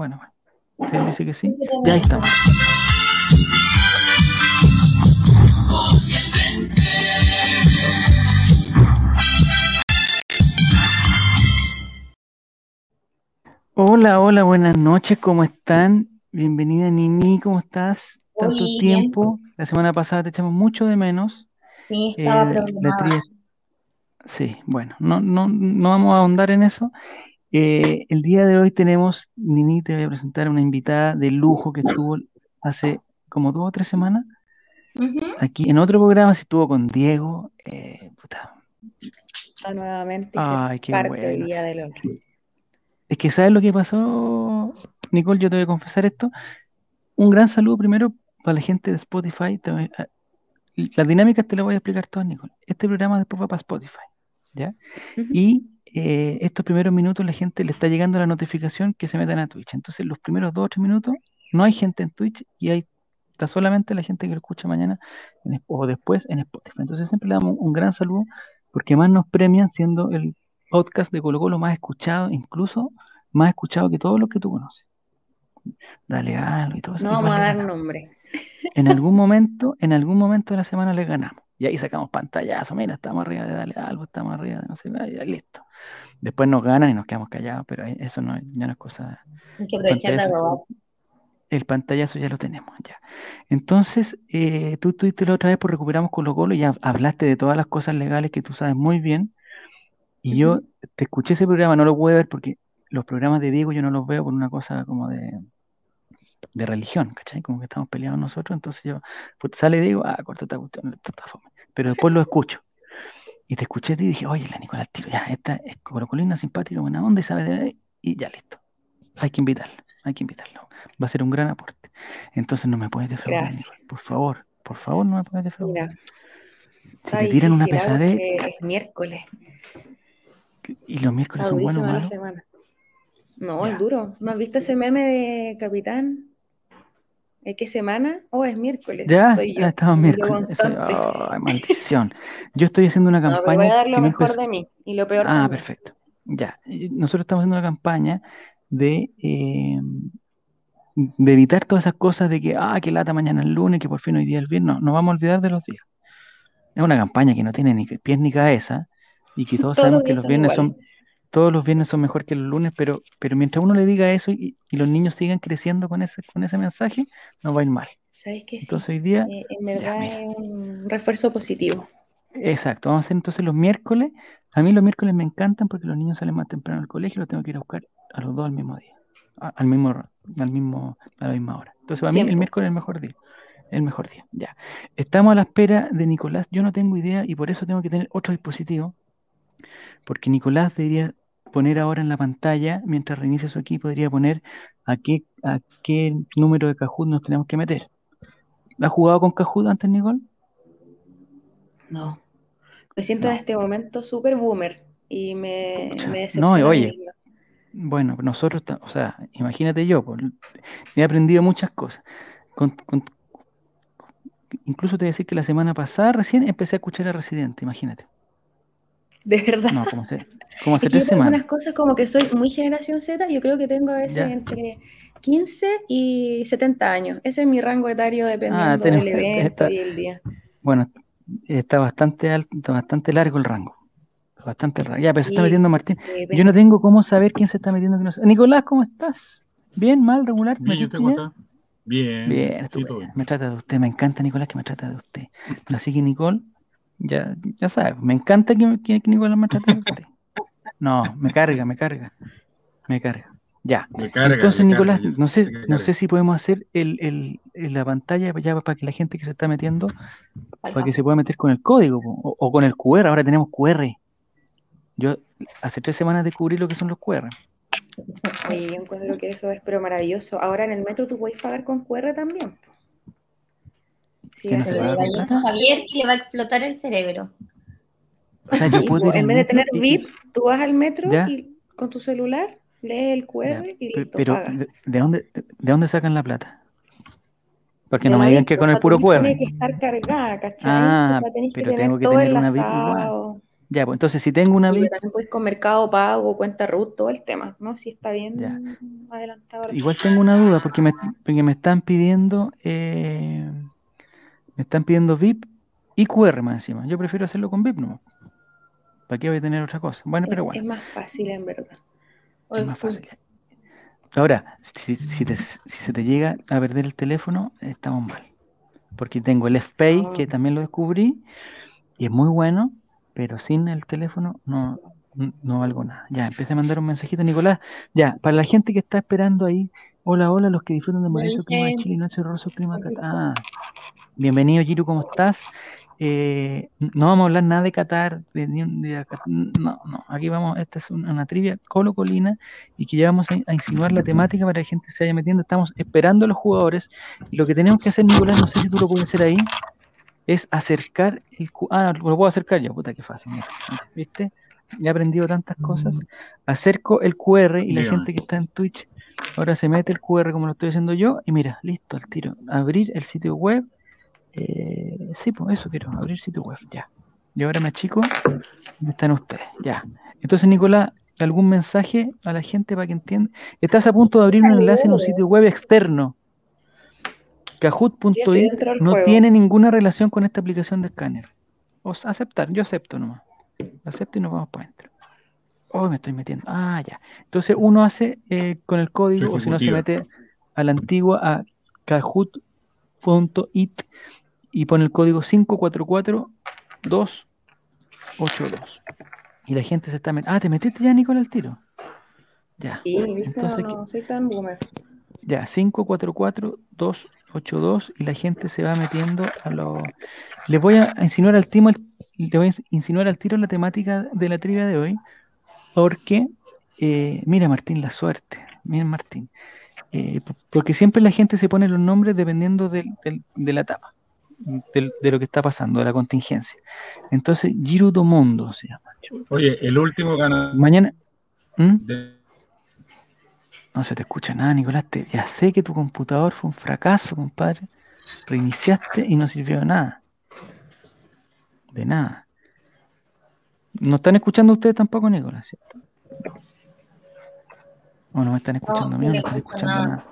bueno, si él dice que sí, ya ahí estamos. Hola, hola, buenas noches, ¿cómo están? Bienvenida Nini, ¿cómo estás? Tanto tiempo. La semana pasada te echamos mucho de menos. Sí, estaba Eh, Sí, bueno, no, no, no vamos a ahondar en eso. Eh, el día de hoy tenemos, Nini, te voy a presentar una invitada de lujo que estuvo hace como dos o tres semanas aquí en otro programa, se estuvo con Diego. eh, puta, Está nuevamente ay, qué parte bueno. día del otro. Es que, ¿sabes lo que pasó, Nicole? Yo te voy a confesar esto. Un gran saludo primero para la gente de Spotify. Te Las dinámicas te las voy a explicar todas, Nicole. Este programa después va para Spotify, ¿ya? Y eh, estos primeros minutos la gente le está llegando la notificación que se metan a Twitch. Entonces, los primeros dos o tres minutos no hay gente en Twitch y hay está solamente la gente que lo escucha mañana en o después en Spotify. Entonces, siempre le damos un gran saludo porque más nos premian siendo el podcast de Colo Colo más escuchado, incluso más escuchado que todos los que tú conoces. Dale algo y todo eso. No vamos a dar nombre. En algún momento, en algún momento de la semana le ganamos. Y ahí sacamos pantallazo, mira, estamos arriba de Dale algo, estamos arriba de no sé, ya listo. Después nos ganan y nos quedamos callados, pero eso no, es- ya no es cosa. Hay que aprovechar adobar. el pantallazo ya lo tenemos, ya. Entonces, eh, tú estuviste la otra vez por Recuperamos Colo Colo y ya hablaste de todas las cosas legales que tú sabes muy bien. Y yo te escuché ese programa, no lo pude ver porque los programas de Diego yo no los veo por una cosa como de, de religión, ¿cachai? Como que estamos peleados nosotros, entonces yo, pues, sale Diego, ah, corta esta cuestión, está fome. Pero después lo escucho. Y te escuché y dije, oye, la Nicolás Tiro, ya, esta es colocolina simpática, buena onda y sabe de... Y ya listo. Hay que invitarla, hay que invitarla. Va a ser un gran aporte. Entonces no me puedes defraudar. Nicole. Por favor, por favor, no me puedes defraudar. Mira, Si te tiran una pesadez es miércoles. y los miércoles son buenos la semana. No, ya. es duro. ¿No has visto ese meme de Capitán? ¿Es qué semana? Oh, es miércoles. Ya, Soy ya yo. estamos Yo miércoles. Eso- constante. ay, maldición. Yo estoy haciendo una No, pero voy campaña a dar lo no mejor de mí y lo peor Ah, perfecto. Ya. Nosotros estamos haciendo una campaña de, eh, de evitar todas esas cosas de que, ah, que lata mañana el lunes, que por fin hoy día es el viernes. No, no vamos a olvidar de los días. Es una campaña que no tiene ni pies ni cabeza y que todos Todos sabemos los que los viernes son, todos los viernes son mejor que los lunes, pero, pero mientras uno le diga eso y, y los niños sigan creciendo con ese, con ese mensaje, nos va a ir mal. ¿Sabes qué? Sí. Entonces hoy día, Eh, en verdad es un refuerzo positivo. Exacto, vamos a hacer entonces los miércoles. A mí los miércoles me encantan porque los niños salen más temprano al colegio y los tengo que ir a buscar a los dos al mismo día, a- al mismo, al mismo, a la misma hora. Entonces, para mí el miércoles es el mejor día, el mejor día. Ya. Estamos a la espera de Nicolás. Yo no tengo idea y por eso tengo que tener otro dispositivo, porque Nicolás debería poner ahora en la pantalla, mientras reinicia su equipo, debería poner a qué, a qué número de Kahoot nos tenemos que meter. ¿Has jugado con Kahoot antes, Nicole? No. Me siento en este momento súper boomer y me, Pucha, me no, oye. Bueno, nosotros, o sea, imagínate yo, pues, he aprendido muchas cosas. Con- con- incluso te voy a decir que la semana pasada recién empecé a escuchar a Residente, imagínate. De verdad. No, como hace, como yo tres para algunas semanas. cosas como que soy muy generación Z, yo creo que tengo a veces Ya. entre 15 y 70 años. Ese es mi rango etario Ah, dependiendo tenemos, del evento está, y el día. bueno, está bastante alto, bastante largo el rango. Bastante largo. Ya, pero se está Sí, metiendo Martín. eh, Yo no tengo cómo saber quién se está metiendo. no se- Nicolás, ¿cómo estás? ¿Bien? ¿Mal? ¿Regular? ¿Te Bien, ¿y metiste usted cómo ya? está? Bien, Bien, sí, bien. Me trata de usted. Me encanta, Nicolás, que me trata de usted. Así que, Nicole, ya, ya sabes, me encanta que, que, que Nicolás me trate de usted. No, me carga, me carga, me carga. Ya. Me carga, Entonces, me Nicolás, carga, no sé no sé si podemos hacer el, el, el- la pantalla ya para que la gente que se está metiendo, para que se pueda meter con el código o con el QR. Ahora tenemos QR. Yo hace tres semanas descubrí lo que son los QR. Oye, yo encuentro que eso es pero maravilloso. Ahora en el metro tú puedes pagar con QR también. Sí, Que no se a Javier que le va a explotar el cerebro. O sea, yo Sí, puedo ir al en vez de tener y, y- VIP, tú vas al metro ya, y con tu celular lees el ya, QR y pe- listo, pero pagas. ¿de, de dónde, de dónde sacan la plata? Porque De no me digan que con el puro QR. tiene que estar cargada, ¿cachai? O Ah, sea, que pero tener tengo que todo tener una VIP igual. Ya, pues entonces si tengo una Y VIP, también puedes con Mercado Pago, cuenta root, todo el tema, ¿no? Si está bien Ya. adelantado. la igual tengo una duda porque me, porque me están pidiendo, eh, me están pidiendo VIP y QR más encima. Yo prefiero hacerlo con VIP, ¿no? ¿Para qué voy a tener otra cosa? Bueno, pero bueno. es más fácil, en verdad. Es más fácil. Ahora, si, si te- si se te llega a perder el teléfono, estamos mal. Porque tengo el FPay, Ah. que también lo descubrí, y es muy bueno, pero sin el teléfono no, no valgo nada. Ya, empecé a mandar un mensajito, Nicolás. Ya, para la gente que está esperando ahí, hola, hola, los que disfrutan de Mauricio Clima de Chile, Ignacio Rosso Clima. Ah, bienvenido, Giro, ¿cómo estás? Eh, no vamos a hablar nada de Qatar, de, no, no, aquí vamos, esta es una, una trivia colo colina y que ya vamos a, a insinuar la temática para que la gente se vaya metiendo. Estamos esperando a los jugadores lo que tenemos que hacer, Nicolás, no sé si tú lo puedes hacer ahí, es acercar el ah, lo puedo acercar ya, puta que fácil, mira, ¿viste? He aprendido tantas cosas. Acerco el QR y la gente que está en Twitch ahora se mete el QR como lo estoy haciendo yo y mira, listo, al tiro. Abrir el sitio web. Eh, sí, pues eso quiero, abrir sitio web, ya. Y ahora me achico y están ustedes, ya. Entonces, Nicolás, ¿algún mensaje a la gente para que entienda? Estás a punto de abrir un enlace en un sitio web externo. Kahoot.it no juego. tiene ninguna relación con esta aplicación de escáner. O sea, aceptar, yo acepto nomás. Acepto y nos vamos para adentro. Oh, me estoy metiendo. Ah, ya. Entonces uno hace eh, con el código, o si no se mete a la antigua a kahoot.it y pone el código 544282. Y la gente se está metiendo. Ah, ¿te metiste ya, Nicolás, al tiro? Ya. Sí, ¿viste? Entonces, no, no soy tan boomer. Ya, 544282 y la gente se va metiendo a los... Les voy a insinuar al timo, le voy a insinuar al tiro la temática de la trivia de hoy, porque, eh, mira Martín, la suerte, miren Martín, eh, porque siempre la gente se pone los nombres dependiendo del- del- de la etapa, de lo que está pasando, de la contingencia. Entonces, Giro do Mundo se llama. Oye, el último ganador Mañana... ¿Mm? de No se te escucha nada, Nicolás. Te- ya sé que tu computador fue un fracaso, compadre. Reiniciaste y no sirvió de nada. De nada. ¿No están escuchando ustedes tampoco, Nicolás? ¿cierto? ¿O no me están escuchando a mí? no ¿O No me están escuchando nada. nada.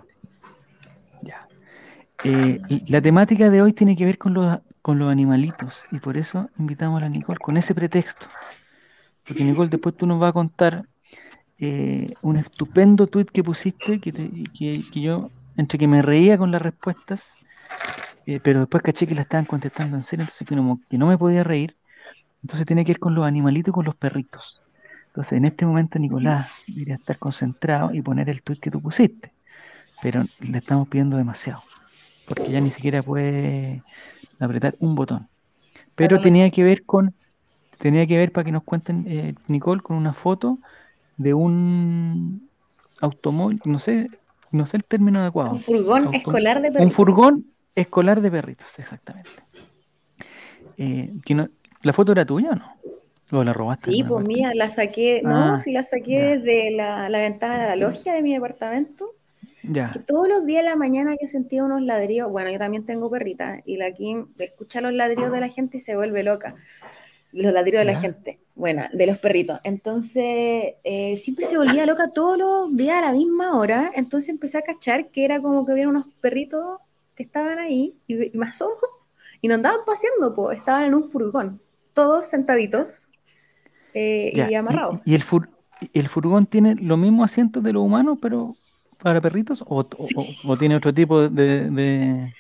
Eh, la temática de hoy tiene que ver con los, con los animalitos y por eso invitamos a la Nicole con ese pretexto. Porque Nicole, después tú nos vas a contar eh, un estupendo tweet que pusiste que, te- que, que yo, entre que me reía con las respuestas, eh, pero después caché que la estaban contestando en serio, entonces que no, que no me podía reír. Entonces tiene que ver con los animalitos y con los perritos. Entonces en este momento Nicolás debería estar concentrado y poner el tweet que tú pusiste, pero le estamos pidiendo demasiado, porque ya ni siquiera puede apretar un botón. Pero tenía que ver con, tenía que ver para que nos cuenten, eh, Nicole, con una foto de un automóvil, no sé, no sé el término adecuado. Un furgón escolar de Un perritos. furgón escolar de perritos, exactamente. Eh, que no- ¿La foto era tuya o no? ¿O la robaste? Sí, pues mía, la saqué, no, Ah, sí la saqué ya. desde la, la ventana de la logia de mi departamento. Ya, que todos los días de la mañana yo sentía unos ladrillos. Bueno, yo también tengo perrita y la Kim escucha los ladrillos de la gente y se vuelve loca. Los ladrillos de la gente, bueno, de los perritos. Entonces, eh, siempre se volvía loca todos los días a la misma hora. Entonces empecé a cachar que era como que había unos perritos que estaban ahí y, y me asomo y no andaban paseando, pues, estaban en un furgón, todos sentaditos eh, y amarrados. ¿Y, y el, fur- y el furgón tiene los mismos asientos de los humanos, pero para perritos? ¿O, o- Sí. o- o tiene otro tipo de, de-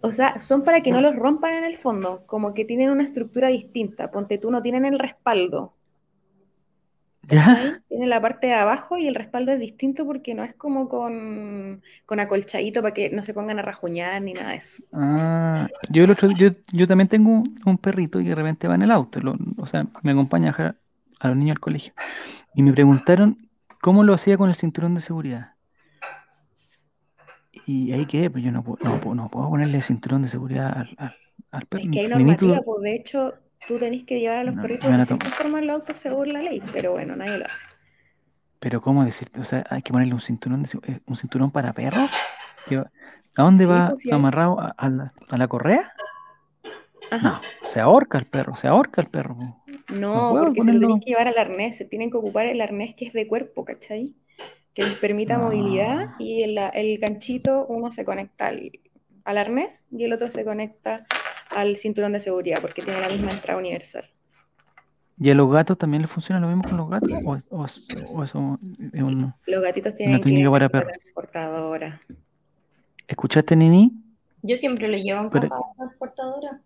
O sea, son para que no los rompan en el fondo, como que tienen una estructura distinta. Ponte tú, no tienen el respaldo. ¿Ya? Tienen la parte de abajo y el respaldo es distinto porque no es como con, con acolchadito para que no se pongan a rajuñar ni nada de eso. Ah, yo, el otro, yo, yo también tengo un, un perrito y de repente va en el auto, lo- o sea, me acompaña a dejar a los niños al colegio. Y me preguntaron cómo lo hacía con el cinturón de seguridad. Y ahí quedé, pues yo no puedo, no, puedo- no puedo ponerle cinturón de seguridad al, al, al perro. Es que hay normativa, pues de hecho tú tenés que llevar a los No, perritos cierta forma en los autos según la ley, pero bueno, nadie lo hace. Pero ¿cómo decirte? O sea, hay que ponerle un cinturón de, eh, un cinturón para perros. ¿A dónde Sí, va pues, amarrado? ¿A, a la, a la correa? Ajá. No, se ahorca el perro, se ahorca el perro. No, porque se lo tienen que llevar al arnés, se tienen que ocupar el arnés que es de cuerpo, ¿cachai? Que les permita Ah. movilidad y el, el ganchito uno se conecta al, al arnés y el otro se conecta al cinturón de seguridad porque tiene la misma entrada universal. ¿Y a los gatos también les funciona lo mismo con los gatos? ¿O, o es- o eso es un... Los gatitos tienen que ir técnica para perros. transportadora. ¿Escuchaste, Nini? Yo siempre lo llevo en Pero- caja transportadora.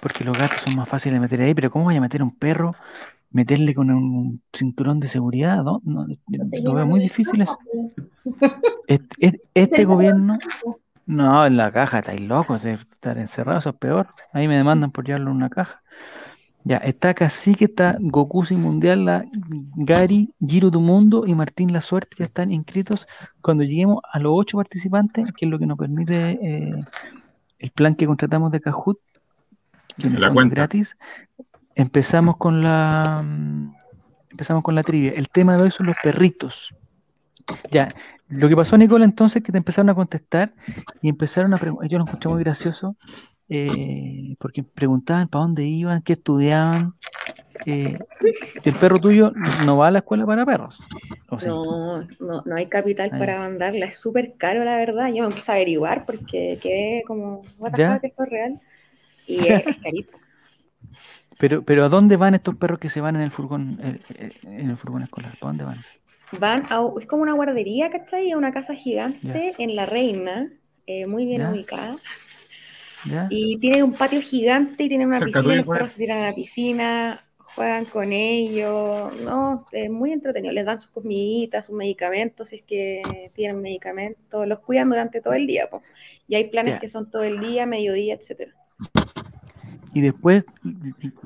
Porque los gatos son más fáciles de meter ahí, pero ¿cómo voy a meter a un perro? Meterle con un cinturón de seguridad, ¿no? No, lo veo muy difícil eso. Este, este- este gobierno, no, en la caja, estáis locos, de estar encerrados, eso es peor. Ahí me demandan por llevarlo en una caja. Ya, está Cacique, está Goku Sin Mundial, la Gary, Giro tu Mundo y Martín La Suerte ya están inscritos. Cuando lleguemos a los ocho participantes, que es lo que nos permite eh, el plan que contratamos de que el La cuenta. gratis, empezamos con la empezamos con la trivia. El tema de hoy son los perritos. Ya, lo que pasó, Nicole, entonces, es que te empezaron a contestar y empezaron a preguntar. Yo lo escuché muy gracioso eh, porque preguntaban para dónde iban, qué estudiaban. eh, el perro tuyo no va a la escuela para perros. No, no, no hay capital para mandarla, es súper caro la verdad. Yo me puse a averiguar porque quedé como, what the fuck, esto es real. Y es, es carito. Pero, pero ¿a dónde van estos perros que se van en el furgón, eh, eh, en el furgón escolar? ¿Para dónde van? Van a, es como una guardería, ¿cachai? A una casa gigante en La Reina, eh, muy bien ubicada. Y tienen un patio gigante y tienen una Cerca piscina, los pues. perros se tiran a la piscina, juegan con ellos, no, es muy entretenido, les dan sus comiditas, sus medicamentos, si es que tienen medicamentos, los cuidan durante todo el día, po. y hay planes que son todo el día, mediodía, etcétera. Y después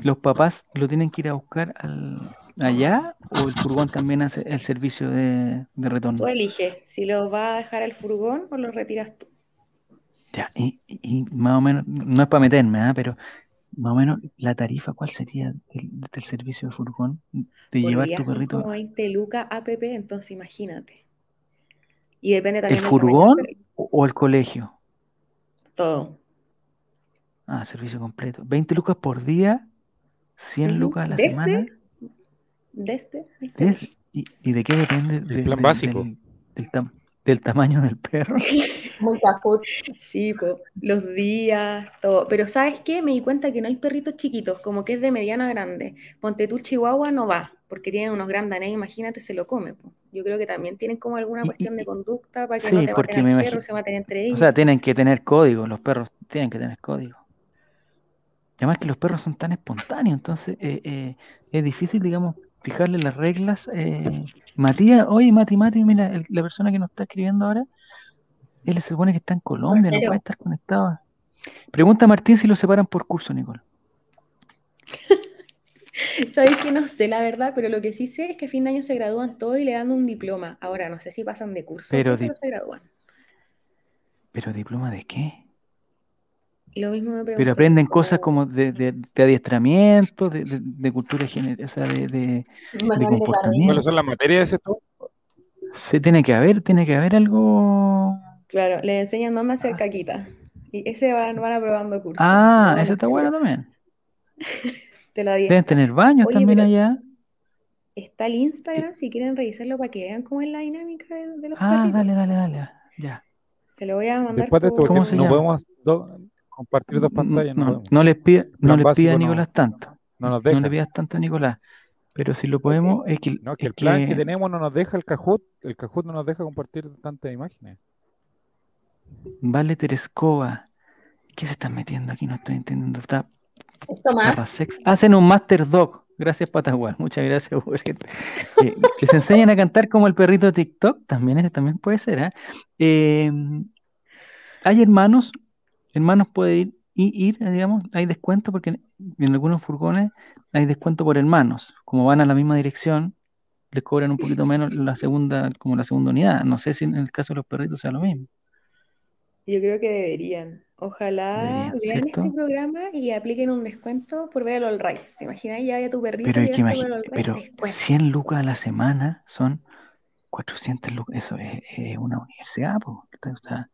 los papás lo tienen que ir a buscar al- allá o el furgón también hace el servicio de, de retorno. Tú eliges si lo vas a dejar al furgón o lo retiras tú. Ya, y, y- más o menos, no es para meterme, ¿ah? pero más o menos la tarifa, ¿cuál sería del, del servicio de furgón? De llevar tu perrito. como 20 lucas APP, entonces imagínate. Y depende ¿El también del furgón o el colegio? Todo. Ah, servicio completo. 20 lucas por día, 100 Ujú. lucas a la Desde semana. Desde, ahí te ¿Ves? dije. ¿Y, y de qué depende? De- plan del- básico. Del, del tam- del tamaño del perro. Sí, po, los días, todo. Pero ¿sabes qué? Me di cuenta que no hay perritos chiquitos, como que es de mediano a grande. Ponte tú, Chihuahua no va, porque tienen unos grandes, imagínate, se lo come. po. Yo creo que también tienen como alguna Y- cuestión y- de conducta para que sí, no te maten al perro, se maten entre O ellos. sea, tienen que tener código, los perros tienen que tener código. Además que los perros son tan espontáneos, entonces eh, eh, es difícil, digamos, fijarle las reglas. eh. Matías, oye, Mati, Mati, mira, el- la persona que nos está escribiendo ahora, él se supone que está en Colombia, no puede estar conectado. Pregunta a Martín si lo separan por curso, Nicole. Sabes que no sé la verdad, pero lo que sí sé es que a fin de año se gradúan todos y le dan un diploma. Ahora, no sé si pasan de curso, Pero pero se gradúan. ¿Pero diploma de qué? Lo mismo me Pero aprenden cosas como de, de- de adiestramiento, de, de- de cultura general, o sea, de, comportamiento. ¿Cuáles son las materias de ese todo? Se tiene que haber, tiene que haber algo. Claro, les enseñan dónde hacer caquita. Y ese van, van aprobando cursos. Ah, eso a está bueno también. Te la Deben tener baños Oye, también allá. Está el Instagram, si quieren revisarlo para que vean cómo es la dinámica de, de los Ah, perritos. dale, dale, dale. Ya. Se lo voy a mandar Después de esto, ¿Cómo se no llama? podemos do- compartir dos pantallas, no, No, podemos. no les pida, no les pida a no- Nicolás tanto. No nos No le pidas tanto a Nicolás. Pero si lo podemos, es que, No, que es el plan que que- tenemos no nos deja el Kahoot. El Kahoot no nos deja compartir tantas imágenes. Vale Terescova. ¿Qué se están metiendo aquí? No estoy entendiendo. Está Esto más. Parrasex. Hacen un Master Dog. Gracias, Patagual. Muchas gracias. Eh, que se enseñan a cantar como el perrito de TikTok. También, también puede ser. ¿ah? Eh, hay hermanos. Hermanos puede ir, y ir, digamos, hay descuento porque en, en algunos furgones hay descuento por hermanos. Como van a la misma dirección, les cobran un poquito menos la segunda, como la segunda unidad. No sé si en el caso de los perritos sea lo mismo. Yo creo que deberían. Ojalá vean ¿cierto? este programa y apliquen un descuento por ver el All Right. ¿Te imaginas? Ya a tu perrito Pero hay que llegaste por imagi- el All Right, pero descuento. 100 lucas a la semana son 400 lucas. Eso es, es una universidad, po. Sea,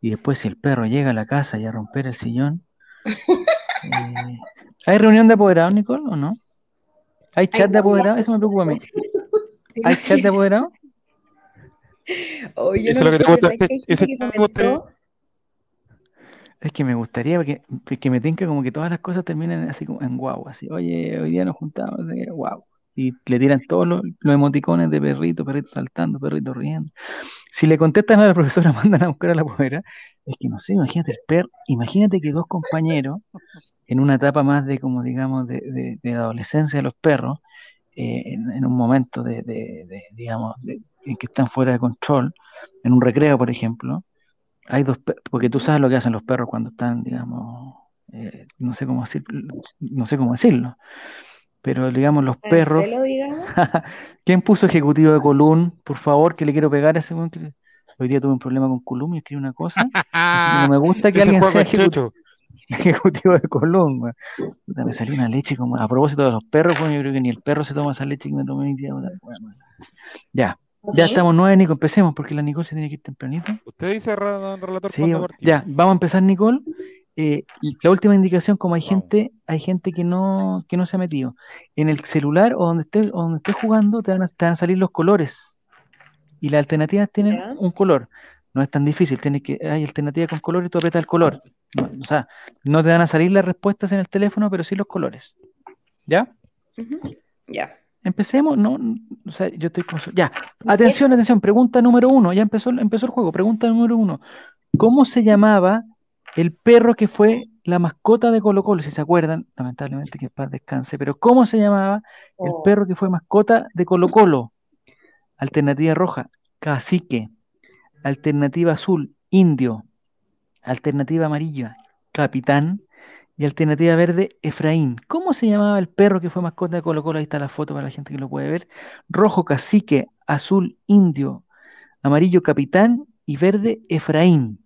y después si el perro llega a la casa y a romper el sillón. eh, ¿Hay reunión de apoderados, Nicole, o no? ¿Hay chat de Ay, apoderado? Eso me preocupa a mí. ¿Hay chat de apoderado? Oye, yo Eso no es lo que lo sé, te gusta- pero ¿sabes que hay ese gente que te gusta- comentó? Es que me gustaría, porque, porque me tinca como que todas las cosas terminen así como en guau, así, oye, hoy día nos juntamos, guau. Y le tiran todos los, emoticones de perrito, perrito saltando, perrito riendo. Si le contestan a la profesora, mandan a buscar a la pobrera, es que no sé, imagínate el perro, imagínate que dos compañeros, en una etapa más de como digamos de, de- adolescencia de los perros, eh, en, un momento de, de- digamos, en que están fuera de control, en un recreo, por ejemplo, hay dos, porque tú sabes lo que hacen los perros cuando están, digamos, eh, no sé cómo decirlo, no sé cómo decirlo, pero digamos los perros, digamos. ¿quién puso ejecutivo de Column? Por favor, que le quiero pegar a ese weón que- Hoy día tuve un problema con Column y escribí una cosa, no me gusta que alguien sea es ejecu- chocho. ejecutivo de Column. me salió una leche como a propósito de los perros, weón, yo creo que ni el perro se toma esa leche que me tomé hoy día. Ya, ya estamos nueve, Nico, empecemos porque la Nicole se tiene que ir tempranito. Usted dice, relator, Sí, cuando ya, vamos a empezar, Nicole. Eh, la última indicación, como hay gente, hay gente que no, que no se ha metido. En el celular o donde estés, o donde estés jugando, te van a, te van a salir los colores. Y las alternativas tienen Ya. un color. No es tan difícil, tienes que, hay alternativas con color y tú apretas el color. No, o sea, no te van a salir las respuestas en el teléfono, pero sí los colores. ¿Ya? Ya. Empecemos, no, o sea, yo estoy con su- Ya, atención, atención, pregunta número uno, ya empezó, empezó el juego, pregunta número uno. ¿Cómo se llamaba el perro que fue la mascota de Colo Colo? Si se acuerdan, lamentablemente que paz descanse, pero ¿cómo se llamaba el Oh. perro que fue mascota de Colo Colo? Alternativa roja, cacique. Alternativa azul, indio. Alternativa amarilla, capitán. Y alternativa verde, Efraín. ¿Cómo se llamaba el perro que fue mascota de Colo Colo? Ahí está la foto para la gente que lo puede ver. Rojo, cacique. Azul, indio. Amarillo, capitán. Y verde, Efraín.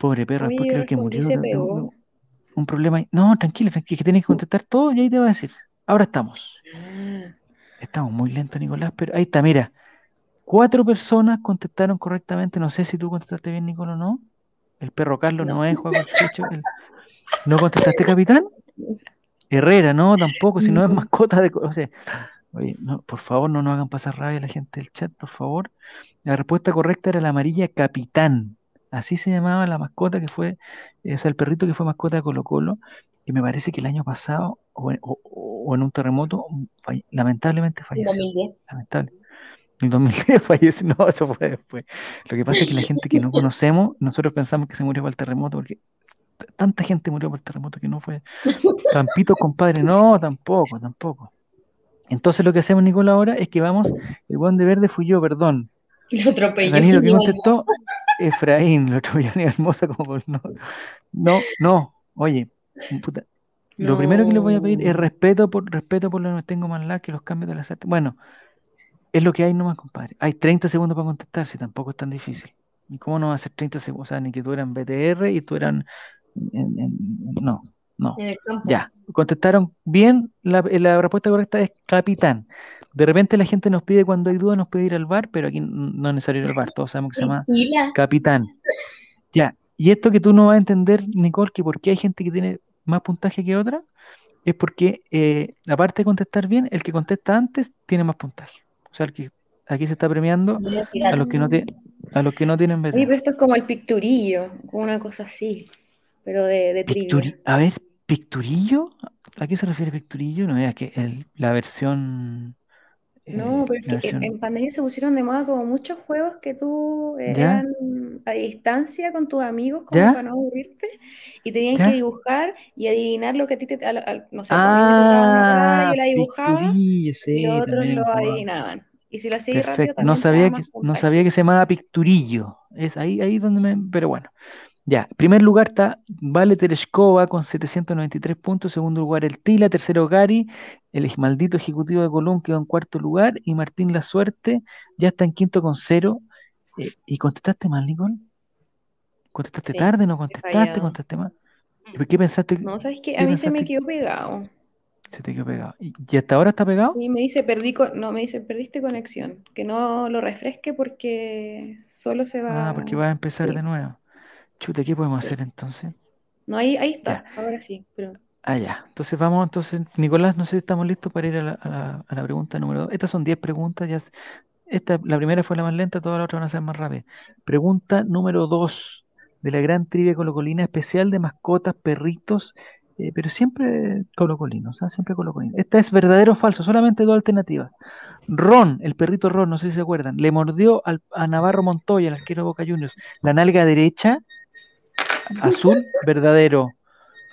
Pobre perro, Oye, después creo que murió se pegó. un problema. No, tranquilo, tranquilo, que tienes que contestar todo y ahí te va a decir. Ahora estamos. Ah, Estamos muy lentos, Nicolás, pero ahí está, mira. Cuatro personas contestaron correctamente. No sé si tú contestaste bien, Nicolás, o no. El perro Carlos no, No. es pecho. el- ¿No contestaste, capitán? Herrera, no, tampoco, si no es mascota de... co- O sea, oye, no, por favor, no nos hagan pasar rabia la gente del chat, por favor. La respuesta correcta era la amarilla capitán. Así se llamaba la mascota que fue, eh, o sea, el perrito que fue mascota de Colo Colo, que me parece que el año pasado, o en, o- o en un terremoto, falle- lamentablemente En falleció. 2010. Lamentable. En el 2010 falleció, no, eso fue después. Lo que pasa es que la gente que no conocemos, nosotros pensamos que se murió por el terremoto, porque tanta gente murió por el terremoto que no fue. Campito, compadre, no, tampoco, tampoco. Entonces lo que hacemos, Nicola, ahora es que vamos, el guan de verde fui yo, perdón. Lo atropelló. Danilo, que contestó? Efraín, lo ya hermosa como no. No, no, oye, puta, lo primero que les voy a pedir es respeto por respeto por lo que tengo más lag que los cambios de las artes. Bueno, es lo que hay nomás, compadre. Hay 30 segundos para contestar, si tampoco es tan difícil. ¿Y cómo no va a ser 30 segundos? O sea, ni que tú eran BTR y tú eran... en- en- no, no. Ya, contestaron bien. La, la respuesta correcta es capitán. De repente la gente nos pide cuando hay duda, nos pide ir al bar, pero aquí no es necesario ir al bar. Todos sabemos que se llama capitán. Ya, y esto que tú no vas a entender, Nicole, que por qué hay gente que tiene más puntaje que otra, es porque, eh, aparte de contestar bien, el que contesta antes tiene más puntaje. O sea, el que aquí se está premiando a los que no, te, a los que no tienen Oye, BTR. pero esto es como el picturillo, como una cosa así, pero de, de trivia. A ver, ¿picturillo? ¿A qué se refiere picturillo? No, es que el- la versión... No, eh, pero es que en, pandemia se pusieron de moda como muchos juegos que tú eh, ¿Ya? eran a distancia con tus amigos, como ¿Ya? para no aburrirte, y tenían que dibujar y adivinar lo que a ti te, al- al- no sé, pues a Ah, yo la dibujaba y los otros lo adivinaban. Y si lo hacías rápido no también te sabía que, no sabía que se llamaba Picturillo. Es ahí, ahí donde me. Pero bueno. Ya, en primer lugar está Vale Tereshkova con 793 puntos, segundo lugar el Tila, tercero Gary, el maldito ejecutivo de Colón quedó en cuarto lugar y Martín La Suerte ya está en quinto con cero. Eh, ¿y contestaste mal, Nicole? ¿Contestaste Sí, tarde? ¿No contestaste? ¿Contestaste mal? ¿Y por qué pensaste que No, ¿sabes qué? qué A mí se me quedó pegado. se te quedó pegado? ¿Y hasta ahora está pegado? Sí, me dice, perdí co- no, me dice, perdiste conexión. Que no lo refresque porque solo se va. Ah, porque vas a empezar sí. de nuevo. Chuta, ¿qué podemos hacer entonces? No, ahí, ahí Ya. está, ahora sí, pero Ah, ya. Entonces vamos, entonces, Nicolás, no sé si estamos listos para ir a la, a la- a la pregunta número dos. Estas son 10 preguntas, ya. Esta, la primera fue la más lenta, todas las otras van a ser más rápidas. Pregunta número 2 de la gran trivia colocolina especial de mascotas, perritos, eh, pero siempre colocolinos, ¿ah? Siempre colocolinos. Esta es verdadero o falso, solamente dos alternativas. Ron, el perrito Ron, no sé si se acuerdan, le mordió al- a Navarro Montoya, el arquero Boca Juniors, la nalga derecha, azul, verdadero,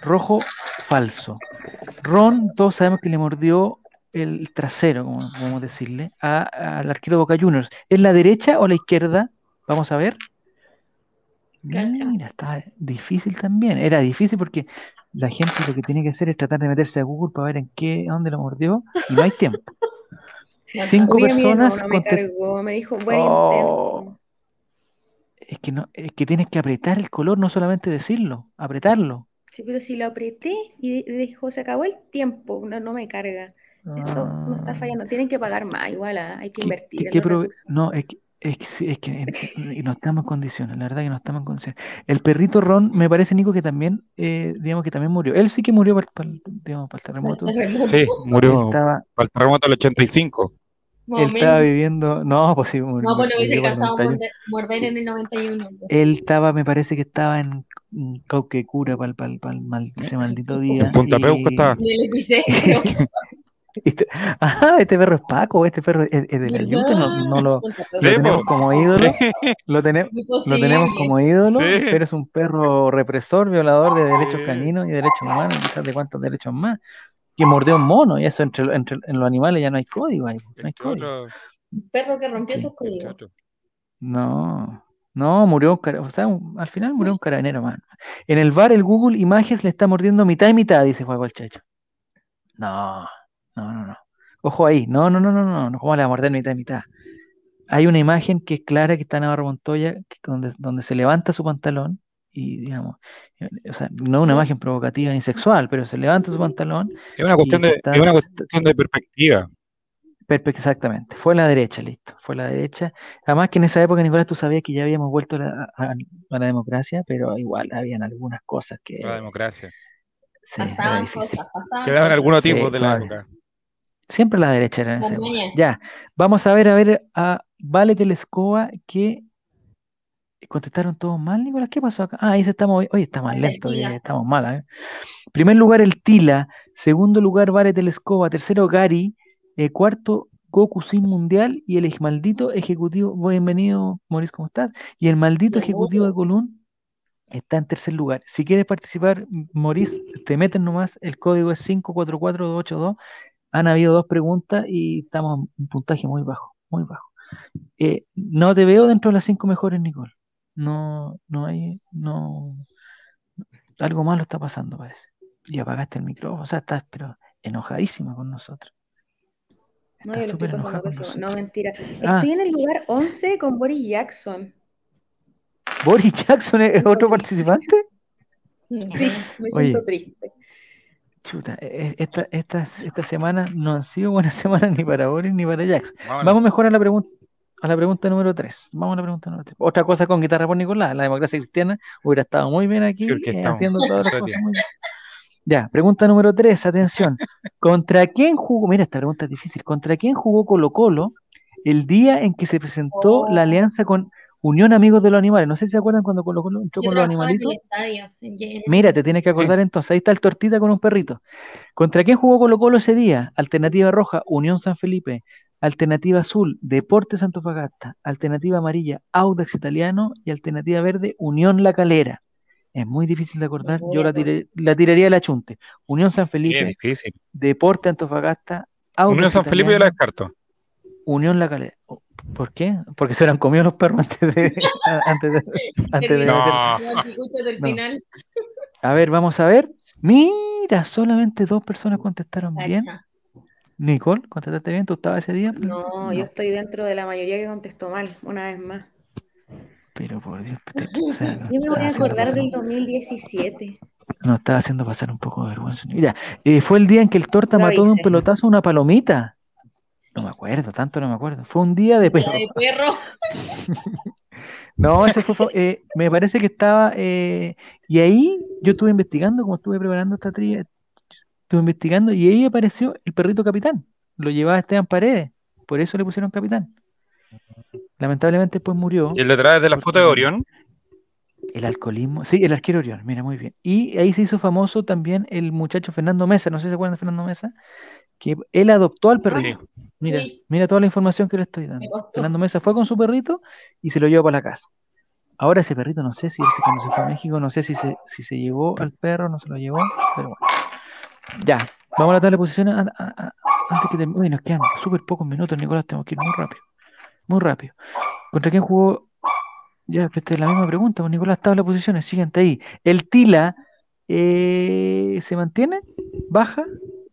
rojo, falso. Ron, todos sabemos que le mordió el trasero, como podemos decirle, a- al arquero de Boca Juniors. ¿Es la derecha o la izquierda? Vamos a ver. Cacha. Mira, está difícil también. Era difícil porque la gente lo que tiene que hacer es tratar de meterse a Google para ver en qué, dónde lo mordió y no hay tiempo. Cinco personas hermano me cargó, me dijo, buen Oh. Es que no, es que tienes que apretar el color, no solamente decirlo, apretarlo. Sí, pero si lo apreté y dijo, se acabó el tiempo, no, no me carga. Esto no está Ah. fallando, tienen que pagar más, igual, ah, hay que ¿Qué- invertir qué- qué. No, es que, es que, sí, es que y no estamos en condiciones, la verdad que no estamos en condiciones. El perrito Ron, me parece, Nico, que también, eh, digamos que también murió. Él sí que murió para, el- digamos, para el terremoto. Sí, murió estaba, para el terremoto del 85. Él estaba viviendo, no, pues sí, murió, No, pues lo hubiese alcanzado a 91. morder, morder en el 91. pues. Él estaba, me parece que estaba en Cauquecura para para el mal- ese maldito día. En Punta Peuco estaba. En el epicentro. Este- ah, este perro es Paco, este perro es, es de la Yuta, no, no lo, tenemos como ídolo, Sí. lo, tenemos lo tenemos como ídolo, Sí. pero es un perro represor, violador de derechos caninos y derechos humanos, quizás de cuántos derechos más, que mordió un mono, y eso entre, entre en los animales ya no hay código, ahí, no hay Entre código. otros, Un perro que rompió Sí. esos entre códigos. No, no, murió un cara- o sea, un- al final murió un carabinero, man. En el bar el Google Images le está mordiendo mitad y mitad, dice Juego el Chacho. No, no, no, no. Ojo ahí, no, no, no, no, no, no, ¿cómo le va a morder mitad y mitad? Hay una imagen que es clara que está Navarro Montoya, que- donde, donde se levanta su pantalón y, digamos, eh, o sea, no una imagen provocativa ni sexual, pero se levanta su pantalón Es una cuestión de, está- es una cuestión de perspectiva. Exactamente, fue a la derecha, listo, fue a la derecha. Además que en esa época, Nicolás, tú sabías que ya habíamos vuelto a la, a- a la democracia, pero igual habían algunas cosas que La democracia. sí, Pasaban cosas, pasaban Quedaban algunos Sí, tipos de la todavía. época. Siempre la derecha era en esa época. Ya, vamos a ver, a ver, a Vale Telescoba que contestaron todos mal, Nicolás, ¿qué pasó acá? Ah, ahí estamos, oye, está más Ahí está el lento, Tila. eh, estamos mal, ¿eh? Primer lugar el Tila, segundo lugar Vale Telescoba, tercero Gary, eh, cuarto Goku Sin Mundial y el maldito ejecutivo, bienvenido Maurice, ¿cómo estás? Y el maldito ejecutivo de. Colún está en tercer lugar. Si quieres participar, Maurice, te meten nomás, el código es 544282. Han habido dos preguntas y estamos en un puntaje muy bajo, muy bajo. Eh, no te veo dentro de las cinco mejores, Nicole. No, no hay, no. Algo malo está pasando, parece. Y apagaste el micrófono, o sea, estás pero enojadísima con nosotros. No, Estás súper enojada con nosotros. No, mentira. Ah. Estoy en el lugar 11 con Boris Jackson. ¿Boris Jackson es otro participante? Sí, me Oye. siento triste. Chuta, eh, esta, estas esta semana no han sido buenas semanas ni para Boris ni para Jackson. Vámonos. Vamos mejor a la pregunta. A la pregunta número 3. Vamos a la pregunta número 3. Otra cosa con guitarra por Nicolás. La democracia cristiana hubiera estado muy bien aquí Sí, eh, haciendo todas las cosas día. muy bien. Ya, pregunta número 3. Atención. ¿Contra quién jugó? Mira, esta pregunta es difícil. ¿Contra quién jugó Colo Colo el día en que se presentó Oh. la alianza con Unión Amigos de los Animales? No sé si se acuerdan cuando Colo Colo entró Yo con los en animalitos. el estadio. Mira, te tienes que acordar entonces. Ahí está el tortita con un perrito. ¿Contra quién jugó Colo Colo ese día? Alternativa roja, Unión San Felipe. Alternativa azul, Deportes Antofagasta. Alternativa amarilla, Audax Italiano. Y alternativa verde, Unión La Calera. Es muy difícil de acordar. Yo la, tiré- la tiraría de la chunte. Unión San Qué Felipe, difícil. Deporte Antofagasta, Audax Unión San Felipe yo la Italiano, descarto. Unión La Calera. Oh, ¿Por qué? Porque se hubieran comido los perros antes de, antes de, antes de No. A ver, vamos a ver. Mira, solamente dos personas contestaron bien. Nicole, ¿contestaste bien? ¿Tú estabas ese día? No, yo estoy dentro de la mayoría que contestó mal, una vez más. Pero por Dios, o sea, nos Yo me voy a acordar del un- 2017. nos estás haciendo pasar un poco de vergüenza. Mira, eh, fue el día en que el torta mató de un pelotazo a una palomita. No me acuerdo, tanto no me acuerdo. Fue un día de perro. Día de perro. No, ese fue, eh, me parece que estaba, eh, y ahí yo estuve investigando, como estuve preparando esta trivia, estuve investigando y ahí apareció el perrito capitán. Lo llevaba Esteban Paredes, por eso le pusieron capitán. Lamentablemente después murió. ¿Y el detrás de la foto de Orión? El alcoholismo, sí, el arquero Orión, mira, muy bien. Y ahí se hizo famoso también el muchacho Fernando Mesa, no sé si se acuerdan de Fernando Mesa, que él adoptó al perrito. Mira, Sí. mira toda la información que le estoy dando. Fernando Mesa fue con su perrito y se lo llevó para la casa. Ahora ese perrito, no sé si ese cuando se fue a México, no sé si se, si se llevó al perro, no se lo llevó, pero bueno. Ya, vamos a la tabla de posiciones an- a- a- antes que termine. Uy, nos quedan súper pocos minutos, Nicolás, tenemos que ir muy rápido. Muy rápido. ¿Contra quién jugó? Ya, esta es la misma pregunta, pues Nicolás, tabla de posiciones, siguiente ahí. El Tila eh, se mantiene, baja,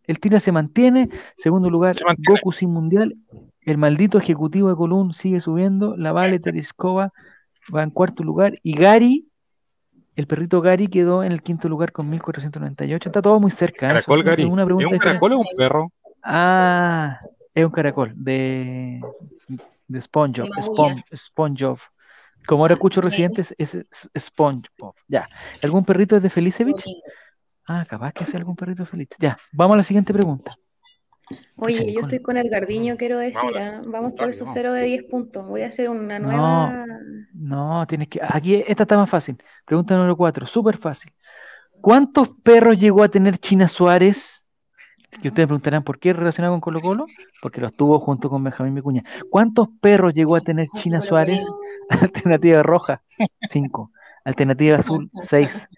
el Tila se mantiene, segundo lugar, Se mantiene. Goku sin mundial, el maldito ejecutivo de Colón sigue subiendo, la Vale Terescova va en cuarto lugar y Gary, el perrito Gary quedó en el quinto lugar con 1498, está todo muy cerca. ¿eh? Caracol, Gary. una ¿Es un caracol o un perro? Ah, es un caracol de, de SpongeBob, Spon-. SpongeBob. Como ahora escucho residentes, es, SpongeBob. Ya. ¿Algún perrito es de Felicevich? Ah, capaz que sea algún perrito feliz. Ya, vamos a la siguiente pregunta. Oye, Pucha, yo estoy con el Gardiño, quiero decir, Vamos, ¿ah? vamos por esos vamos. 0 de 10 puntos. Voy a hacer una No. nueva. No, tienes que. Aquí esta está más fácil. Pregunta número 4, súper fácil. ¿Cuántos perros llegó a tener China Suárez? Y ustedes preguntarán por qué relacionado con Colo Colo, porque los tuvo junto con Benjamín Vicuña. ¿Cuántos perros llegó a tener China Suárez? Alternativa roja, 5. Alternativa azul, 6.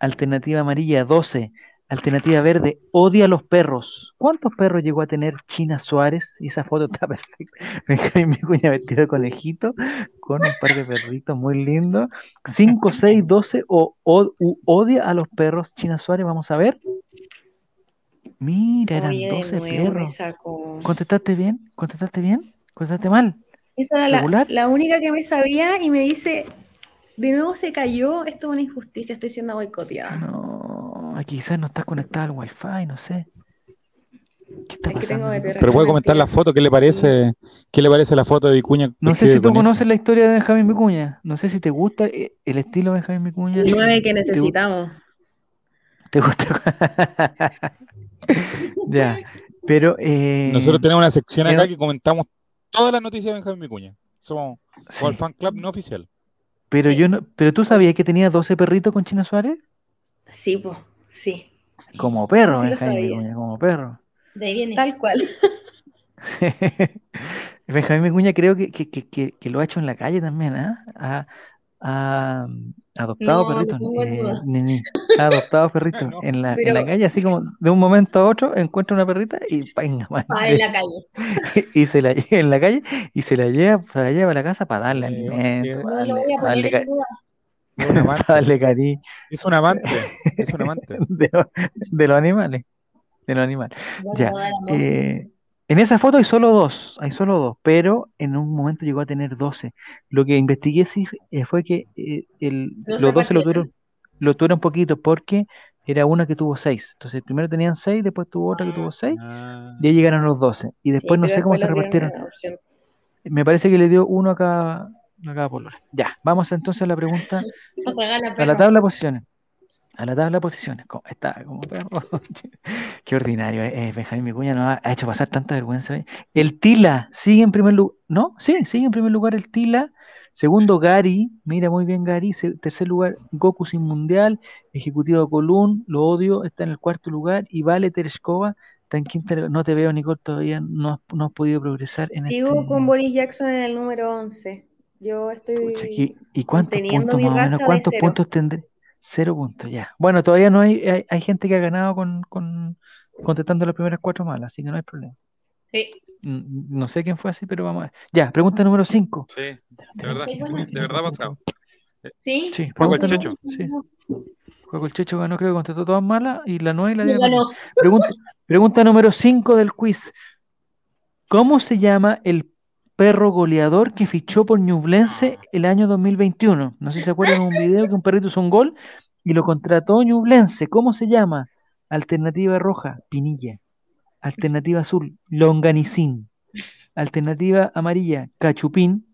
Alternativa amarilla, 12. Alternativa verde, odia a los perros. ¿Cuántos perros llegó a tener China Suárez? Y esa foto está perfecta. Benjamín Vicuña vestido de conejito, con un par de perritos muy lindos. 5, 6, 12 o, o- u- odia a los perros China Suárez. Vamos a ver. Mira, eran Oye, de 12 nuevo me perros. ¿Contestaste bien? ¿Contestaste bien? ¿Contestaste mal? Esa era la, la única que me sabía y me dice, de nuevo se cayó, esto es una injusticia, estoy siendo boicoteada. No, aquí quizás no estás conectado al wifi, no sé. ¿Qué está Es que tengo pasando? Pero puede comentar la foto, ¿qué le parece? ¿Qué le parece la foto de Vicuña? No sé si tú conoces la historia de Benjamín Vicuña. No sé si te gusta eh, el estilo de Benjamín Vicuña. El 9 que ¿Te gu- necesitamos. ¿Te gusta? Ya, pero eh, Nosotros tenemos una sección acá pero- que comentamos todas las noticias de Benjamín Vicuña. Somos sí, el fan club no oficial. pero yo no, pero tú sabías que tenía 12 perritos con Chino Suárez? Sí, pues, sí, Como perro, sí Benjamín. Vicuña, como perro. De ahí viene. tal cual. Benjamín Vicuña creo que, que, que, que- que lo ha hecho en la calle también, ¿ah? Ha, ha adoptado No, perritos, eh, duda. ni- ni. ha adoptado perritos No. en la, en la calle, así como de un momento a otro encuentra una perrita y venga, Ah, en la calle. y se la lleva en la calle y se la lleva, se la lleva a la casa para darle Eh, alimento, eh, para lo darle, voy a para darle, poner ca- en duda. Es un amante. Es un amante. Es un amante. de, lo- de los animales, de los animales. Ya. Eh, en esa foto hay solo dos, hay solo dos, pero en un momento llegó a tener 12. Lo que investigué sí eh, fue que eh, el- Los los 12 lo tuvieron, lo tuvieron poquito porque era una que tuvo 6. Entonces primero tenían 6, después tuvo otra que tuvo 6 Ah, y ahí llegaron los 12. Y después Sí, no sé cómo se repartieron. Me parece que le dio uno a cada, a cada polola. Ya, vamos entonces a la pregunta, a la tabla de posiciones. A la tabla de posiciones. ¿Cómo está? Como perro. Qué ordinario. eh, eh, Benjamín Vicuña nos ha, ha hecho pasar tanta vergüenza. hoy. El Tila sigue en primer lugar. ¿No? Sí, sigue en primer lugar el Tila. Segundo, Gary. Mira muy bien, Gary. Se- tercer lugar, Goku sin mundial. Ejecutivo Colún. Lo odio. Está en el cuarto lugar. Y Vale Tereshkova está en quinta. No te veo, Nicole. Todavía no has, no has podido progresar en Sigo este. con Boris Jackson en el número 11. Yo estoy Pucha, ¿y, y cuántos puntos mi más o menos? racha de ¿Cuántos cero. puntos tendré? Cero puntos, ya. Bueno, todavía no hay, hay, hay gente que ha ganado con, con contestando las primeras cuatro malas, así que no hay problema. Sí. Mm, No sé quién fue así, pero vamos a ver. Ya, pregunta número cinco. Sí, de verdad. Sí, bueno. De verdad ha pasado. ¿Sí? Sí, Juego el Checho. sí. Juego el Checho ganó, creo que contestó todas malas y la nueve y la No diez ganó. Pregunta, pregunta número 5 del quiz. ¿Cómo se llama el perro goleador que fichó por Ñublense el año 2021? No sé si se acuerdan de un video que un perrito hizo un gol y lo contrató Ñublense. ¿Cómo se llama? Alternativa roja, Pinilla. Alternativa azul, Longanicín. Alternativa amarilla, Cachupín.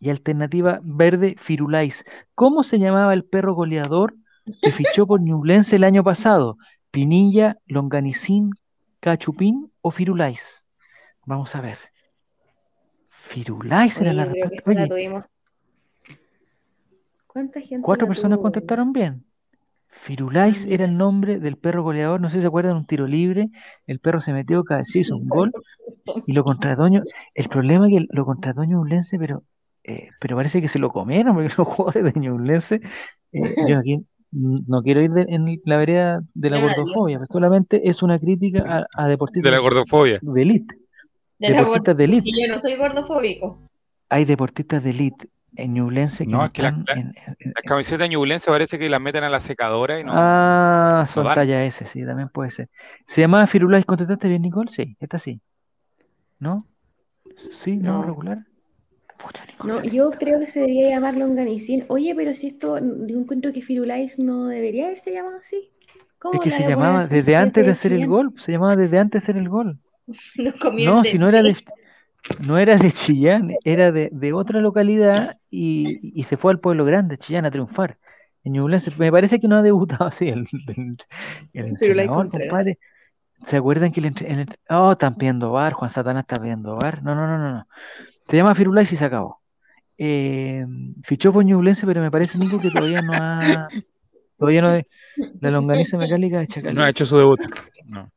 Y alternativa verde, Firulais. ¿Cómo se llamaba el perro goleador que fichó por Ñublense el año pasado? Pinilla, Longanicín, Cachupín o Firulais. Vamos a ver. Firulais era la creo que la tuvimos. ¿Cuánta gente cuatro la personas tuvo? contestaron bien. Firulais Ah, era el nombre del perro goleador. No sé si se acuerdan, un tiro libre. El perro se metió, cabeceó, hizo un gol. Y lo contradoño, el problema es que lo contradoño Ñublense, pero, eh, pero parece que se lo comieron, porque los jugadores de Ñublense, eh, yo aquí no quiero ir de- en la vereda de la gordofobia, pero solamente es una crítica a, a De deportistas la gordofobia. de elite. De la Deportistas de elite. Y yo no soy gordofóbico. Hay deportistas de elite en Ñublense que No, no es que la- están la- en- en- en- Las camisetas ñublense parece que las meten a la secadora y no. Ah, son talla S, sí, también puede ser. ¿Se llamaba Firulais? ¿Contestaste bien, Nicole? Sí, esta sí. ¿No? ¿Sí? ¿No? No. ¿Regular? Pucha, Nicole, No, yo creo que se debería llamar longanicín. Oye, pero si esto, yo encuentro que Firulais no debería haberse llamado así. ¿Cómo Es que se llamaba desde antes de hacer el gol, se llamaba desde antes de hacer el gol. Comió No, el si no era de, no era de Chillán, era de, de otra localidad y, y se fue al pueblo grande, Chillán, a triunfar. En Ñublense, me parece que no ha debutado así el, el, el entrenador, compadre. ¿Se acuerdan que el, entre- el Oh, están pidiendo bar, Juan Satanás está pidiendo bar. No, no, no, no, no. Se llama Firulais y se acabó. Eh, fichó por Ñublense, pero me parece, Nico, que todavía no ha... Todavía no... de- La longaniza mecánica de Chacal. No ha hecho su debut. No.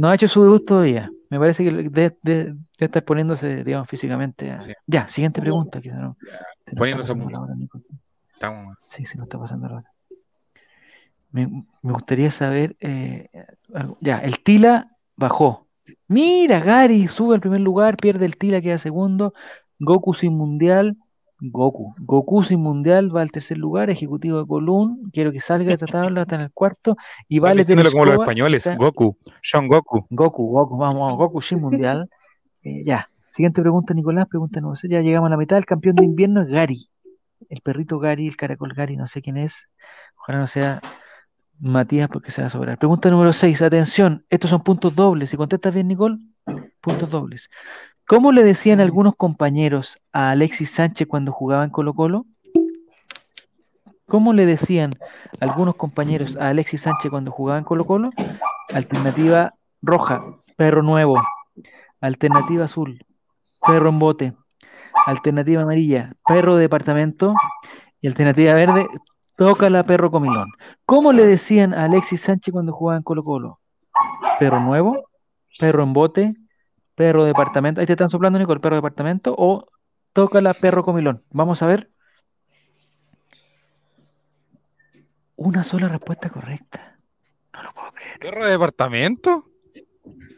No ha hecho su debut todavía. Me parece que debe, debe- debe estar poniéndose, digamos, físicamente. a- Sí. Ya, siguiente pregunta. Que se está Poniéndose. Estamos- Sí, se nos está pasando la hora. Me, me gustaría saber. eh, algo. Ya, el Tila bajó. Mira, Gary sube al primer lugar, pierde el Tila, queda segundo. Goku sin mundial. Goku. Goku sin mundial va al tercer lugar. Ejecutivo de Colún. Quiero que salga de esta tabla, está en el cuarto. Y vale como los españoles. está- Goku. Son Goku. Goku, Goku, vamos, Goku sin mundial. Eh, ya. Siguiente pregunta, Nicolás. Pregunta número seis. Ya llegamos a la mitad. El campeón de invierno es Gary. El perrito Gary, el caracol Gary, no sé quién es. Ojalá no sea Matías porque se va a sobrar. Pregunta número 6. Atención, estos son puntos dobles. Si contestas bien, Nicole, puntos dobles. ¿Cómo le decían algunos compañeros a Alexis Sánchez cuando jugaba en Colo Colo? ¿Cómo le decían algunos compañeros a Alexis Sánchez cuando jugaba en Colo Colo? Alternativa roja, perro nuevo. Alternativa azul, perro en bote. Alternativa amarilla, perro de departamento. Y alternativa verde, tócala perro comilón. ¿Cómo le decían a Alexis Sánchez cuando jugaba en Colo Colo? Perro nuevo, perro en bote, perro de departamento. Ahí te están soplando, Nico, el perro de departamento. O tócala perro comilón. Vamos a ver. Una sola respuesta correcta. No lo puedo creer. ¿Perro de departamento?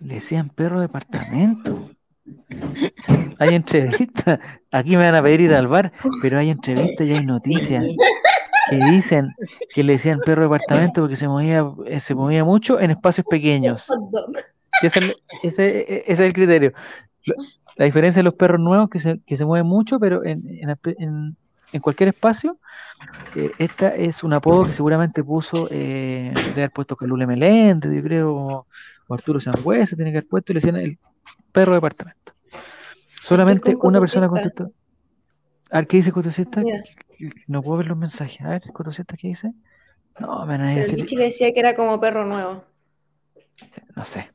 Le decían perro de departamento. Hay entrevistas. Aquí me van a pedir ir al bar, pero hay entrevistas y hay noticias que dicen que le decían perro de departamento porque se movía, eh, se movía mucho en espacios pequeños. Ese es el, ese- e- ese es el criterio. La diferencia de los perros nuevos que se, que se mueven mucho, pero en, en, en- cualquier espacio. eh, esta es un apodo que seguramente puso, eh, debe haber puesto Calule Meléndez, yo creo, o Arturo Sangüesa, tiene que haber puesto y le decían el perro de departamento. Solamente una persona contestó. A ver, ¿qué dice Cotosista? No puedo ver los mensajes. A ver, Cotosista, ¿qué dice? No, me a Pero el decía que era como perro nuevo. no sé.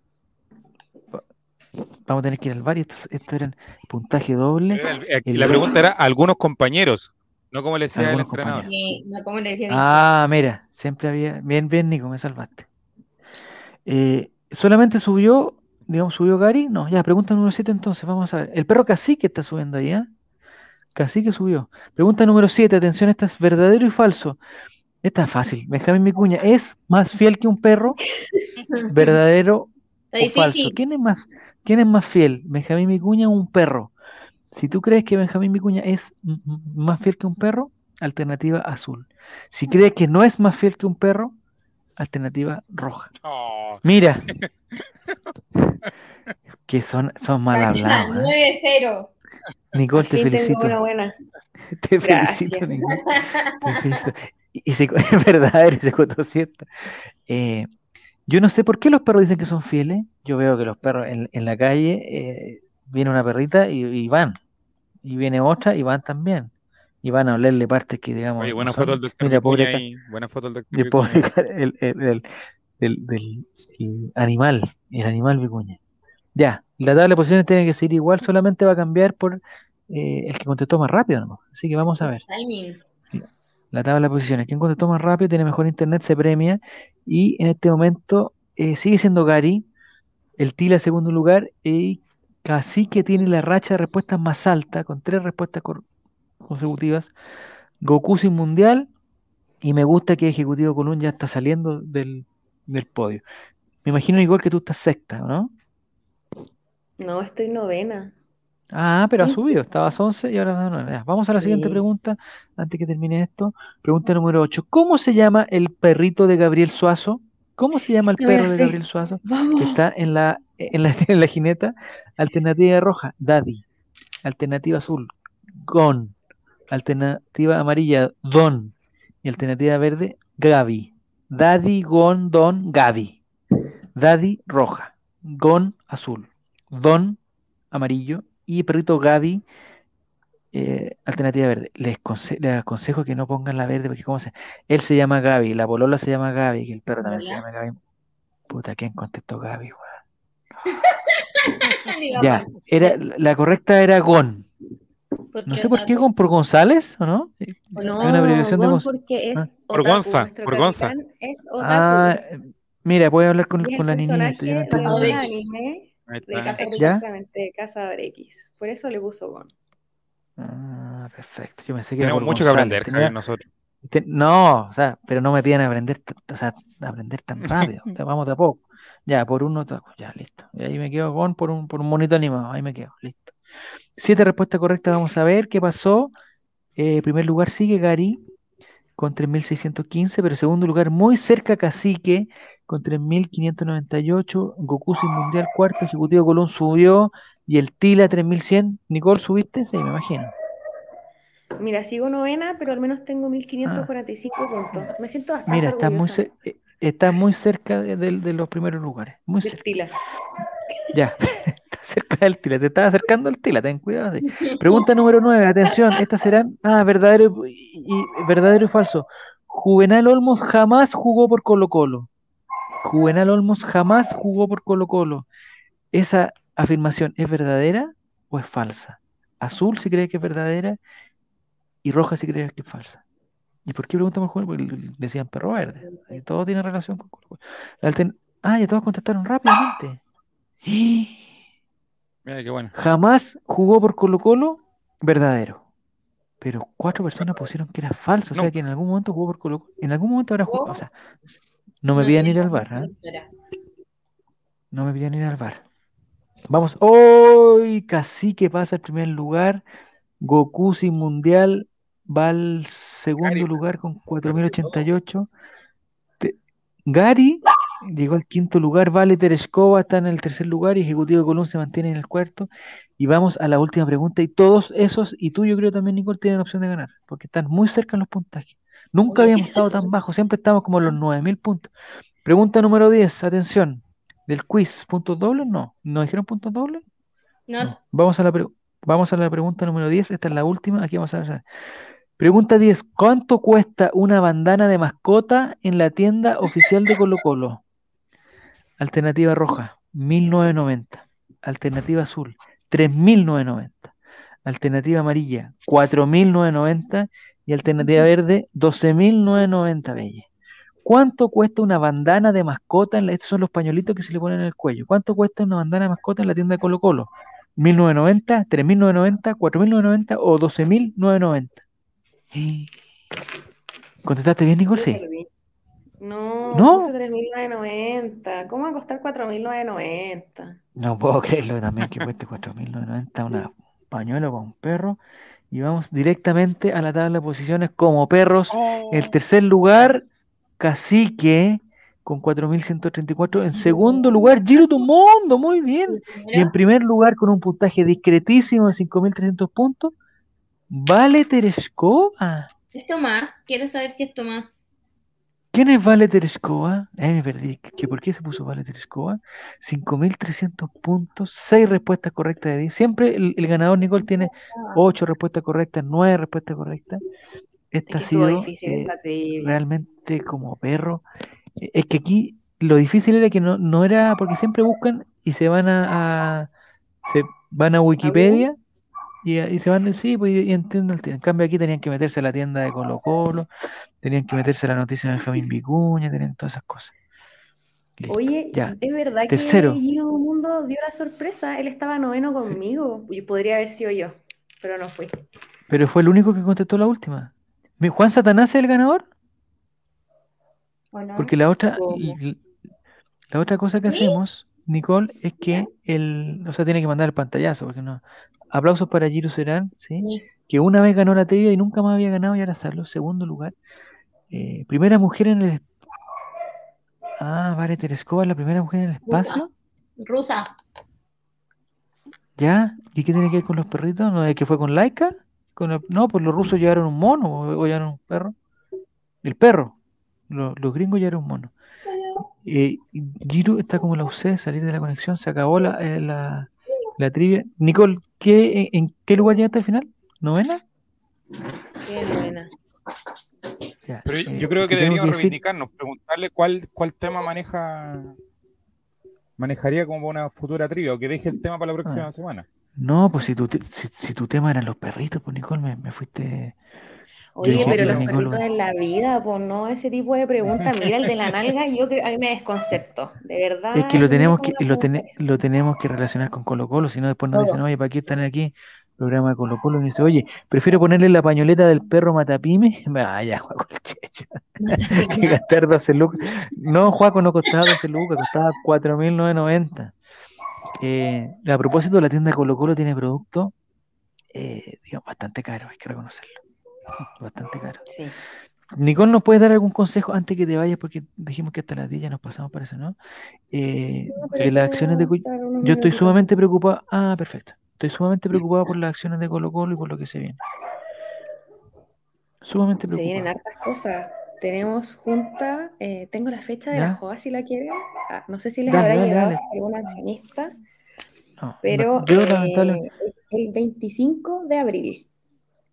Va- Vamos a tener que ir al bar y esto, esto era puntaje doble. Era el- La pregunta era algunos compañeros, no como le decía el entrenador. sí, no, ¿cómo le decía? Ah, mira, siempre había. Bien, bien, Nico, me salvaste. Eh, solamente subió, digamos, subió Gary. No, ya, pregunta número 7 entonces, vamos a ver. El perro cacique está subiendo ahí, ¿eh? Cacique subió. Pregunta número 7, atención, esta es verdadero y falso. Esta es fácil. Benjamín Micuña, ¿es más fiel que un perro? ¿Verdadero Está o falso? difícil. ¿Quién es más, quién es más fiel? ¿Benjamín Micuña o un perro? Si tú crees que Benjamín Micuña es más fiel que un perro, alternativa azul. Si crees que no es más fiel que un perro, alternativa roja. Oh, Mira, que son, son mal hablados. ¿eh? 9-0. Nicole, Al te tengo felicito. una buena. Te Gracias. felicito, Nicole. Te felicito. Y, y se, es verdadero, se contó cierto. Eh, yo no sé por qué los perros dicen que son fieles. Yo veo que los perros en, en la calle eh, viene una perrita y, y van. Y viene otra y van también. Y van a olerle partes que, digamos. Oye, no buena foto del doctor Mira, ahí, Buena foto del doctor pobre el- el- el- del, del- el animal, el animal vicuña. Ya, la tabla de posiciones tiene que ser igual, solamente va a cambiar por eh, el que contestó más rápido, nomás. Así que vamos a ver. Timing. La tabla de posiciones. Quien contestó más rápido tiene mejor internet, se premia. Y en este momento eh, sigue siendo Gary, el Tila segundo lugar, y Cacique tiene la racha de respuestas más alta, con tres respuestas consecutivas. Goku sin mundial, y me gusta que Ejecutivo Colón ya está saliendo del, del podio. Me imagino, igual que tú estás sexta, ¿no? No, estoy novena. Ah, pero ha subido, estabas 11 y ahora vas a 9. Ya, Vamos a la siguiente pregunta, antes que termine esto. Pregunta número 8. ¿Cómo se llama el perrito de Gabriel Suazo? ¿Cómo se llama el perro de. Gabriel Suazo? Que está en la, en la, en la jineta. Alternativa roja, Daddy. Alternativa azul, Gon. Alternativa amarilla, Don. Y alternativa verde, Gaby. Daddy, Gon, Don, Gaby. Daddy roja, Gon azul, Don amarillo y perrito Gaby eh, alternativa verde. Les, conse- les aconsejo que no pongan la verde porque cómo se él se llama Gaby, la polola se llama Gaby, que el perro también se llama Gaby. Puta, ¿quién contestó Gaby, Ya, era, la correcta era Gon. ¿por No sé por qué? Gon, por González, ¿o no? Eh, No, Hay una abreviación de Gonz- porque es Ah. Por. Gonza, por Gonza. es otaku. Ah, mira, voy a hablar con, con la el de Cazador exactamente de Cazador X. Por eso le puso Gon. Ah, perfecto. Yo pensé que Tenemos mucho que aprender, Tenía- Javier, nosotros. No, o sea, pero no me pidan aprender, o sea, aprender tan rápido. o sea, vamos de a poco. Ya, por uno, ya, listo. Y ahí me quedo con por un, por un monito animado. Ahí me quedo, listo. Siete respuestas correctas, vamos a ver qué pasó. Eh, primer lugar sigue Gary con 3.615, pero segundo lugar muy cerca Cacique con 3.598. Goku sin mundial, cuarto. Ejecutivo Colón subió y el Tila 3.100. Nicole, ¿subiste? Sí, me imagino. Mira, sigo novena, pero al menos tengo 1545 puntos. Me siento bastante Ah. Mira, está muy, eh, está muy cerca de, de- de los primeros lugares. Muy de cerca. Tila. Ya, está cerca del Tila. Te estás acercando al Tila, ten cuidado. sí. Pregunta número 9, atención. Estas serán, ah, verdadero y, y- verdadero y falso. Juvenal Olmos jamás jugó por Colo Colo. Juvenal Olmos jamás jugó por Colo Colo. ¿Esa afirmación es verdadera o es falsa? Azul si cree que es verdadera y roja si cree que es falsa. ¿Y por qué preguntamos Juvenal? Porque decían perro verde. Y todo tiene relación con Colo Colo. Ah, ya todos contestaron rápidamente. Mira qué bueno. Jamás jugó por Colo Colo, verdadero. Pero cuatro personas pusieron que era falso, o sea No. que en algún momento jugó por Colo Colo. En algún momento habrá jugado, o sea, no me No pidan ir al bar, ¿ah? No me pidan ir al bar. Vamos, hoy Cacique pasa al primer lugar, Goku sin mundial va al segundo Gary. lugar con 4088. Te- Gary llegó al quinto lugar, Vale Tereshkova está en el tercer lugar y Ejecutivo de Colón se mantiene en el cuarto. Y vamos a la última pregunta. Y todos esos, y tú yo creo también, Nicole, tienen opción de ganar, porque están muy cerca en los puntajes. Nunca habíamos estado tan bajos, siempre estamos como en los 9000 puntos. Pregunta número 10, atención. Del quiz, ¿puntos dobles? No. ¿No dijeron puntos dobles? No, No. Vamos a la, vamos a la pregunta número 10. Esta es la última. Aquí vamos a ver. Pregunta 10. ¿Cuánto cuesta una bandana de mascota en la tienda oficial de Colo Colo? Alternativa roja, 1990. Alternativa azul, 3990. Alternativa amarilla, 4990. Y alternativa verde, 12990, Belle. ¿Cuánto cuesta una bandana de mascota? En la- estos son los pañuelitos que se le ponen en el cuello. ¿Cuánto cuesta una bandana de mascota en la tienda de Colo Colo? ¿1990, 3990, 4990 o 12990? ¿Contestaste bien, Nicole? Sí. No, ¿No? puse 3.990. ¿Cómo va a costar 4.990? No puedo creerlo también que cueste 4.990 una pañuelo con un perro. Y vamos directamente a la tabla de posiciones como perros. El tercer lugar, Cacique, con 4.134. En segundo lugar, Giro tu Mundo, muy bien. Y en primer lugar, con un puntaje discretísimo de 5.300 puntos, Vale Tereshkova. ¿es Tomás? Quiero saber si es Tomás. ¿Quién es Vale Tereshkova? Ahí me perdí. ¿Que ¿Por qué se puso Vale Tereshkova? 5.300 puntos, 6 respuestas correctas de 10. Siempre el, el ganador, Nicole, tiene 8 respuestas correctas, 9 respuestas correctas. Es Esta ha sido difícil eh, realmente como perro. Eh, Es que aquí lo difícil era que no, no era, porque siempre buscan y se van a, a- se van a Wikipedia y, y se van, sí, pues, y, entienden el tiro. En cambio aquí tenían que meterse a la tienda de Colo Colo, tenían que meterse a la noticia de Benjamín Vicuña, tenían todas esas cosas. Listo, Oye, ya. es verdad Tercero. que Gino Mundo dio la sorpresa. Él estaba noveno conmigo. Y podría haber sido yo, pero no fui. Pero fue el único que contestó la última. Juan Satanás es el ganador, ¿O no? porque la otra, la otra cosa que hacemos, Nicole, es que el, o sea, tiene que mandar el pantallazo, porque no. Aplausos para Giro Serán, ¿sí? Sí. que una vez ganó la trivia y nunca más había ganado y ahora salió segundo lugar. Eh, primera mujer en el... Ah, Vare Tereskova es la primera mujer en el espacio. Rusa. ¿Ya? ¿Y qué tiene que ver con los perritos? ¿No es que fue con Laika? Con el- No, pues los rusos llevaron un mono o, o llevaron un perro. El perro. Los, los gringos llevaron un mono. Eh, Giro está como la UC, salir de la conexión, se acabó la, eh, la, la trivia. Nicole, ¿qué, en, en qué lugar llegaste al final? ¿Novena? Qué. Ya, Pero eh, yo creo que deberíamos decir- reivindicarnos, preguntarle cuál, cuál tema maneja manejaría como una futura trivia o que deje el tema para la próxima Ah. semana. No, pues si tu, si, si tu tema eran los perritos, pues Nicole, me, me fuiste. Oye, pero los perritos en la vida, pues no ese tipo de preguntas. Mira el de la nalga, yo creo, a mí me desconcertó. De verdad. Es que lo tenemos que, lo, lo tenemos que relacionar con Colo Colo, si no después nos dicen, oye, ¿para qué están aquí? Programa de Colo Colo, y dice, oye, prefiero ponerle la pañoleta del perro Matapime. Vaya, Juaco el Checho. Que gastar 12 lucas. No, Juaco no costaba 12 lucas, costaba 4.990. Eh, a propósito, la tienda Colo Colo tiene productos, eh, digamos, bastante caros, hay que reconocerlo. Bastante caros. Sí. Nicole, ¿nos puedes dar algún consejo antes que te vayas? Porque dijimos que hasta las 10 ya nos pasamos para eso, ¿no? Eh, No, de las acciones de... Yo estoy sumamente preocupado. Ah, perfecto. Estoy sumamente preocupado por las acciones de Colo Colo y por lo que se viene. Sumamente Se vienen preocupado. hartas cosas. Tenemos junta, eh, tengo la fecha de ¿Ya? la JOA si la quieren. Ah, no sé si les Dale, habrá dale, llegado dale. si algún accionista, No, pero no, yo eh, es el 25 de abril.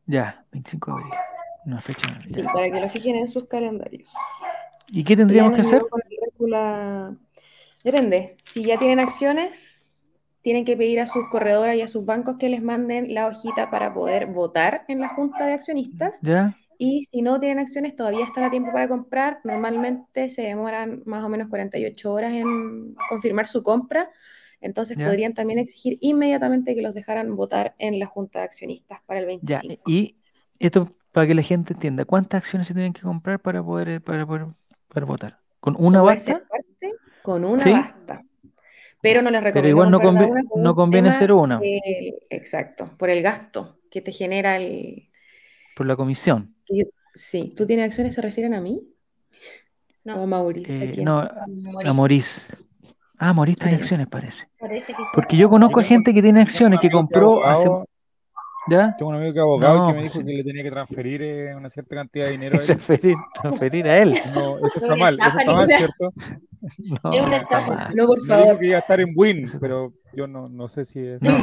Ya, 25 de abril. Una fecha. Sí, ya. para que lo fijen en sus calendarios. ¿Y qué tendríamos que hacer? Depende. Si ya tienen acciones, tienen que pedir a sus corredoras y a sus bancos que les manden la hojita para poder votar en la junta de accionistas. ¿Ya? Y si no tienen acciones, todavía están a tiempo para comprar. Normalmente se demoran más o menos 48 horas en confirmar su compra. Entonces Ya. podrían también exigir inmediatamente que los dejaran votar en la junta de accionistas para el Ya. 25. Y esto para que la gente entienda, ¿cuántas acciones se tienen que comprar para poder, eh, para poder, para votar? ¿Con una basta? parte, con una ¿Sí? basta. Pero no les recomiendo igual no convi- una con no conviene ser una. exacto, por el gasto que te genera el... Por la comisión. que yo- sí, ¿tú tienes acciones se refieren a mí? No. ¿O a Maurice? ¿A Eh, no, Moris. a Morís. Ah, Ah, ya. acciones, parece. Parece que sí. Porque yo conozco a Yo gente que tiene acciones, que compró hace... ¿Ya? Tengo un amigo que es abogado No, que me pues dijo sí. que le tenía que transferir eh, una cierta cantidad de dinero a él. Transferir, transferir a él. No, eso está mal, eso está mal. ¿cierto? No, Es una estafa. No, por Me dijo favor. que iba a estar en Win, pero yo no, no sé si es. No.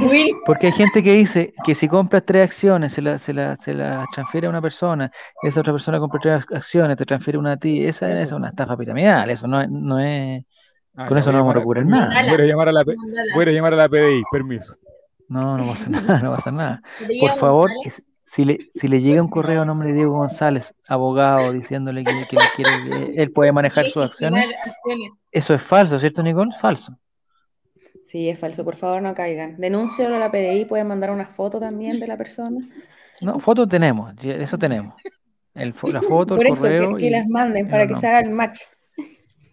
Porque hay gente que dice que si compras tres acciones, se las se la, se la transfiere a una persona, esa otra persona compra tres acciones, te transfiere una a ti, esa esa es una estafa piramidal, eso no es, no es, Ah, con eso no a vamos a permiso, nada. Voy a llamar a la, P- Mandala. voy a llamar a la PDI, permiso. no, no pasa nada, no pasa nada. Por favor, si le, si le llega un correo a nombre de Diego González, abogado, diciéndole que, que quiere, que él puede manejar sus acciones, eso es falso, ¿cierto, Nicole? Falso. Sí, es falso. Por favor, no caigan. Denúncialo a la PDI. Pueden mandar una foto también de la persona. No, fotos tenemos, eso tenemos. El, la foto, Por el eso, que, correo que y- las manden para que se nombres. hagan match.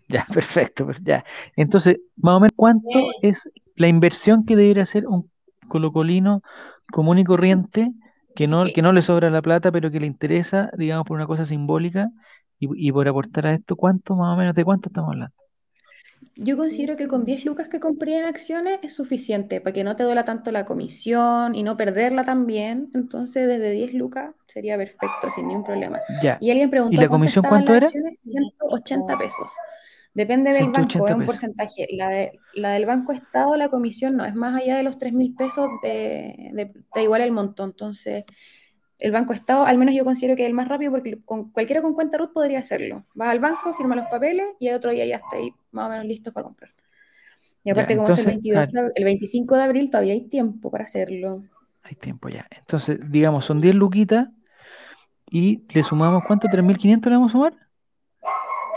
Ya, perfecto, per- ya. Entonces, más o menos, ¿cuánto Bien. es la inversión que debería hacer un colocolino común y corriente que no, que no le sobra la plata, pero que le interesa, digamos, por una cosa simbólica y, y por aportar a esto, ¿cuánto más o menos, de cuánto estamos hablando? Yo considero que con 10 lucas que compré en acciones es suficiente para que no te duela tanto la comisión y no perderla también. Entonces, desde 10 lucas sería perfecto, sin ningún problema. Ya, Y alguien preguntó ¿Y la comisión cuánto las era? acciones, 180 pesos. Depende del banco, 180 es un porcentaje. La, de- la del Banco Estado, la comisión no es más allá de los 3 mil pesos, de, de- da igual el monto. Entonces, el Banco Estado, al menos yo considero que es el más rápido porque con cualquiera con cuenta RUT podría hacerlo. Vas al banco, firma los papeles y el otro día ya está ahí más o menos listo para comprar. Y aparte, como es el, entonces, 22 ah. de- el 25 de abril, todavía hay tiempo para hacerlo. Hay tiempo ya. Entonces, digamos, son 10 luquitas y le sumamos, ¿cuánto? ¿3.500 le vamos a sumar?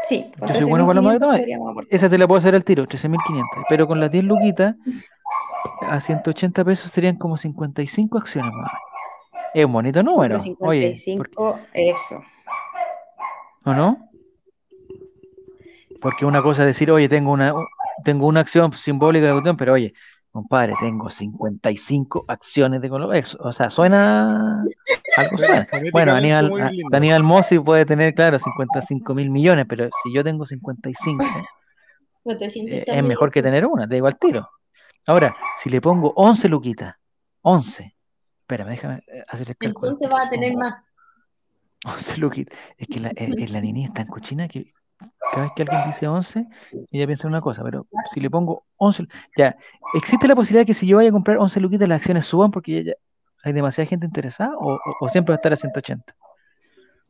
Sí, con Yo soy bueno para la 13.500 maratón. Esa te la puedo hacer al tiro, 13.500. Pero con las 10 luquitas, a 180 pesos serían como 55 acciones más. Es un bonito número. Los Oye, 55, eso. ¿o no? Porque una cosa es decir, oye, tengo una, tengo una acción simbólica de la cuestión, pero oye, compadre, tengo 55 acciones de Colobex. O sea, suena algo suena. Bueno, Aníbal. Aníbal Mossi puede tener, claro, 55 mil millones, pero si yo tengo 55, No te eh, es mejor que tener una, te digo al tiro. Ahora, si le pongo 11 luquitas, 11, espérame, déjame eh, hacer el cálculo. Entonces va a tener más. 11 luquitas. Es que la, eh, la niña es tan cochina que cada vez que alguien dice 11, ella piensa en una cosa, pero si le pongo 11, ya, ¿existe la posibilidad que si yo vaya a comprar 11 luquitas las acciones suban porque ya, ya hay demasiada gente interesada o, o- o siempre va a estar a 180?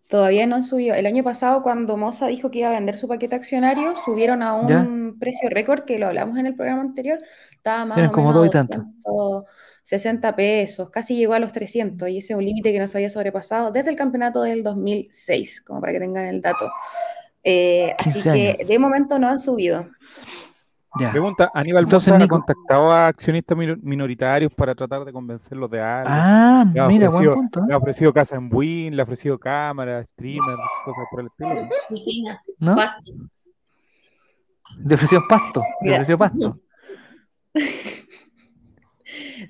Todavía no han subido. El año pasado, cuando Moza dijo que iba a vender su paquete accionario, subieron a ¿Ya? un precio récord, que lo hablamos en el programa anterior, estaba más o como menos a tanto. 260 pesos, casi llegó a los 300, y ese es un límite que no se había sobrepasado desde el campeonato del 2006, como para que tengan el dato. Eh, así 15 que de momento no han subido. Ya. Pregunta, ¿Aníbal Entonces, Mosa ha contactado a accionistas minor- minoritarios para tratar de convencerlos de algo? Ah, Le ha mira, buen ofrecido- punto. Le ha ofrecido casa en Win, le ha ofrecido cámaras, streamers, cosas por el estilo. ¿no? Pasto. Le ofreció pasto, le ofreció pasto.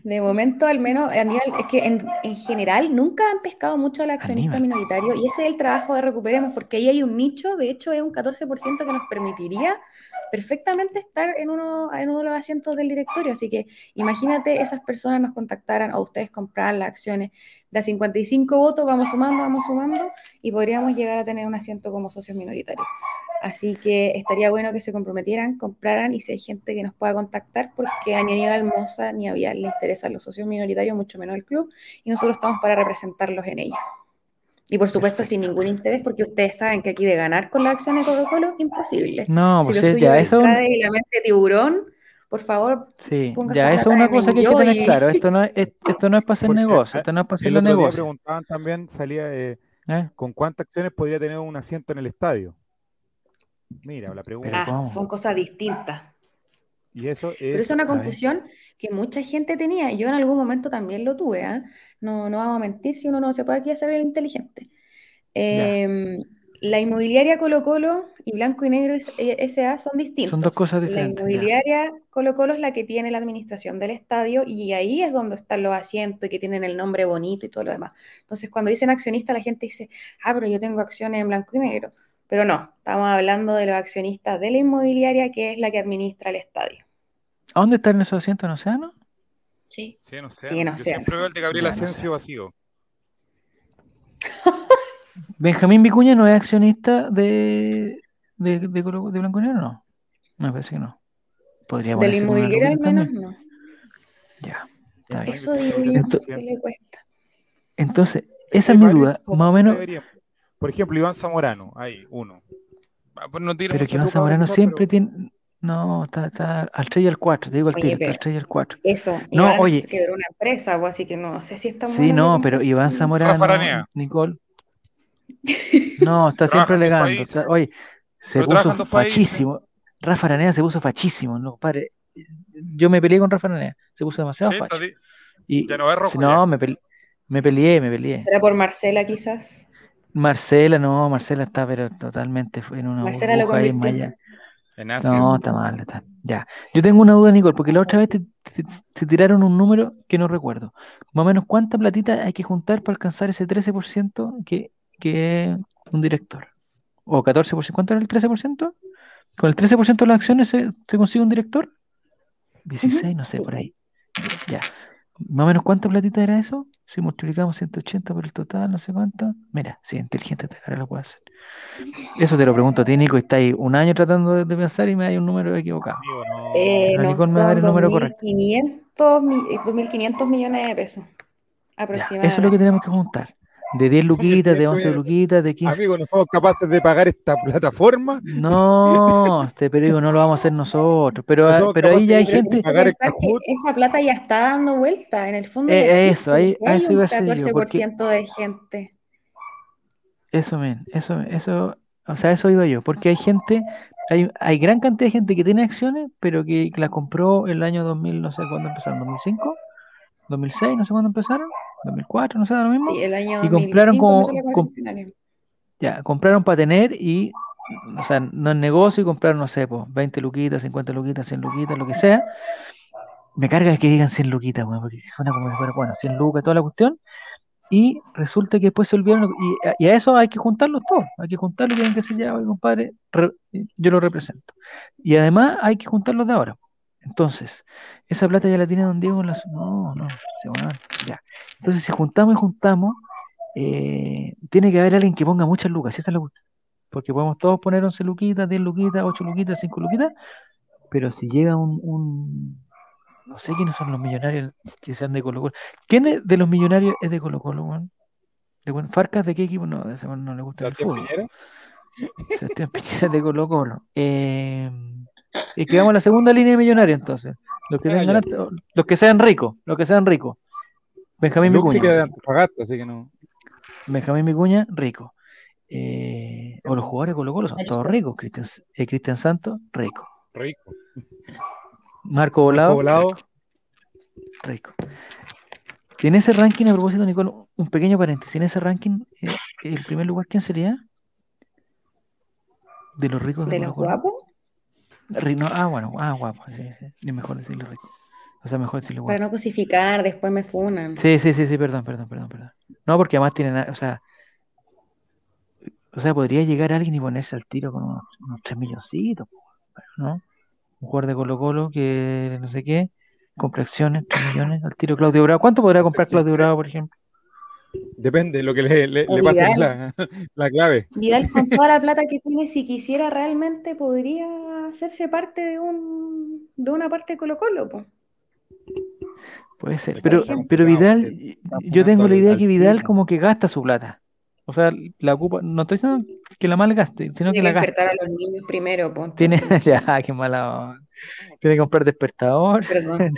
De momento, al menos, Aníbal, es que en, en general nunca han pescado mucho al accionista Aníbal. minoritario y ese es el trabajo de Recuperemos, porque ahí hay un nicho, de hecho es un 14% que nos permitiría perfectamente estar en uno, en uno de los asientos del directorio. Así que imagínate esas personas nos contactaran o ustedes compraran las acciones de a 55 votos, vamos sumando, vamos sumando y podríamos llegar a tener un asiento como socios minoritarios. Así que estaría bueno que se comprometieran, compraran y si hay gente que nos pueda contactar, porque a Aníbal Mosa ni a Vial le interesan los socios minoritarios, mucho menos el club, y nosotros estamos para representarlos en ellos. Y por supuesto, sin ningún interés, porque ustedes saben que aquí de ganar con la acción de Colo-Colo, imposible. No, si pues lo es- suyo ya, es eso es la mente de tiburón, por favor, Sí, ya eso es una cosa que hay que tener y- claro. Esto no es, es- esto no es para hacer Porque, negocio, ah, esto no es para hacer El negocios. preguntaban también, salía de ¿eh? con cuántas acciones podría tener un asiento en el estadio. Mira, la pregunta. Ah, son cosas distintas. Y eso Pero es es. una confusión que mucha gente tenía. Yo en algún momento también lo tuve, ¿ah? No, no vamos a mentir si uno no se puede aquí hacer el inteligente. Eh, la inmobiliaria Colo Colo y Blanco y Negro S- eh, SA son distintos. Son dos cosas La diferentes. ya. inmobiliaria Colo Colo es la que tiene la administración del estadio y ahí es donde están los asientos y que tienen el nombre bonito y todo lo demás. Entonces, cuando dicen accionista, la gente dice, ah, pero yo tengo acciones en blanco y negro. Pero no, estamos hablando de los accionistas de la inmobiliaria, que es la que administra el estadio. ¿A dónde están esos asientos en Océano? Sí. Sí, no sé. Sí, no Yo sé. siempre veo el de Gabriel. Asensio vacío. Benjamín Vicuña no es accionista de, de, de, Blanco Negro, no. Me parece que no. Podría De la inmobiliaria al menos también. no. Ya, está bien. Eso digo yo que que le cuesta. Entonces, esa es mi duda. Más o menos. Por ejemplo, Iván Zamorano, ahí, uno. Ah, pues no pero que Iván Zamorano siempre pero- tiene. No, está, está al 3 y al 4, te digo al Oye, tiro, está pero- al 3 y al 4. Eso. No, Iván oye. quebró una empresa, pues, así que no sé si está Sí, bueno no, pero Iván Zamorano, Rafa Aranea. Nicole. No, está siempre está- oye, se Pero puso países. fachísimo. Rafa Aranea se puso fachísimo, no, padre. Yo me peleé con Rafa Aranea, se puso demasiado Sí, facho. Y, ya no es rojo. sí, no, me, pele- me peleé, me peleé. ¿Será por Marcela quizás? Marcela, no, Marcela está, pero totalmente fue en una Marcela lo en convirtió. Maya. ya. En Asia. No, está mal, está. Ya. Yo tengo una duda, Nicole, porque la otra vez te, te- te tiraron un número que no recuerdo. Más o menos, ¿cuánta platita hay que juntar para alcanzar ese 13% que, que es un director? ¿O 14%? ¿Cuánto era el 13%? ¿Con el 13% de las acciones se, se consigue un director? 16, no sé, por ahí. Ya. Más o menos, ¿cuánta platita era eso? Si multiplicamos 180 por el total, no sé cuánto. Mira, sí, inteligente esta cara lo puede hacer. Eso te lo pregunto a ti, Nico, y está ahí un año tratando de, de pensar y me da un número equivocado. Eh, no, Nicole me va a dar son el número correcto. 2.500 mi- eh, 2.500 millones de pesos Ya, aproximadamente. eso es lo que tenemos que juntar. De 10 luquitas, de Amigo, 11 luquitas, de 15. Amigo, no somos capaces de pagar esta plataforma. No, este periódico no lo vamos a hacer nosotros. Pero, No pero ahí ya hay de gente. Kahoot. esa plata ya está dando vuelta. En el fondo Eh, eso, ahí- hay eso un iba a ser yo, 14% de gente. Eso, men, eso, eso, o sea, eso iba yo, porque hay gente, hay, hay gran cantidad de gente que tiene acciones, pero que la compró el año 2000, no sé cuándo empezaron, 2005, 2006, no sé cuándo empezaron, 2004, no sé, lo mismo. Sí, el año Y compraron 2005 como- com-. Ya, compraron para tener y, o sea, no es negocio y compraron, no sé, pues, 20 luquitas, 50 luquitas, 100 luquitas, lo que sea. Me carga que digan 100 luquitas, weón, porque suena como bueno, 100 lucas, toda la cuestión. Y resulta que después se olvidaron, y a, y a eso hay que juntarlos todos, hay que juntarlos y tienen que decir, ya, oye, compadre, re- yo lo represento. Y además hay que juntarlos de ahora. Entonces, esa plata ya la tiene don Diego en la... su- No, no, se van, ya. Entonces, si juntamos y juntamos, eh, tiene que haber alguien que ponga muchas lucas, esa es la cuestión. Porque podemos todos poner 11 luquitas, 10 luquitas, 8 luquitas, 5 luquitas, pero si llega un, un- no sé quiénes son los millonarios que sean de Colo Colo. ¿Quién es de los millonarios es de Colo Colo, weón? ¿De ¿Farcas de qué equipo? No, de ese no le gusta el fútbol. Piñera. Sebastián Piñera de Colo Colo. Eh, y que vamos a la segunda línea de millonarios entonces. Los que, Ah, los sean ricos, los que sean ricos. Benjamín de Antofagasta, así que no. Benjamín Vicuña, rico. Eh, o los jugadores de Colo Colo son todos ricos. Cristian, eh, Cristian Santos, rico. Rico. Marco Volado, Marco Volado. rico. Y en ese ranking, a propósito, Nicole, un pequeño paréntesis. En ese ranking, eh, el primer lugar, ¿quién sería? De los ricos de, ¿De los guapos? Ah, bueno, ah, guapo. Sí, sí. Ni mejor decirlo rico. O sea, mejor decirlo Para guapo. no cosificar, después me funan. Sí, sí, sí, sí, perdón, perdón, perdón, perdón. No, porque además tienen, o sea, o sea, podría llegar alguien y ponerse al tiro con unos, unos 3 milloncitos, ¿no? Un jugador de Colo Colo que no sé qué, compra acciones, 3 millones, al tiro Claudio Bravo. ¿Cuánto podrá comprar Claudio Bravo, por ejemplo? Depende, lo que le, le, le pase la, la clave. Vidal con toda la plata que tiene, si quisiera realmente, podría hacerse parte de un de una parte de Colo Colo, po. Puede ser, pero, pero Vidal, yo tengo la idea que Vidal como que gasta su plata. O sea, la ocupa, no estoy diciendo que la malgaste, sino que Tiene la que gasta. despertar a los niños primero, po. Tiene, ya, qué mala. Tiene que comprar despertador. Perdón.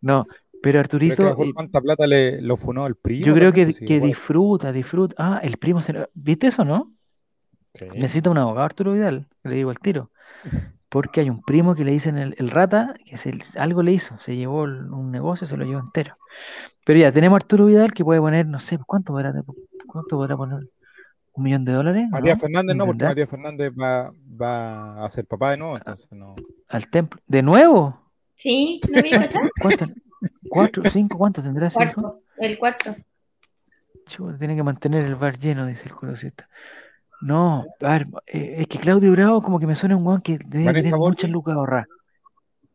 No, pero que Arturito, mejor eh, cuánta plata le lo funó el primo. yo creo que, pues, que disfruta, disfruta. Ah, el primo se... ¿Viste eso, no? Sí. Necesita un abogado, Arturo Vidal, le digo al tiro. Porque hay un primo que le dicen el, el rata, que se- algo le hizo, se llevó el- un negocio, se lo llevó entero. Pero ya, tenemos a Arturo Vidal que puede poner, no sé, ¿cuánto podrá, cuánto podrá poner? ¿Un millón de dólares? Matías ¿No? Fernández no, porque. Matías Fernández va, va a ser papá de nuevo, entonces no. Al templo. ¿De nuevo? Sí, ¿no había cachado? ¿Cuánto? ¿Cuatro, cinco? ¿Cuánto tendrá? Cuarto, el cuarto. Chuta, tiene que mantener el bar lleno, dice el curosista. No, a ver, eh, es que Claudio Bravo como que me suena un guan que debe Vanessa tener muchas lucas ahorradas.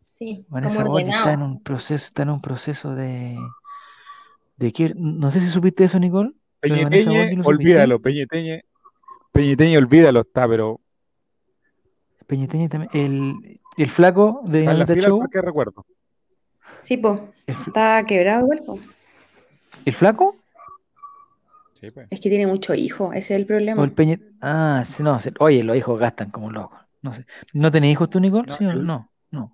Sí, Vanessa como está en un proceso, está en un proceso de, de que, no sé si supiste eso, Nicole. Peñeteñe, ¿lo supiste? olvídalo, Peñeteñe. Peñeteñe, olvídalo, está, pero Peñeteñi también. El, el flaco de está en la fila Show. recuerdo. Sí, po. Está quebrado igual, po. ¿el flaco? Sí, pues. Es que tiene mucho hijo, ese es el ¿O problema. el? Ah, sí, no, sí. Oye, los hijos gastan como locos. No sé. ¿No tenés hijos tú, Nicole? No, ¿Sí o no? No.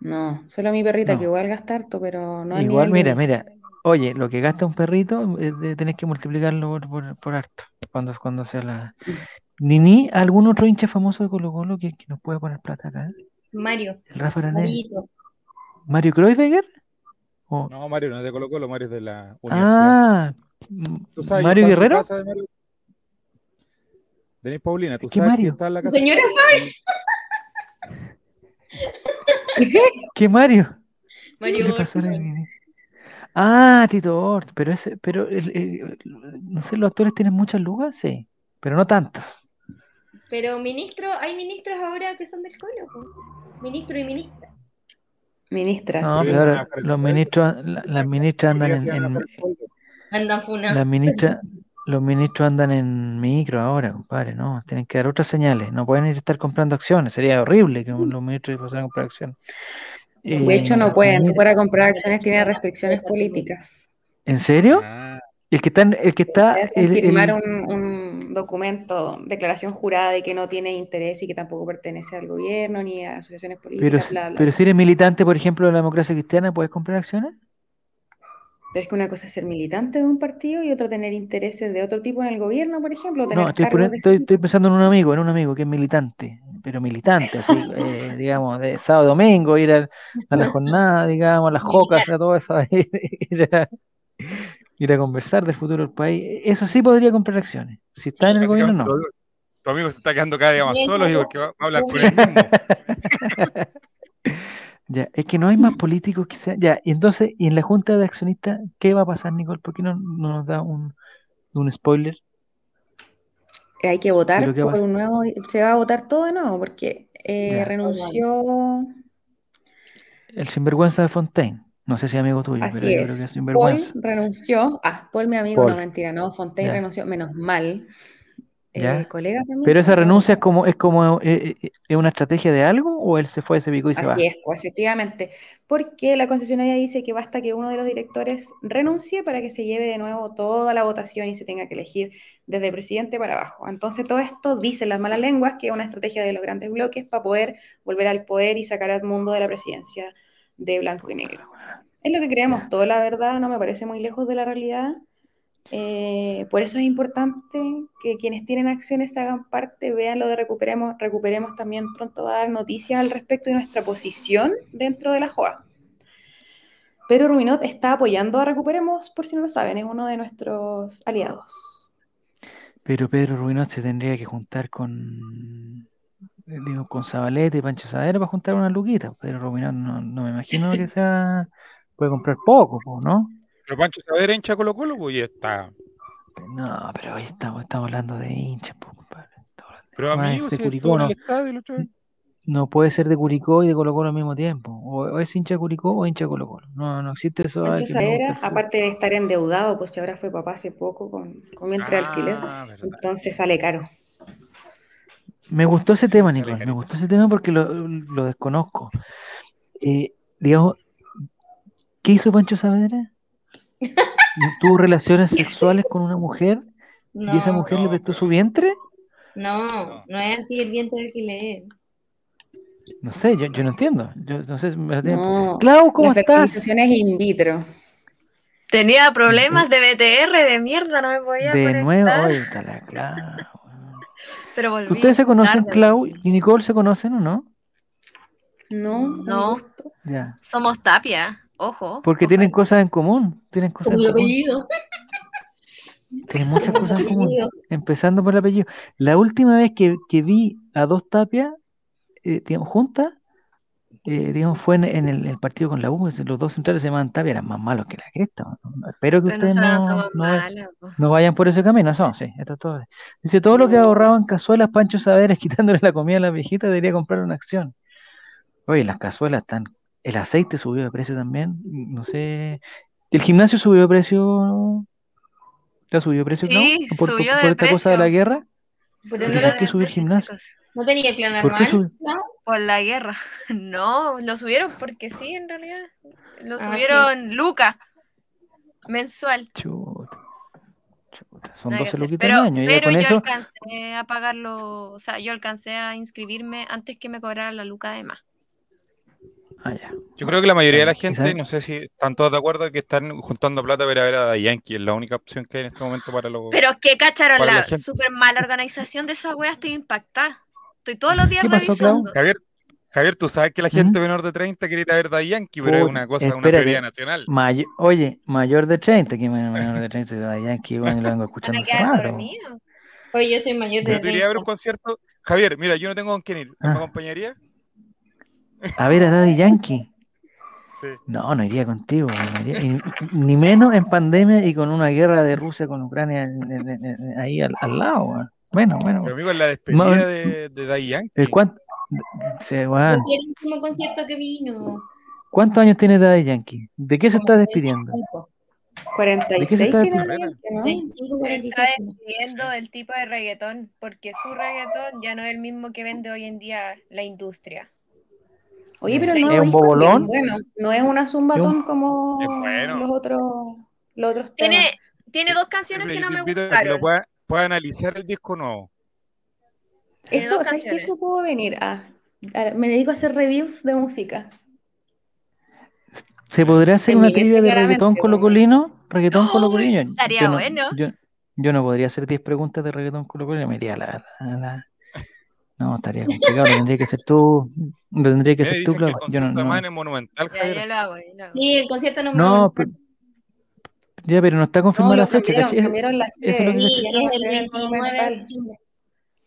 No, solo mi perrita No. que igual gasta harto, pero no al Igual, de mira, mira. Oye, lo que gasta un perrito, eh, tenés que multiplicarlo por, por, por harto. Cuando, cuando sea la. Nini, ¿algún otro hincha famoso de Colo Colo que, que nos pueda poner plata acá? Mario, ¿El Rafa? Marito. ¿Mario Kreuzberger? ¿O- No, Mario no es de Colo Colo, Mario es de la universidad. ah, ¿Tú sabes Mario en Guerrero? casa de Mario? Denis Paulina, ¿tú ¿Qué sabes Mario? que está en la casa? Señora ¿Qué Mario? ¿Qué Mario le pasó. Nini? Ah, Tito Ort, pero ese, pero el- el- no sé, los actores tienen muchas lucas, sí, pero no tantas. Pero ministro, hay ministros ahora que son del Colo. Ministro y ministras. No, Sí, los ministros, la- las ministras andan en. Andan las ministras, los ministros andan en micro ahora, compadre, no, tienen que dar otras señales, no pueden ir a estar comprando acciones, sería horrible que los ministros pasaran a comprar acciones. De hecho, Eh, no pueden. Para comprar acciones tiene restricciones políticas. ¿en serio? Ah, El que está, el que está, el- el- firmar un, un documento, declaración jurada de que no tiene interés y que tampoco pertenece al gobierno ni a asociaciones políticas, si- bla, bla. pero si eres militante, por ejemplo, de la democracia cristiana, ¿puedes comprar acciones? Pero es que una cosa es ser militante de un partido y otra tener intereses de otro tipo en el gobierno, por ejemplo, tener No, estoy, pensando en un amigo, en un amigo que es militante, pero militante, así, eh, digamos, de sábado domingo, ir a, a la jornada, digamos, a las jocas, a todo eso, ir, ir a, ir a conversar del futuro del país. Eso sí podría comprar acciones. Si está en el gobierno, no. tu, tu amigo se está quedando cada día más solo y porque va va a hablar con él mismo. Ya, es que no hay más políticos que sean. Ya, y entonces, y en la junta de accionistas, ¿qué va a pasar, Nicole? ¿Por qué no, no nos da un, un spoiler? Hay que votar Pero ¿qué por un nuevo, se va a votar todo de nuevo porque eh, renunció, El sinvergüenza de Fontaine. No sé si es amigo tuyo, así pero yo creo es, que es Paul renunció, ah, Paul mi amigo, Paul. no mentira, no, Fontaine renunció, menos mal, Eh, Ya. colega también. Pero esa renuncia es como, es como, eh, eh, ¿es una estrategia de algo o él se fue, se picó y se va? Así es, pues efectivamente, porque la concesionaria dice que basta que uno de los directores renuncie para que se lleve de nuevo toda la votación y se tenga que elegir desde presidente para abajo. Entonces todo esto dicen las malas lenguas que es una estrategia de los grandes bloques para poder volver al poder y sacar al mundo de la presidencia de blanco y negro. Es lo que creemos todo, la verdad, no me parece muy lejos de la realidad. Eh, por eso es importante que quienes tienen acciones hagan parte, vean lo de Recuperemos. Recuperemos también pronto va a dar noticias al respecto de nuestra posición dentro de la JOA. Pero Ruminot está apoyando a Recuperemos, por si no lo saben, es uno de nuestros aliados. Pero Pedro Ruinot se tendría que juntar con, eh, digo, con Zabaleta y Pancho Saavedra para juntar una luquita. Pedro Ruinot no, no me imagino que sea, puede comprar poco, po, ¿no? Pero Pancho Saavedra hincha Colo Colo, pues ya está. No, pero hoy estamos, estamos hablando de hinchas, po, compadre. Estamos hablando de- Pero Además, amigo, es de si Curicó, no, no puede ser de Curicó y de Colo Colo al mismo tiempo. O, o es hincha de Curicó o hincha de Colo Colo. No, no existe eso. ay, Pancho que fútbol. aparte de estar endeudado, pues si ahora fue papá hace poco con, con alquiler, Ah, verdad. entonces sale caro. Me gustó ese Sí, tema, Nicole. Me gustó ese tema porque lo, lo desconozco. Eh, digamos, ¿qué hizo Pancho Saavedra? ¿Tuvo relaciones sexuales con una mujer No, y esa mujer le prestó su vientre? no, no es así el vientre del que lee. No sé, yo, yo no entiendo. Yo no sé, me la tienen- No, Clau, ¿cómo la estás? in vitro. Tenía problemas de BTR de mierda, no me podía De conectar, nuevo, oye, está la Clau. pero volví ¿Ustedes se conocen, tarde. Clau y Nicole, se conocen o no? No, no. No. Ya. Somos Tapia, ojo. Porque ojo. tienen cosas en común. Tienen cosas Como en el común. apellido. Tienen muchas cosas en común. Empezando por el apellido. La última vez que, que vi a dos tapias, eh, digamos, juntas, eh, digamos, fue en, en el, el partido con la U. Los dos centrales se llamaban Tapia, eran más malos que la cresta. ¿no? Espero que Pero ustedes no no, vayan por ese camino. No, sí, esto es todo. Dice, todo lo que ahorraban cazuelas Pancho Saberes quitándole la comida a las viejitas debería comprar una acción. Oye, las cazuelas están... El aceite subió de precio también. No sé... ¿El gimnasio subió de precio? ¿Te ha subido de precio? Sí, ¿Por, por- subió por de esta cosa de la precio. guerra? Pero Subió no de lo- ¿por qué subir precio, gimnasio? chicos. ¿No tenía el plan ¿Por qué anual? sube? ¿No? Por la guerra. No, lo subieron porque sí, en realidad. Lo Ah, subieron Luca mensual. Chuta. Chuta. Son que 12 hacer. luquitas al año. Ya pero con yo eso... alcancé a pagarlo, o sea, yo alcancé a inscribirme antes que me cobrara la Luca de más. Ah, ya. Yo creo que la mayoría de la ¿Y gente, no sé si están todos de acuerdo que están juntando plata para ver a Yankee. Es la única opción que hay en este momento para los. Pero que cacharon la la super mala organización de esa wea, estoy impactada. Estoy todos los días ¿Qué pasó, Clau? revisando. Javier, Javier, tú sabes que la ¿Mm? gente menor de 30 quiere ir a ver Daddy Yankee, pero es una cosa, una espérate. prioridad nacional. May- Oye, mayor de 30, que menor de 30 de Yankee, bueno, lo vengo escuchando a hace rato. Oye, yo soy mayor de Yo te iría a ver un 30. concierto. Javier, mira, yo no tengo con quién ir. ¿Me Ah. acompañaría? A ver a Daddy Yankee. Sí. No, no iría contigo. no iría- y- y- ni menos en pandemia y con una guerra de Rusia con Ucrania en- en- en- en- ahí al, al lado. Bueno, bueno. Pero amigo, la despedida Ma- de, de Daddy Yankee. ¿El cuán- se- weón, Yo fui al último concierto que vino. ¿Cuántos años tiene Daddy Yankee? ¿De qué se está despidiendo? 25, 46 está despidiendo? ¿no? 25, Se 46. está despidiendo del tipo de reggaetón, porque su reggaetón ya no es el mismo que vende hoy en día la industria. Oye, pero el ¿Es un bobolón? Bueno, no es una zumbatón como bueno. los otros, los otros temas. Tiene, Tiene dos canciones Siempre que no me que gustaron. lo pueda, pueda analizar el disco nuevo. Eso, ¿sabes qué? canciones. Eso puedo venir a, a- Me dedico a hacer reviews de música. ¿Se podrá hacer En una trivia de reggaetón colocolino? Reggaetón ¡Oh! colocolino. Yo- estaría yo no, bueno. Yo, yo no podría hacer 10 preguntas de reggaetón colocolino, me iría a la, a la- No, estaría complicado, lo tendría que hacer tú, lo tendría que Mira, hacer tú, que el. Yo no, no- es monumental, Ya, yo lo hago. yo lo hago. Sí, el concierto no me No, pero, ya, pero no está No, confirmada lo la fecha, ¿cachai? cambiaron la eso es sede. lo que Sí, Ya no va a es el ser 29 de Monumental. septiembre.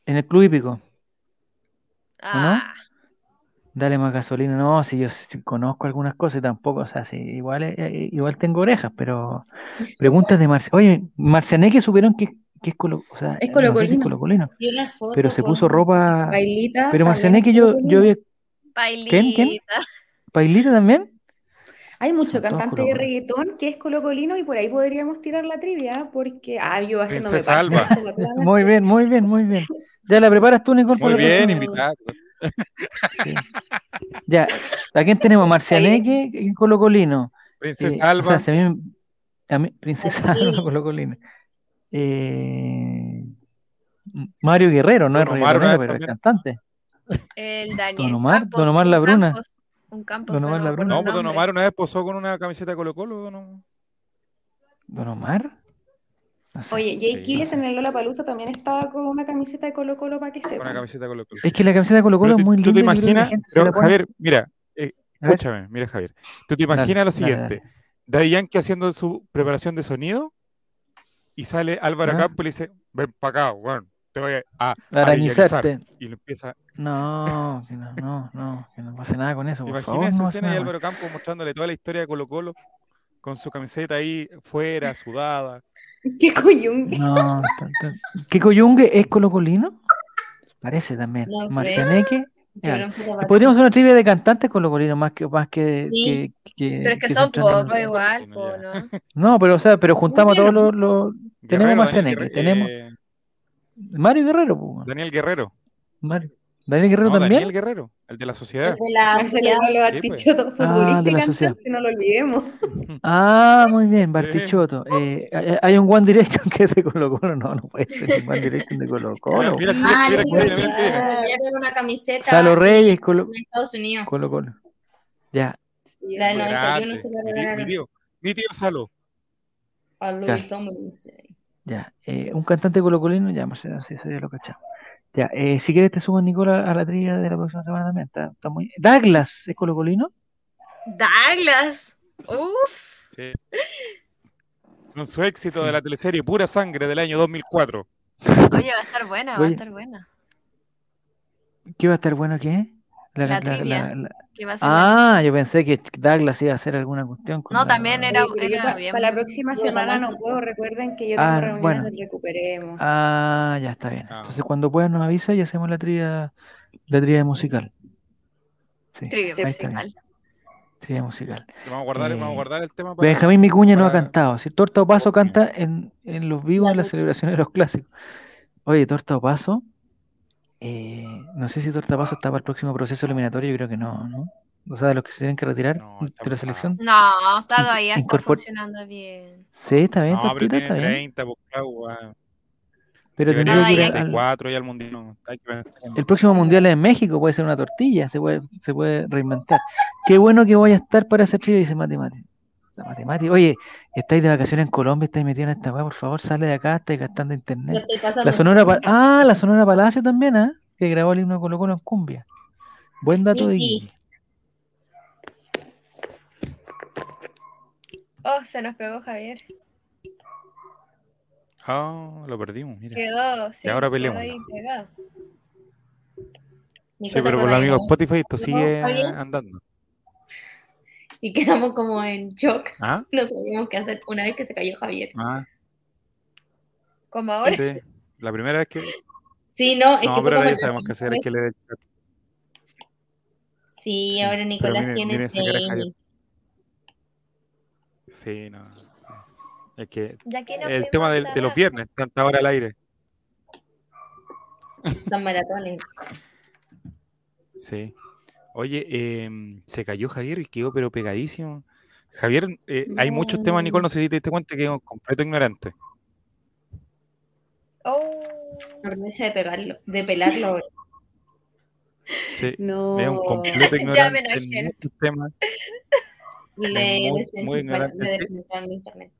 En el club hípico. Ah, Dale más gasolina. No, si yo conozco algunas cosas y tampoco, o sea, sí, igual, eh, eh, igual tengo orejas, pero preguntas de Marcia. Oye, Marcianeque supieron que, que es colo, o sea, Es no sé si es colocolino. colocolino, Vi una foto, pero se puso ropa. Bailita. Pero también Marcianeque es yo, yo había. bailita. ¿Quién? ¿Quién? ¿Pailita también? Hay mucho Son cantante de reggaetón que es colocolino y por ahí podríamos tirar la trivia porque. Ah, yo haciéndome Princesa Alba. claramente. Muy bien, muy bien, muy bien. Ya la preparas tú, Nicole, Muy bien, invitado. Sí. Ya, ¿a quién tenemos? Marcianeque y Colocolino. Eh, Princesa o sea, Alba. si a mí, a mí- Princesa. Alba Colocolino. Eh, Mario Guerrero, no es Don Omar, reggaetonero, ¿verdad? pero es cantante. El Daniel Don Omar, Campos, Don Omar un Labruna. Campos, un Campos, Don Omar Labruna. No, pues Don. Omar una vez posó con una camiseta de Colo Colo. Don Omar. ¿Don Omar? No sé. Oye, Jay Sí, no en el Lollapalooza también estaba con una camiseta de Colo Colo para que Con una camiseta de Colo Colo. Es que la camiseta de Colo Colo Pero es tú- muy ¿Tú te linda. que la imaginas? pero, Javier, mira, eh, escúchame, mira, Javier. ¿Tú te Dale, imaginas lo dale, siguiente? Daddy Yankee haciendo su preparación de sonido y sale Álvaro ¿Ya? Campo y le dice, ven para acá, bueno, te voy a, Arañizarte. arañizar". Y le empieza, No, que no, no, no, que no pase nada con eso, ¿te por favor, esa no escena con Álvaro Campo mostrándole toda la historia de Colo Colo con su camiseta ahí fuera, sudada? ¿Qué? No, tan- ¿qué coyungue es colocolino? Parece también. No sé. Marcianeque. Podríamos hacer una trivia de cantantes colocolinos más que más que, Sí. que, que- Pero es que que son pocos igual, po, ¿no? No, pero o sea, pero juntamos todos los, los- Guerrero, Marcianeque, Daniel, Guerre- tenemos- eh, Mario Guerrero, pues, Daniel Guerrero. Mario. Daniel Guerrero No, también. Daniel Guerrero, el de la sociedad. de la sociedad. Pues. Ah, de y la sociedad. cantante, no lo olvidemos. Ah, muy bien, Sí. Bartichotto. Eh, hay- un One Direction que es de Colo Colo, no, no puede ser un One Direction de Colo Colo. Mira, mira, Ah, mira, mira, mira, mira, una camiseta Salo Reyes, Colo Estados Unidos. Colo. Colo. Ya, La del 91 Grande. se la tío- mi regalaron tío, mi tío Salo. A Louis Claro. Tomlinson. ya. Eh, un cantante colocolino, ya, Marcelo, sí, eso ya lo cachamos. Ya, eh, si quieres te subo, Nicola, a la trivia de la próxima semana también. Está, está muy... Douglas, ¿es colocolino? Douglas. Uf. Sí. Con su éxito de la teleserie Pura Sangre del año 2004. Oye, va a estar buena, va a Oye. estar buena. ¿Qué va a estar bueno qué? La trivia. la- Que va a ser buena. Ah, yo pensé que Douglas iba a hacer alguna cuestión. con No, la- también era- Oye, pero yo pa- bien. para la próxima semana no puedo. Recuerden que yo tengo Ah, reuniones bueno. Recuperemos. Ah, ya está bien. Ah. Entonces cuando puedas nos avisa y hacemos la trivia, la trivia musical. Sí, Trivia musical. Trivia musical. Vamos a guardar, Eh, vamos a guardar el tema para. Benjamín Micuña no ha para- cantado. Si Torta o Paso canta en, en los vivos La en las celebraciones de los clásicos. Oye, Torta o Paso. Eh, no sé si Torta o Paso está para el próximo proceso eliminatorio. Yo creo que no, ¿no? O sea, de los que se tienen que retirar No, de está la selección. No, está todavía está funcionando bien. Sí, está bien, No, pero Tortita, tiene está bien. 30, pues, claro, weón. Pero tendría que ir al- al- 34 y al mundial. no, hay que pensar en- El próximo mundial es en México, puede ser una tortilla, se puede, se puede reinventar. Qué bueno que voy a estar para esa trivia, dice Mati Mati. La Mati, Oye, estáis de vacaciones en Colombia, estáis metidos en esta weá, por favor, sale de acá, estáis gastando internet. La Sonora Pa- Ah, la Sonora Palacio también, ¿ah? Que grabó el himno de Colo Colo en cumbia. Buen dato de Sí, sí. Guille. Oh, se nos pegó Javier. Ah, lo perdimos, mira. Quedó, sí, ahora ahí pegado. Mi Sí, pero por con los amigos. Spotify esto No, sigue andando. Y quedamos como en shock. ¿Ah? No sabíamos qué hacer una vez que se cayó Javier. Ah, Como ahora. sí. La primera vez que. Sí, no, es No, que pero ahora ya sabemos qué hacer, que. Sí, Sí, ahora Nicolás tiene de training. Sí, no. Es que Ya que nos el tema del- hasta de los viernes, tanta hora al aire. Son maratones. Sí. Oye, em, se cayó Javier y quedó pero pegadísimo. Javier, eh, hay muchos temas, Nicole, No. no sé si te diste cuenta que es un completo ignorante. Oh, de pegarlo, de pelarlo ahora. Sí, No. es un completo Ya ignorante me en muchos temas. Y le muy- muy ignorante. le internet.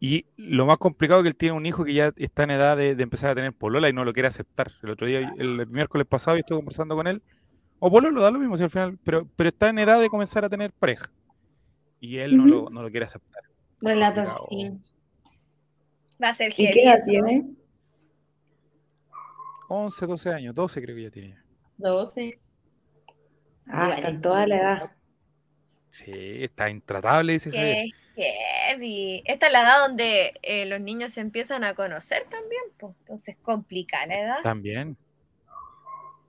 Y lo más complicado es que él tiene un hijo que ya está en edad de, de empezar a tener polola y no lo quiere aceptar. El otro día, el, el miércoles pasado, yo estuve conversando con él. O pololo, da lo mismo si al final, pero, pero está en edad de comenzar a tener pareja. Y él no, lo, no lo quiere aceptar. Complicado. sí. va a ser ¿Y qué edad eso. tiene? 11, 12 años, 12 creo que ya tiene. 12. Ah, está en toda la edad. Sí, está intratable, dice Javier. Qué heavy. Esta es la edad donde eh, los niños se empiezan a conocer también, pues. Entonces, complica la edad. También.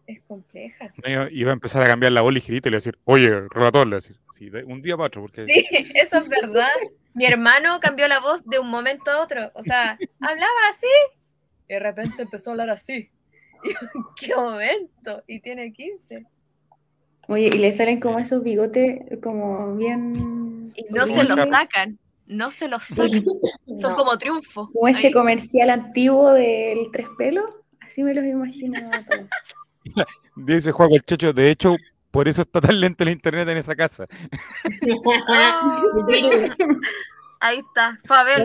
Es compleja. No, Iba, iba a empezar a cambiar la voz ligerita y le iba a decir, oye, relator, le iba a decir, sí, un día para otro, porque Sí, eso es verdad. Mi hermano cambió la voz de un momento a otro. O sea, hablaba así y de repente empezó a hablar así. Y yo, ¿en qué momento? Y tiene 15. Oye, y le salen como esos bigotes como bien... Y no se el lo Chapo. sacan. No se lo sacan. Son No. como triunfos. Como ese Ahí. comercial antiguo del tres pelos. Así me los imaginaba todos. Dice Juan el Checho, de hecho, por eso está tan lento el internet en esa casa. Ah, ahí está. Fue a ver,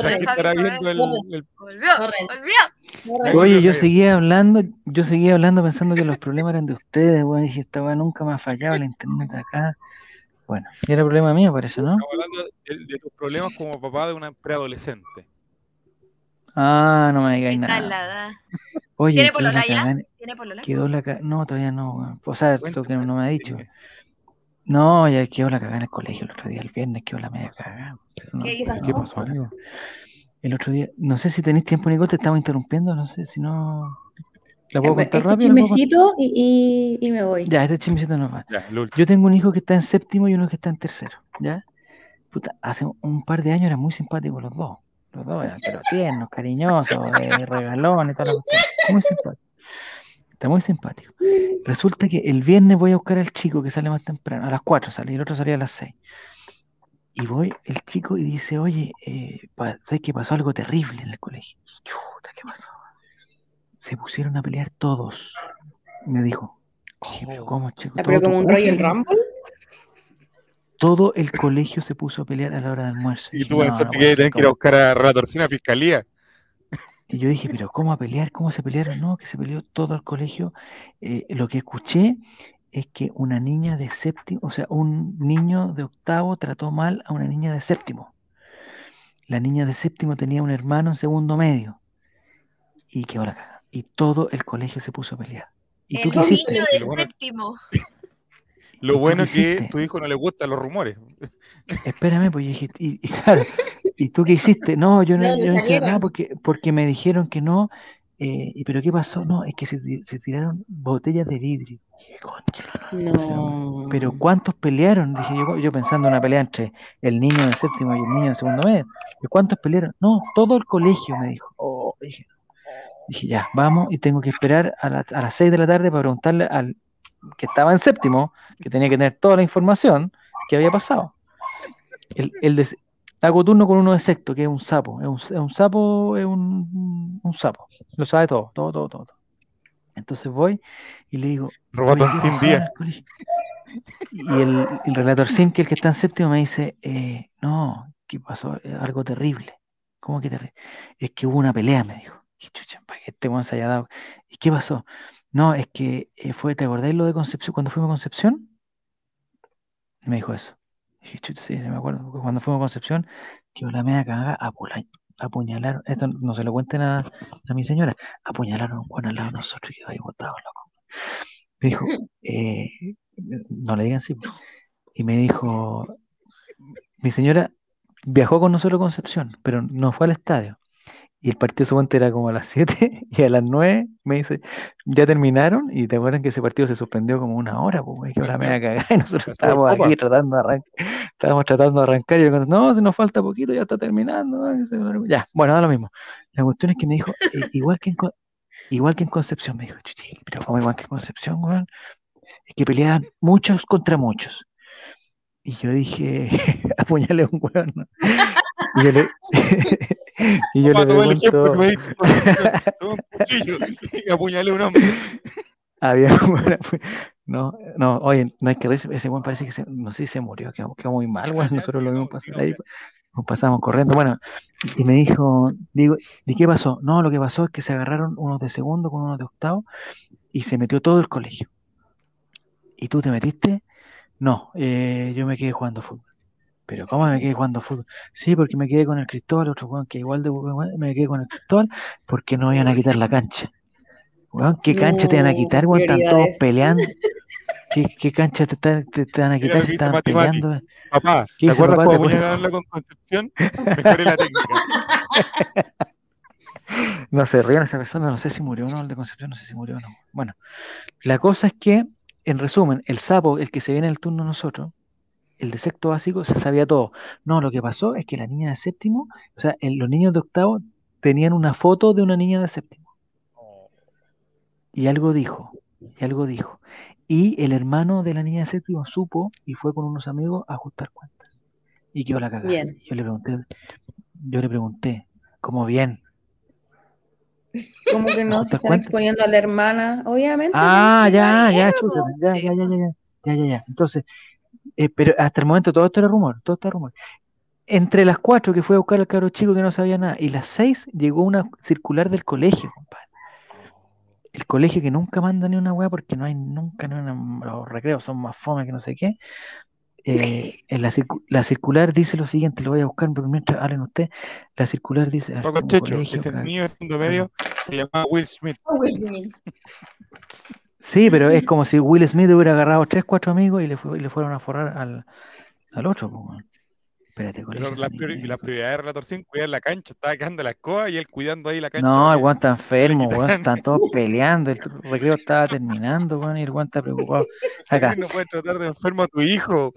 Volvió, Oye, yo seguía hablando, yo seguía hablando pensando que los problemas eran de ustedes, weón. Dije, esta weá nunca me ha fallado el internet acá. Bueno, era problema mío, por eso, ¿no? Estamos hablando de, de tus problemas como papá de una preadolescente. Ah, no me digáis nada. la. Oye, ¿Tiene quedó polola la ya? ¿Tiene polola? Quedó la ca- No, todavía no, weón. O sea, lo que no me ha dicho. No, ya quedó la cagada en el colegio el otro día, el viernes quedó la media pasó? cagada. No, ¿Qué no, no, pasó, amigo? El otro día, no sé si tenéis tiempo, Nicole, te estamos interrumpiendo, no sé si no. ¿La puedo Este contar rápido? ¿La puedo contar? chismecito y, y, y me voy. Ya, este chismecito nos va. Ya. Yo tengo un hijo que está en séptimo y uno que está en tercero, ¿ya? Puta, hace un par de años eran muy simpáticos los dos. Los dos eran pero tiernos, cariñosos, eh, regalones toda la cuestión. Muy simpáticos. Está muy simpático. Resulta que el viernes voy a buscar al chico que sale más temprano, a las 4 sale, y el otro salía a las 6. Y voy el chico y dice, oye, eh, pa- ¿sabes que pasó algo terrible en el colegio? Chuta, ¿qué pasó? Se pusieron a pelear todos. Me dijo, pero ¿cómo, chico? Pero como un Royal Rumble. Todo el colegio se puso a pelear a la hora de almuerzo. Y Dije, tú "No, pensaste no que que ir a ¿cómo?". buscar a Relatorcina a fiscalía. Y yo dije, pero ¿cómo a pelear? ¿Cómo se pelearon? No, que se peleó todo el colegio. Eh, lo que escuché es que una niña de séptimo, o sea, un niño de octavo trató mal a una niña de séptimo. La niña de séptimo tenía un hermano en segundo medio. Y quedó la caga. Y todo el colegio se puso a pelear. ¿Y tú El qué hiciste? niño Y de séptimo. Lo ¿Y tú bueno es que tu hijo no le gustan los rumores. Espérame, pues yo dije, y, y claro, ¿y tú qué hiciste? No, yo no, ¿De dónde yo no hice nada porque, porque me dijeron que no. eh, ¿y pero qué pasó? No, es que se, ti- se tiraron botellas de vidrio. Dije, "Concha, No. Pero ¿cuántos pelearon? Dije yo, yo pensando en una pelea entre el niño de séptimo y el niño de segundo medio. ¿Y cuántos pelearon? No, todo el colegio me dijo. Oh, dije, dije, ya, vamos, y tengo que esperar a, la- a las 6 de la tarde para preguntarle al que estaba en séptimo, que tenía que tener toda la información, que había pasado. El, el de, hago turno con uno de sexto, que es un sapo. Es un, es un sapo, es un, un sapo. Lo sabe todo, todo, todo, todo. Entonces voy y le digo, Robato en ¿qué 100 pasó en días. Y el, el relator Sim, que el que está en séptimo, me dice, eh, no, ¿qué pasó? Eh, Algo terrible. ¿Cómo que terrible? Es que hubo una pelea, me dijo. Y chucha, para que este se haya dado. ¿Y qué pasó? No, es que eh, fue, ¿te acordáis lo de Concepción? Cuando fuimos a Concepción, me dijo eso. Dije, chucha, sí, sí me acuerdo. porque Cuando fuimos a Concepción, que la media cagada, apuñalaron, esto no se lo cuenten a, a mi señora, apuñalaron un Juan al lado de nosotros y quedó ahí botado, loco. Me dijo, eh, no le digan sí. po. Y me dijo, mi señora viajó con nosotros a Concepción, pero no fue al estadio. Y el partido suponte era como a las 7 y a las 9 me dice, ya terminaron y te acuerdan que ese partido se suspendió como una hora, pues, que ahora me cagada y nosotros estábamos aquí tratando de arrancar, estábamos tratando de arrancar y yo conté, no, si nos falta poquito, ya está terminando. Ya, bueno, da lo mismo. La cuestión es que me dijo, eh, igual que en, igual que en Concepción, me dijo, "Chuchi, pero como igual que en Concepción, weón, es que peleaban muchos contra muchos. Y yo dije, apuñale a un hueón. ¿no? Y yo le, y yo le el ejemplo y un hombre. había No, no, oye, no hay que reírse, ese weón parece que se, no sé si se murió, quedó, quedó muy mal, weón. Nosotros lo vimos pasar ahí, nos pasamos corriendo. Bueno, y me dijo, digo, ¿y qué pasó? No, lo que pasó es que se agarraron unos de segundo con unos de octavo y se metió todo el colegio. ¿Y tú te metiste? No, eh, yo me quedé jugando fútbol. Pero ¿cómo me quedé jugando fútbol? Sí, porque me quedé con el Cristóbal, otro weón que igual de weón, me quedé con el Cristóbal porque no iban a quitar la cancha. Weón, ¿qué cancha te van a No, quitar, weón? Están todos peleando. ¿Qué, qué cancha te, están- te, te van a quitar si estaban Mati Mati. peleando? Papá, ¿Qué ¿te acuerdas papá? cómo ¿Te apuñalaron la con Concepción? Mejoré la técnica. No se rían esa persona, no sé si murió o no, el de Concepción, no sé si murió o no. Bueno, la cosa es que, en resumen, el sapo, el que se viene en el turno de nosotros, el de sexto básico, se sabía todo. No, lo que pasó es que la niña de séptimo, o sea, el- los niños de octavo tenían una foto de una niña de séptimo. Y algo dijo, y algo dijo. Y el hermano de la niña de séptimo supo y fue con unos amigos a ajustar cuentas. Y quedó la cagada. Bien. Yo le pregunté, yo le pregunté, ¿cómo bien? Como que no ¿Te se están exponiendo a la hermana, obviamente. Ah, ya, ya, chuta, po. ya, sí. ya, ya, ya, ya, ya, ya, ya. Entonces, eh, pero hasta el momento todo esto era rumor, todo esto era rumor. Entre las cuatro que fue a buscar al cabro chico que no sabía nada, y las seis llegó una circular del colegio, compadre. El colegio que nunca manda ni una weá porque no hay nunca ni una, los recreos son más fome que no sé qué. Eh, en la, circu- la circular dice lo siguiente, lo voy a buscar, pero mientras hablen ustedes, la circular dice, a ver, Paco como Checho, colegio, cab- niño de segundo medio se llamaba Will Smith. Oh, Will Smith. Sí, pero es como si Will Smith hubiera agarrado tres, cuatro amigos y le, fue- y le fueron a forrar al, al otro. Espérate, Pero colegio la, priori- Miguel. la prioridad de Relator 5 cuidar la cancha, estaba quedando la escoba y él cuidando ahí la cancha. No, el weón está enfermo, weón, están todos peleando, el recreo estaba terminando, weón, y el weón está preocupado. Acá, No puedes tratar de enfermo a tu hijo.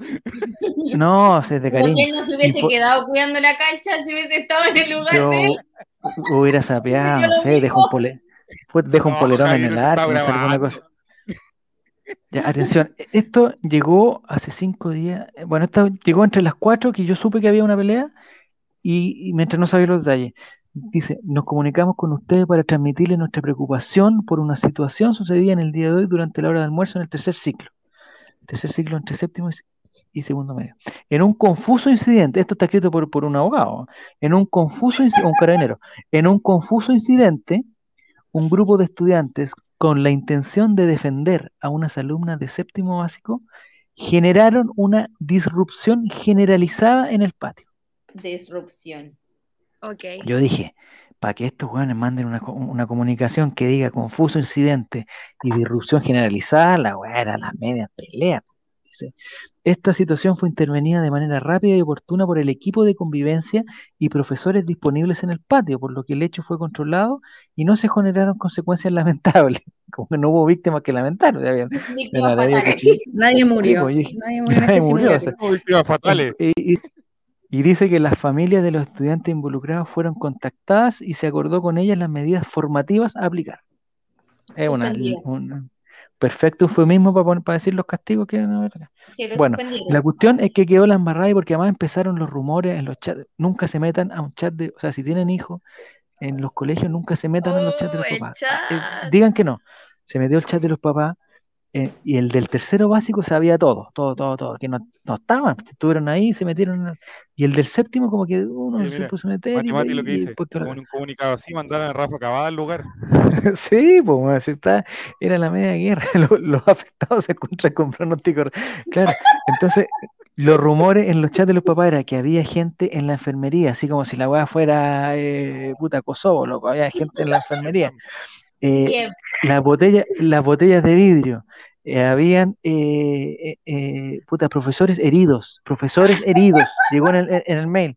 no, se de Como si cariño. él no se hubiese quedado cuidando la cancha, si hubiese estado en el lugar Yo de él. hubiera sapeado, no sé, dejo un, pole, dejo un No, polerón Javier, en el arco, no sé, alguna cosa. Ya, atención, esto llegó hace cinco días, eh, bueno, esto llegó entre las cuatro que yo supe que había una pelea y, mientras no sabía los detalles. Dice, nos comunicamos con ustedes para transmitirles nuestra preocupación por una situación sucedida en el día de hoy durante la hora de almuerzo en el tercer ciclo. El tercer ciclo entre séptimo y, segundo medio. En un confuso incidente, esto está escrito por, por un abogado, en un confuso inci- un carabinero, en un confuso incidente, un grupo de estudiantes con la intención de defender a unas alumnas de séptimo básico generaron una disrupción generalizada en el patio. Disrupción. Ok. Yo dije, para que estos jóvenes manden una, una comunicación que diga confuso incidente y disrupción generalizada, la weá era la media pelea. Dice, esta situación fue intervenida de manera rápida y oportuna por el equipo de convivencia y profesores disponibles en el patio, por lo que el hecho fue controlado y no se generaron consecuencias lamentables, como que no hubo víctimas que lamentar. o sea, había- Víctimas Era la vida fatales. que- Nadie murió. pues, Nadie murió nadie este murió, o sea, Víctimas fatales. y, y- y dice que las familias de los estudiantes involucrados fueron contactadas y se acordó con ellas las medidas formativas a aplicar. Es una. Perfecto eufemismo para, poner- para decir los castigos que. Quedó Bueno. La cuestión es que quedó la embarrada y porque además empezaron los rumores en los chats. Nunca se metan a un chat de, o sea, si tienen hijos en los colegios, nunca se metan a los chats de los Oh, papás. Ah, eh, digan que no. Se metió el chat de los papás eh, y el del tercero básico sabía todo, todo, todo, todo, que no, no estaban, estuvieron ahí, se metieron. en el- y el del séptimo, como que uno se puso a meter. Mati y, Mati lo que y dice, como un comunicado así, mandaron a Rafa Cabada al lugar. Sí, pues está, era la media guerra, los, los afectados se encuentran con pronóstico. Claro, entonces los rumores en los chats de los papás era que había gente en la enfermería, así como si la weá fuera eh, puta Kosovo, loco, había gente en la enfermería. Eh, las botellas, las botellas de vidrio, eh, habían eh, eh, eh, puta, profesores heridos, profesores heridos, llegó en el, en el mail.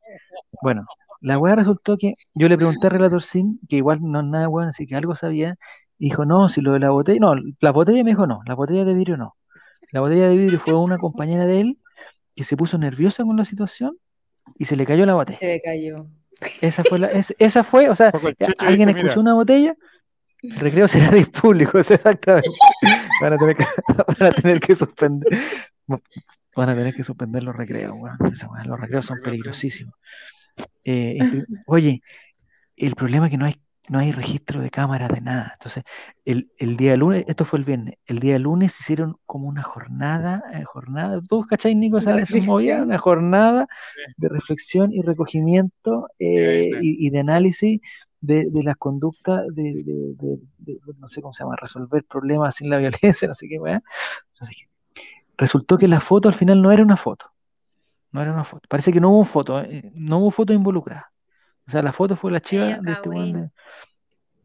Bueno, la weá resultó que yo le pregunté a Relator Sin, que igual no es nada bueno, así que algo sabía, y dijo, no, si lo de la botella, no, la botella me dijo no, la botella de vidrio no. La botella de vidrio fue una compañera de él que se puso nerviosa con la situación y se le cayó la botella. Se le cayó. Esa fue, la, es- esa fue, o sea, alguien dice, escuchó mira, una botella, el recreo será de público, exactamente. Van a tener que, van a tener que suspender. van a tener que suspender los recreos, weón. Los recreos son peligrosísimos. Eh, oye, el problema es que no hay, no hay registro de cámara de nada. Entonces, el, el día lunes, esto fue el viernes, el día lunes hicieron como una jornada, eh, jornada, ¿tú cachai, Nico? Reflexión. Una jornada de reflexión y recogimiento eh, y de análisis de, de las conductas de, de- de- de- no sé cómo se llama, resolver problemas sin la violencia, no sé qué, sé qué. Resultó que la foto al final no era una foto. No era una foto. Parece que no hubo foto, eh, no hubo foto involucrada. O sea, la foto fue la chiva de este de-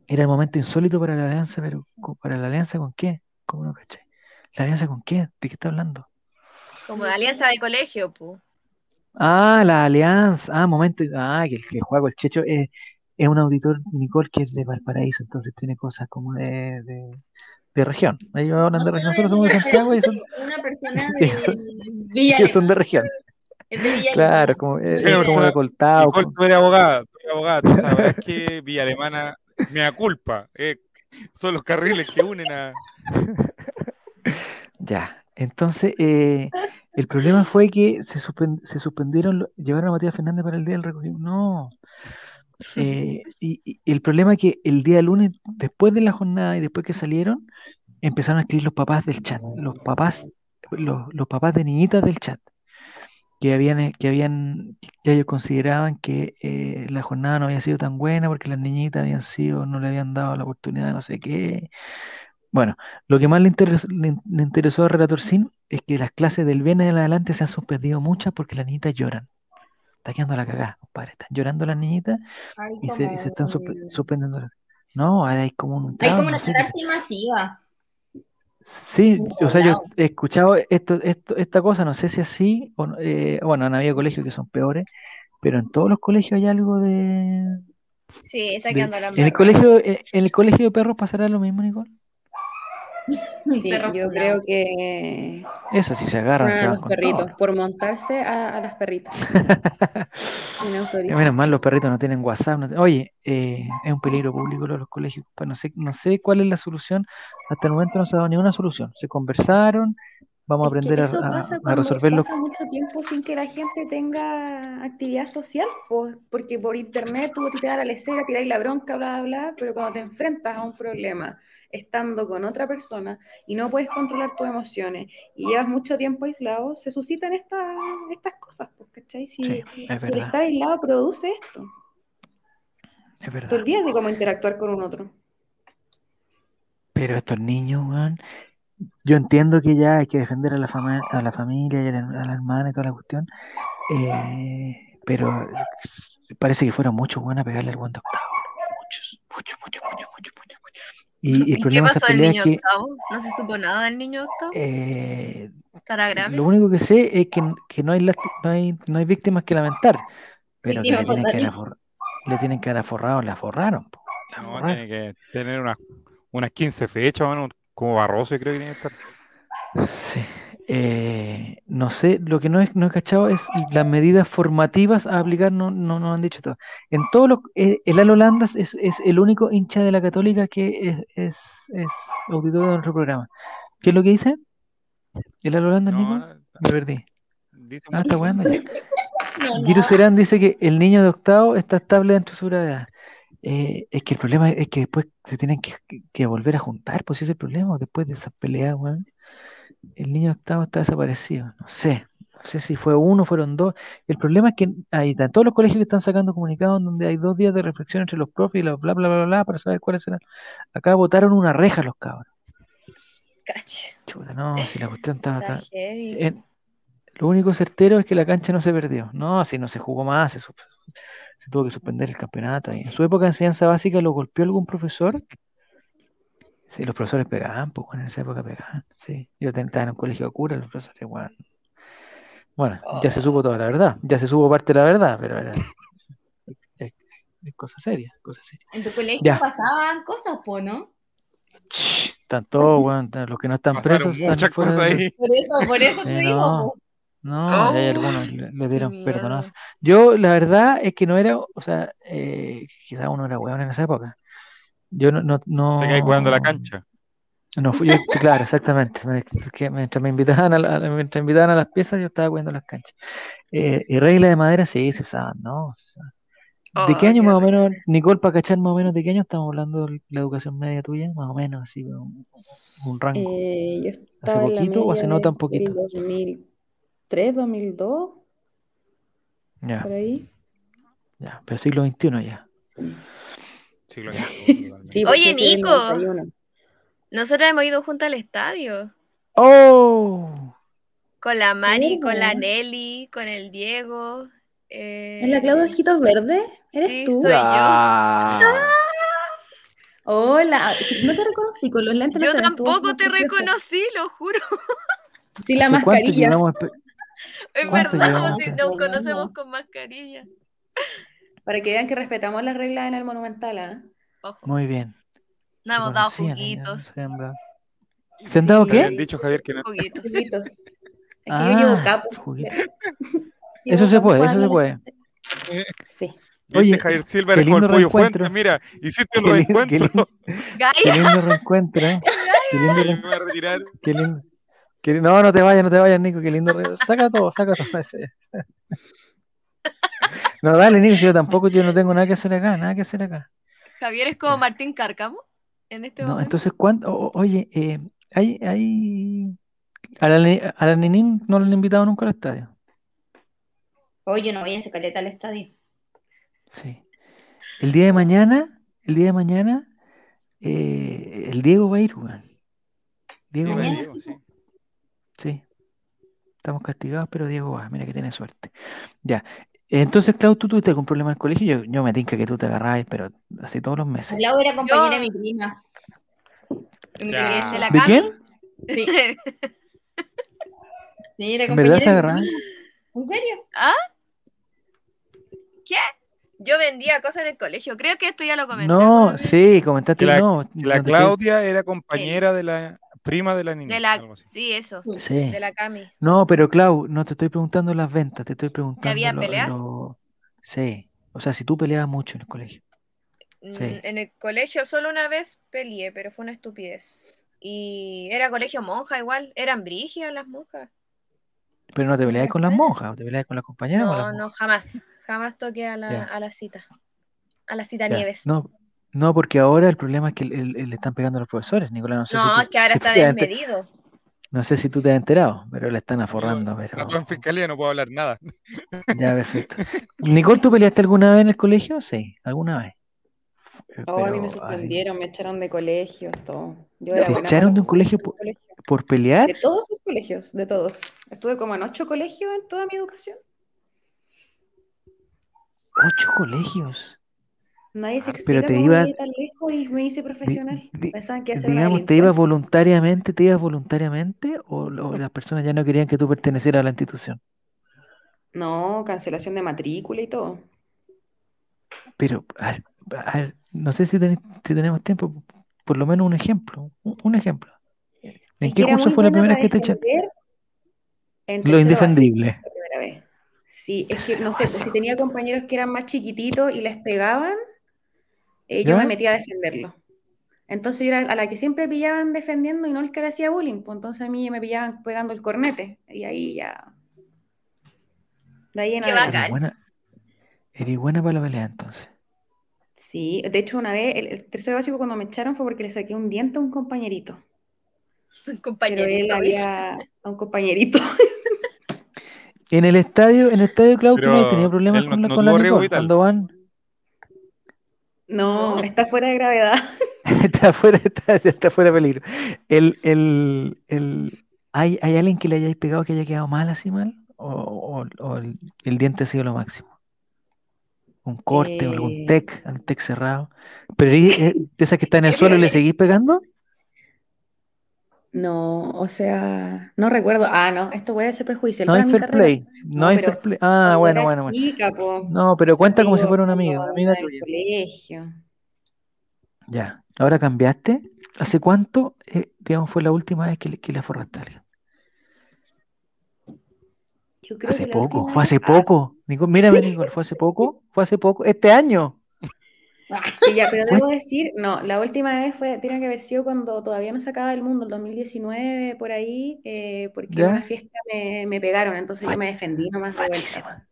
Era el momento insólito para la alianza, pero ¿co- ¿para la alianza con qué? ¿Cómo no cachai? ¿La alianza con qué? ¿De qué está hablando? Como de alianza de colegio, pu. Ah, la alianza. Ah, momento. Ah, que el que juega el Checho es, es un auditor, Nicole, que es de Valparaíso, entonces tiene cosas como de, de, de región. Ellos hablan de región. Nosotros somos de Santiago y son, Una persona que de son- Villa que son de región. es de Villa Claro, como, es, Una es como persona- de Coltao. Nicole, como- tú eres abogada, tú eres abogada, tú sabrás que Villa Alemana me da culpa. eh, son los carriles que unen a. Ya, entonces eh, el problema fue que se, suspen- se suspendieron, llevaron a Matías Fernández para el día del recogimiento. No. Eh, y, el problema es que el día lunes, después de la jornada y después que salieron, empezaron a escribir los papás del chat, los papás, los, papás de niñitas del chat, que habían, eh, que habían, que ellos consideraban que eh, la jornada no había sido tan buena porque las niñitas habían sido, no le habían dado la oportunidad de no sé qué. Bueno, lo que más le interesó, le, le interesó a Relator es que las clases del viernes en adelante se han suspendido muchas porque las niñitas lloran. Está quedando la cagada, compadre. Están llorando las niñitas Hay y se, y se están como las- No, hay como un hay trauma, como no una catarsis masiva. Sí, o sea, yo he escuchado esto, esto, esta cosa, no sé si así, o no, eh, bueno, han habido colegios que son peores, pero en todos los colegios hay algo de, Sí, está de- quedando la en el colegio, eh, en el colegio de perros pasará lo mismo, Nicole. Sí, yo creo que Eso sí se agarran, se a van los con perritos, todo. por montarse a, a las perritas. Menos mal, los perritos no tienen WhatsApp. no Oye, eh, es un peligro público lo de los colegios. compadre. No sé, no sé cuál es la solución. Hasta el momento no se ha dado ninguna solución. Se conversaron, vamos a Es que aprender a, eso a- pasa a resolverlo. pasa mucho tiempo sin que la gente tenga actividad social, pues, porque por internet tú te da la lecera, tiráis la bronca, bla, bla, bla, pero cuando te enfrentas a un problema estando con otra persona y no puedes controlar tus emociones y llevas mucho tiempo aislado, se suscitan estas estas cosas, pues, ¿cachai? Si, Sí, es el estar aislado produce esto, es te verdad. olvidas de cómo interactuar con un otro. Pero estos niños, weón, yo entiendo que ya hay que defender a la fama- a la familia y a la, a la hermana y toda la cuestión, eh, pero parece que fueron muchos, weón, a pegarle al guante octavo. Muchos, muchos, muchos, muchos. muchos. Y, y ¿Y el qué problema esas pasó del niño es que octavo? ¿No se supo nada del niño octavo? eh, ¿Estará grave? Lo único que sé es que, que no, hay lasti- no, hay, no hay víctimas que lamentar, pero que le tienen que le tienen que haber aforrado, la forraron. po, la No, forraron. tiene que tener unas, unas 15 fechas, bueno, como Barroso, creo que tiene que estar. Sí. Eh, no sé, lo que no he, no he cachado es las medidas formativas a aplicar, no, no, no han dicho todo. En todo lo, eh, el Alo Landas es, es el único hincha de la Católica que es, es, es auditor de nuestro programa. ¿Qué es lo que dice? ¿El Alo Landas, Nico? No, Me perdí. dice Ah, está bueno. Giro. Serán dice que el niño de octavo está estable dentro de su gravedad. Eh, es que el problema es que después se tienen que, que- que volver a juntar, pues ese es el problema, después de esas peleas, weón. El niño octavo está desaparecido, no sé, no sé si fue uno, fueron dos. El problema es que hay todos los colegios que están sacando comunicados donde hay dos días de reflexión entre los profes y la bla bla bla bla para saber cuáles serán. Acá botaron una reja los cabros. Cache. Chuta, no, si la cuestión estaba, en- lo único certero es que la cancha no se perdió. No, si no se jugó más, se, tuvo que suspender el campeonato. Y en su época de enseñanza básica lo golpeó algún profesor. Sí, los profesores pegaban, pues bueno, en esa época pegaban. Sí, yo estaba en un colegio de cura, los profesores, bueno. Bueno, ya se supo toda la verdad, ya se supo parte de la verdad, pero era, es, es cosa seria, cosa seria. En tu colegio Ya. pasaban cosas, po, ¿no? Ch, Están todos, bueno, los que no están Pasaron presos están muchas fuera cosas de- ahí. Por eso, por eso te Eh, digo, no. po. No, y hay algunos le, dieron perdonazo. Yo, la verdad es que no era, o sea, eh, quizás uno era hueón en esa época. Yo no, no, no. Te cae cuidando la cancha. No, fui yo, sí, claro, exactamente. Mientras me invitaban a, la- mientras me invitaban a las piezas, yo estaba cuidando las canchas. Eh, y regla de madera, sí, se usaban, ¿no? ¿De qué Oh, año qué más o menos, Nicole, para cachar más o menos de qué año estamos hablando de la educación media tuya? Más o menos, así, un, un rango. Eh, yo ¿Hace estaba en la poquito o hace no tan poquito? el 2003, 2002, Ya, por ahí. ya, pero siglo XXI ya. Sí. Siglo. Sí, Oye, Nico. 91. Nosotros hemos ido juntos al estadio. ¡Oh! Con la Mari, con la ¿Verdad? Nelly, con el Diego. eh, ¿Es la Claudia Ojitos Verdes? ¿Eres sí, tú? soy yo. Ah, Hola, no te reconocí con los lentes. no Yo tampoco te preciosos. reconocí, lo juro. Sí, la ¿hace cuánto mascarilla. llevamos Es ¿Cuánto verdad, si nos conocemos con mascarilla. Para que vean que respetamos las reglas en el Monumental, ¿ah? Ojo, Muy bien. nos Se hemos dado juguitos. se han dado. ¿Se han Sí. Qué? habían dicho, Javier, que no. Juguitos. Juguitos. Es que Ah, yo llevo capo. Eso se puede, eso se puede. Sí. Viste, Oye, Javier Silva, qué eres como el lindo pollo fuente. Mira, hiciste un Qué lindo, qué reencuentro. lindo, qué Gaia, lindo reencuentro. ¿eh? Qué lindo, Me re- voy a retirar. qué lindo. qué- No, no te vayas, no te vayas, Nico. Qué lindo. Saca todo, saca todo. Ese. No, dale, Nico, si yo tampoco, yo no tengo nada que hacer acá, nada que hacer acá. Javier es como Martín Cárcamo en este No, momento. entonces, ¿cuánto? o- oye, eh, hay, hay... A la, a la Ninín no la han invitado nunca al estadio. Oye, yo no voy a esa caleta al estadio. Sí. El día de mañana, el día de mañana, eh, el Diego va a ir, weón. Diego Sí, va a ir. Sí. Estamos castigados, pero Diego va, mira que tiene suerte. Ya. Entonces, Clau, ¿tú tuviste algún problema en el colegio? Yo, yo me tinca que tú te agarrabas, pero así todos los meses. Clau era compañera Yo- de mi prima. Ya. querida ¿De la ¿De quién? Sí, sí, era ¿En verdad se compañera prima. ¿En serio? ¿Qué? Yo vendía cosas en el colegio. Creo que esto ya lo comenté. No, sí, comentaste Que la- no. La no te Claudia era compañera de la prima de la niña. De la... algo así. Sí, eso. Sí. De la Cami. No, pero Clau, no te estoy preguntando las ventas, te estoy preguntando había lo- peleas? lo- Sí. O sea, si tú peleabas mucho en el colegio. Mm, Sí. En el colegio solo una vez peleé, pero fue una estupidez. Y era colegio monja igual. Eran brígidas las monjas. Pero no te peleabas con las monjas, o te peleabas con las compañeras o No, las no, jamás. Jamás toqué a la, a la cita. A la cita Ya. Nieves. No, no, porque ahora el problema es que le están pegando a los profesores, Nicolás. No sé si No, tú- es que ahora si está desmedido. No sé si tú te has enterado, pero le están aforrando, pero Acá en fiscalía no puedo hablar nada. ya perfecto. Nicole, ¿tú peleaste alguna vez en el colegio? Sí, alguna vez. Oh, a mí me Pero, suspendieron, me echaron de colegio, todo. Yo ¿Te echaron de un colegio por- colegio. ¿Por pelear? De todos los colegios, de todos. Estuve como en ocho colegios en toda mi educación. Ocho colegios. Nadie se Ah, explica pero te cómo iba- tan lejos y me hice profesional. di- Pensaban que Digamos, ¿te ibas voluntariamente, te ibas voluntariamente o, o las personas ya no querían que tú pertenecieras a la institución? No, cancelación de matrícula y todo. Pero, no sé si, ten- si tenemos tiempo, por lo menos un ejemplo, un, un ejemplo. ¿En Es qué curso fue la primera vez que te echaron? Lo básico, indefendible. la primera vez. Sí, es que no sé, pues si tenía compañeros que eran más chiquititos y les pegaban, eh, yo me metía a defenderlo. Entonces yo era a la que siempre pillaban defendiendo y no el que le hacía bullying, pues entonces a mí me pillaban pegando el cornete y ahí ya. De ahí en Qué bacán. buena, eres buena para la pelea entonces. Sí, de hecho una vez, el, el tercero básico cuando me echaron fue porque le saqué un diente a un compañerito, pero él Compañerito. dice. había a un compañerito. En el estadio, en el estadio, Clau, tú no has Pero tenido problemas él no- con la, no con la Nicole cuando van. No, está fuera de gravedad. Está fuera, está, está fuera de peligro. El, el, el, ¿hay, ¿hay alguien que le hayáis pegado que haya quedado mal así mal? ¿O, o- o el, el diente ha sido lo máximo? ¿Un corte o algún Eh, tec, algún tec cerrado? ¿Pero eh, de esas que está en el suelo y le seguís pegando? No, o sea, no recuerdo. Ah, no, esto puede ser perjudicial No para hay mi fair carrera. play. No No, hay fair play. Ah, bueno, bueno, bueno. chica, po, No, pero cuenta como si fuera amigo, una amiga tuya. colegio. Ya. ¿Ahora cambiaste? ¿Hace cuánto, eh, digamos, fue la última vez que le, que le forraste a alguien? Yo creo Hace que la poco, fue hace ah, poco. Nico, mírame, Nicole, fue hace poco, fue hace poco, este año. Sí, ya, pero debo decir, no, la última vez fue, tiene que haber sido cuando todavía no se acaba el mundo, el 2019, por ahí, eh, porque ¿Ya? en una fiesta me, me pegaron, entonces yo me defendí nomás de vuelta.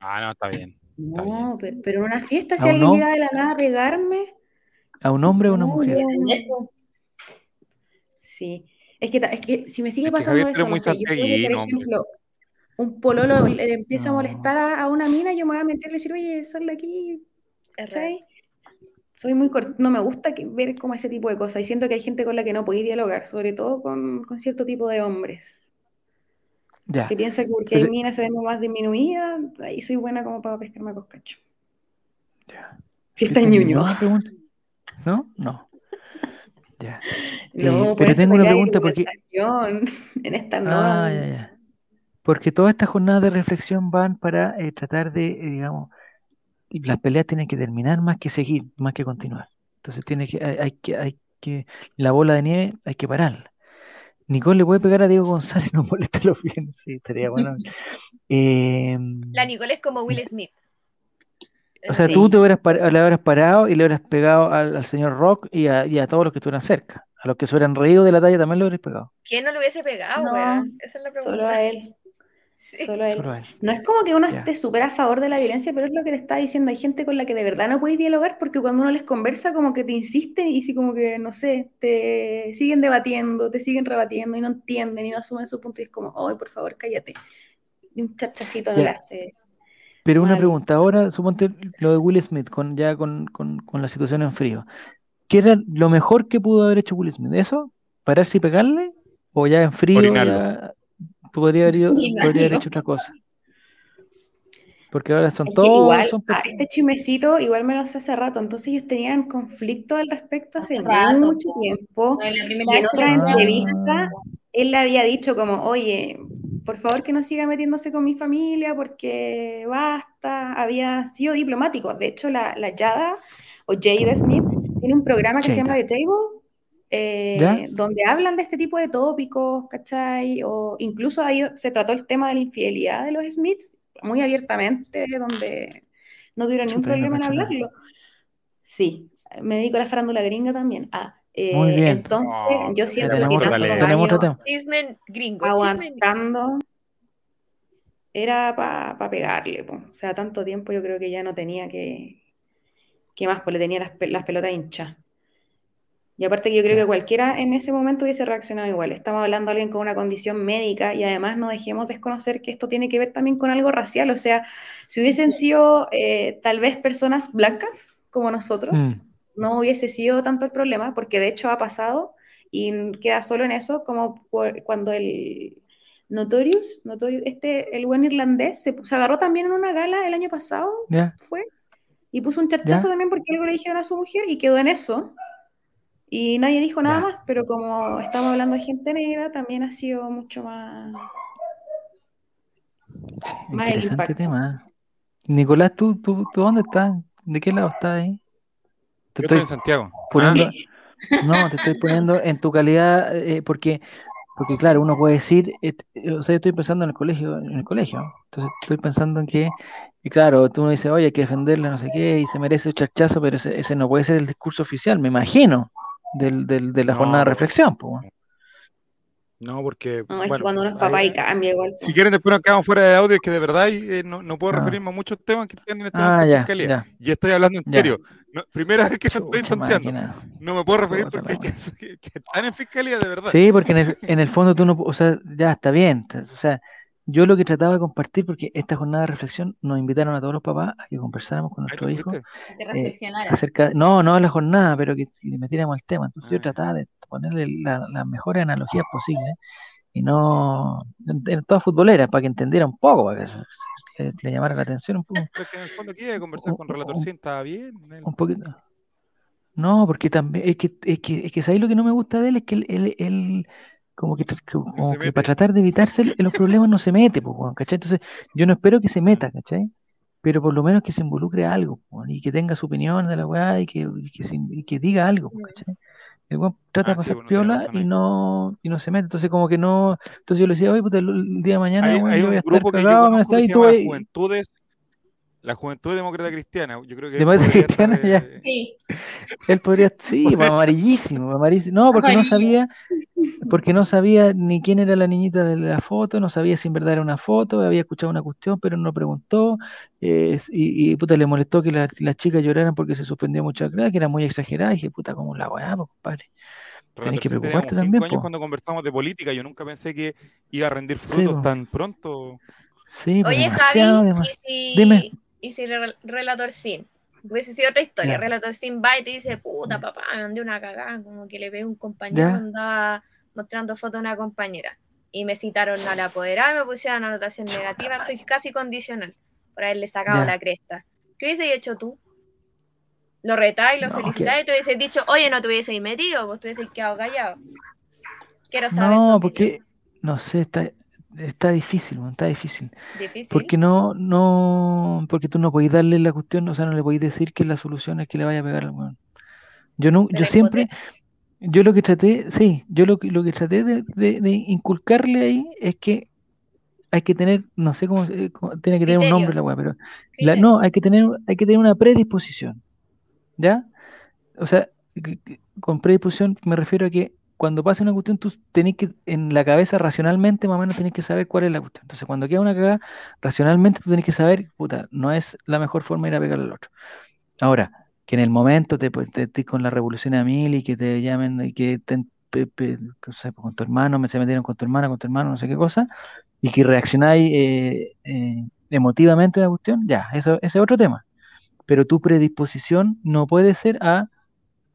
Ah, no, está bien. Está No, pero, pero en una fiesta, si ¿Aún alguien no? llega de la nada a pegarme, ¿A un hombre o a una mujer? sí. Es que, es que si me sigue Es que pasando tú eso, no sé, yo creo que, por hombre. ejemplo, un pololo le empieza a molestar a, a una mina, yo me voy a meter y decir, oye, sal de aquí. ¿Cachai? Soy muy cort- no me gusta que- ver como ese tipo de cosas y siento que hay gente con la que no podéis dialogar, sobre todo con, con cierto tipo de hombres, Ya. que piensa que porque hay minas se ven más disminuidas, ahí soy buena como para pescarme a coscacho. ya. Fiesta ¿Esta es ñuño. ninguna pregunta? ¿No? No. Ya. No, Eh, pero tengo una pregunta porque-. En esta no. Ah, ya, ya. Porque todas estas jornadas de reflexión van para eh, tratar de, eh, digamos, las peleas tienen que terminar más que seguir, más que continuar. Entonces tiene que, hay, hay que, hay que, la bola de nieve hay que pararla. Nicole le puede pegar a Diego González, no moleste los bienes, sí, estaría bueno. Eh, La Nicole es como Will Smith. o sea, Sí. tú te hubieras par- le hubieras parado y le hubieras pegado al, al señor Rock y a, y a todos los que estuvieran cerca. A los que se hubieran reído de la talla también le hubieras pegado. ¿Quién no lo hubiese pegado, No? Esa es la pregunta. Solo a él. Sí. Solo a él. Solo él. No es como que uno Ya. esté súper a favor de la violencia, pero es lo que te está diciendo. Hay gente con la que de verdad no puedes dialogar porque cuando uno les conversa, como que te insisten y si como que, no sé, te siguen debatiendo, te siguen rebatiendo y no entienden y no asumen su punto y es como, ay, por favor, cállate. Y un chachacito no hace. Pero una pregunta, ahora suponte lo de Will Smith, con, ya con, con- con la situación en frío. ¿Qué era lo mejor que pudo haber hecho Will Smith? ¿Eso? ¿Pararse y pegarle? ¿O ya en frío Orinarlo. ya podría haber, ido- podría haber Orinarlo. hecho otra cosa? Porque ahora son Es todos... igual, son ah, este chismecito igual me lo sé hace rato, entonces ellos tenían conflicto al respecto hace, Hace rato. mucho tiempo. No, es la primera en otra lo- entrevista, él le había dicho como, oye, por favor que no siga metiéndose con mi familia porque basta. Había sido diplomático. De hecho, la, la Yada o Jada Smith tiene un programa que se llama. The Table, eh, donde hablan de este tipo de tópicos, ¿cachai? O incluso ahí se trató el tema de la infidelidad de los Smiths muy abiertamente, donde no tuvieron ningún problema en hablarlo. Sí, me dedico a la farándula gringa también. Ah, eh, Muy bien. entonces yo siento que tema. Chisme gringo. Aguantando era para pegarle, po. O sea, tanto tiempo yo creo que ya no tenía que, que más, pues le tenía las, las pelotas hinchas. Y aparte que yo creo que cualquiera en ese momento hubiese reaccionado igual. Estamos hablando de alguien con una condición médica y además no dejemos desconocer que esto tiene que ver también con algo racial. O sea, si hubiesen sido eh, tal vez personas blancas como nosotros, Mm. no hubiese sido tanto el problema, porque de hecho ha pasado y queda solo en eso, como por- cuando el Notorious, Notorious, este, el buen irlandés, se, agarró también en una gala el año pasado, fue, y puso un charchazo también porque algo le dijeron a su mujer y quedó en eso. Y nadie dijo nada más, pero como estamos hablando de gente negra, también ha sido mucho más... Sí, Más el interesante impacto. tema. Nicolás, ¿tú, tú, tú dónde estás? ¿De qué lado estás ahí? Te Yo estoy estoy en Santiago. poniendo, Ah, no, te estoy poniendo en tu calidad, eh, porque, porque claro, uno puede decir, eh, o sea, yo estoy pensando en el colegio, en el colegio, entonces estoy pensando en que, y claro, tú me dices, oye, hay que defenderle, no sé qué, y se merece un chachazo, pero ese, ese no puede ser el discurso oficial, me imagino, del, del- de la No, jornada de porque- reflexión, pues. bueno. no, porque. No, es que bueno, cuando uno es papá y cambia igual. Si quieren, después nos quedamos fuera de audio, es que de verdad eh, no, no puedo Ah. referirme a muchos temas que están en este Ah, ya, fiscalía. ya. Y estoy hablando en serio. No, primera vez que lo estoy tonteando. máquina. No me puedo referir Puta porque hay que, que- que están en fiscalía de verdad. Sí, porque en el, en el fondo tú no, o sea, ya está bien, o sea, yo lo que trataba de compartir, porque esta jornada de reflexión nos invitaron a todos los papás a que conversáramos con nuestros hijos que reflexionara. acerca, no, no la jornada, pero que si le metiéramos al tema. Entonces yo Ah. trataba de ponerle la- las mejores analogías posibles y no, en, en todas futboleras, para que entendiera un poco, para que se- se- le, le llamara la atención un poco, Pero es que en el fondo que conversar con Un- Relator un- 100, estaba bien. él- un poquito. No, porque también, es que, es que, es que ¿sabes lo que no me gusta de él? Es que él, él, él como que, como que para tratar de evitarse los problemas no se mete, pues, ¿cachai? Entonces, yo no espero que se meta, ¿cachai? Pero por lo menos que se involucre a algo, y que tenga su opinión de la weá y que, y que, se- y que diga algo, pues, ¿cachai? El weón trata Ah, de pasar piola y no, y no se mete. Entonces, como que no. Entonces yo le decía, oye, puta, el, día de mañana, Hay, weón, hay yo voy a estar grupo que yo cagado, que y tú Juventudes, La juventud demócrata cristiana. Yo creo que. Demócrata estar, cristiana, ya. eh, Sí. Él podría, sí, amarillísimo, amarillísimo. No, porque no sabía, porque no sabía ni quién era la niñita de la foto, no sabía si en verdad era una foto, había escuchado una cuestión, pero no preguntó, eh, y, y, puta, le molestó que la- las chicas lloraran porque se suspendió mucho clase, que era muy exagerada, y dije, puta, ¿cómo la weá, compadre? Tenés que preocuparte teníamos también, cinco años po. cuando conversamos de política. Yo nunca pensé que iba a rendir frutos tan pronto. Sí, Oye, demasiado, Javi, demasiado. ¿y si, Dime. Y si Rel- Relator Sin? Hubiese sido otra historia. Relator Sin va y te dice, puta papá, me mandé una cagada, como que le veo un compañero, andaba mostrando fotos a una compañera. Y me citaron a la apoderada y me pusieron anotación negativa, estoy casi condicional por haberle sacado la cresta. ¿Qué hubiese hecho tú? Lo retáis, lo No, felicitáis y te hubieses dicho, oye, no te hubieses metido, pues te hubieses quedado callado. Quiero saber No, opinión. porque, no sé, está, está difícil, está difícil. Difícil. Porque no, no, porque tú no podés darle la cuestión, o sea, no le podés decir que la solución es que le vaya a pegar al weón. Yo no, yo siempre, yo lo que traté, sí, yo lo que, lo que traté de, de- de inculcarle ahí es que hay que tener, no sé cómo, cómo- tiene que tener un nombre la weá, pero la- no, hay que tener, hay que tener una predisposición, ¿ya? O sea, con predisposición me refiero a que cuando pase una cuestión, tú tenés que, en la cabeza, racionalmente, más o menos, tenés que saber cuál es la cuestión. Entonces, cuando queda una cagada, racionalmente tú tenés que saber, puta, no es la mejor forma de ir a pegarle al otro. Ahora, que en el momento te, pues, te estés con la revolución a mil y que te llamen y que te, pe- pues, con tu hermano, se metieron con tu hermana, con tu hermano, no sé qué cosa, y que reaccionáis eh, eh, emotivamente a la cuestión, ya, eso, ese es otro tema. Pero tu predisposición no puede ser a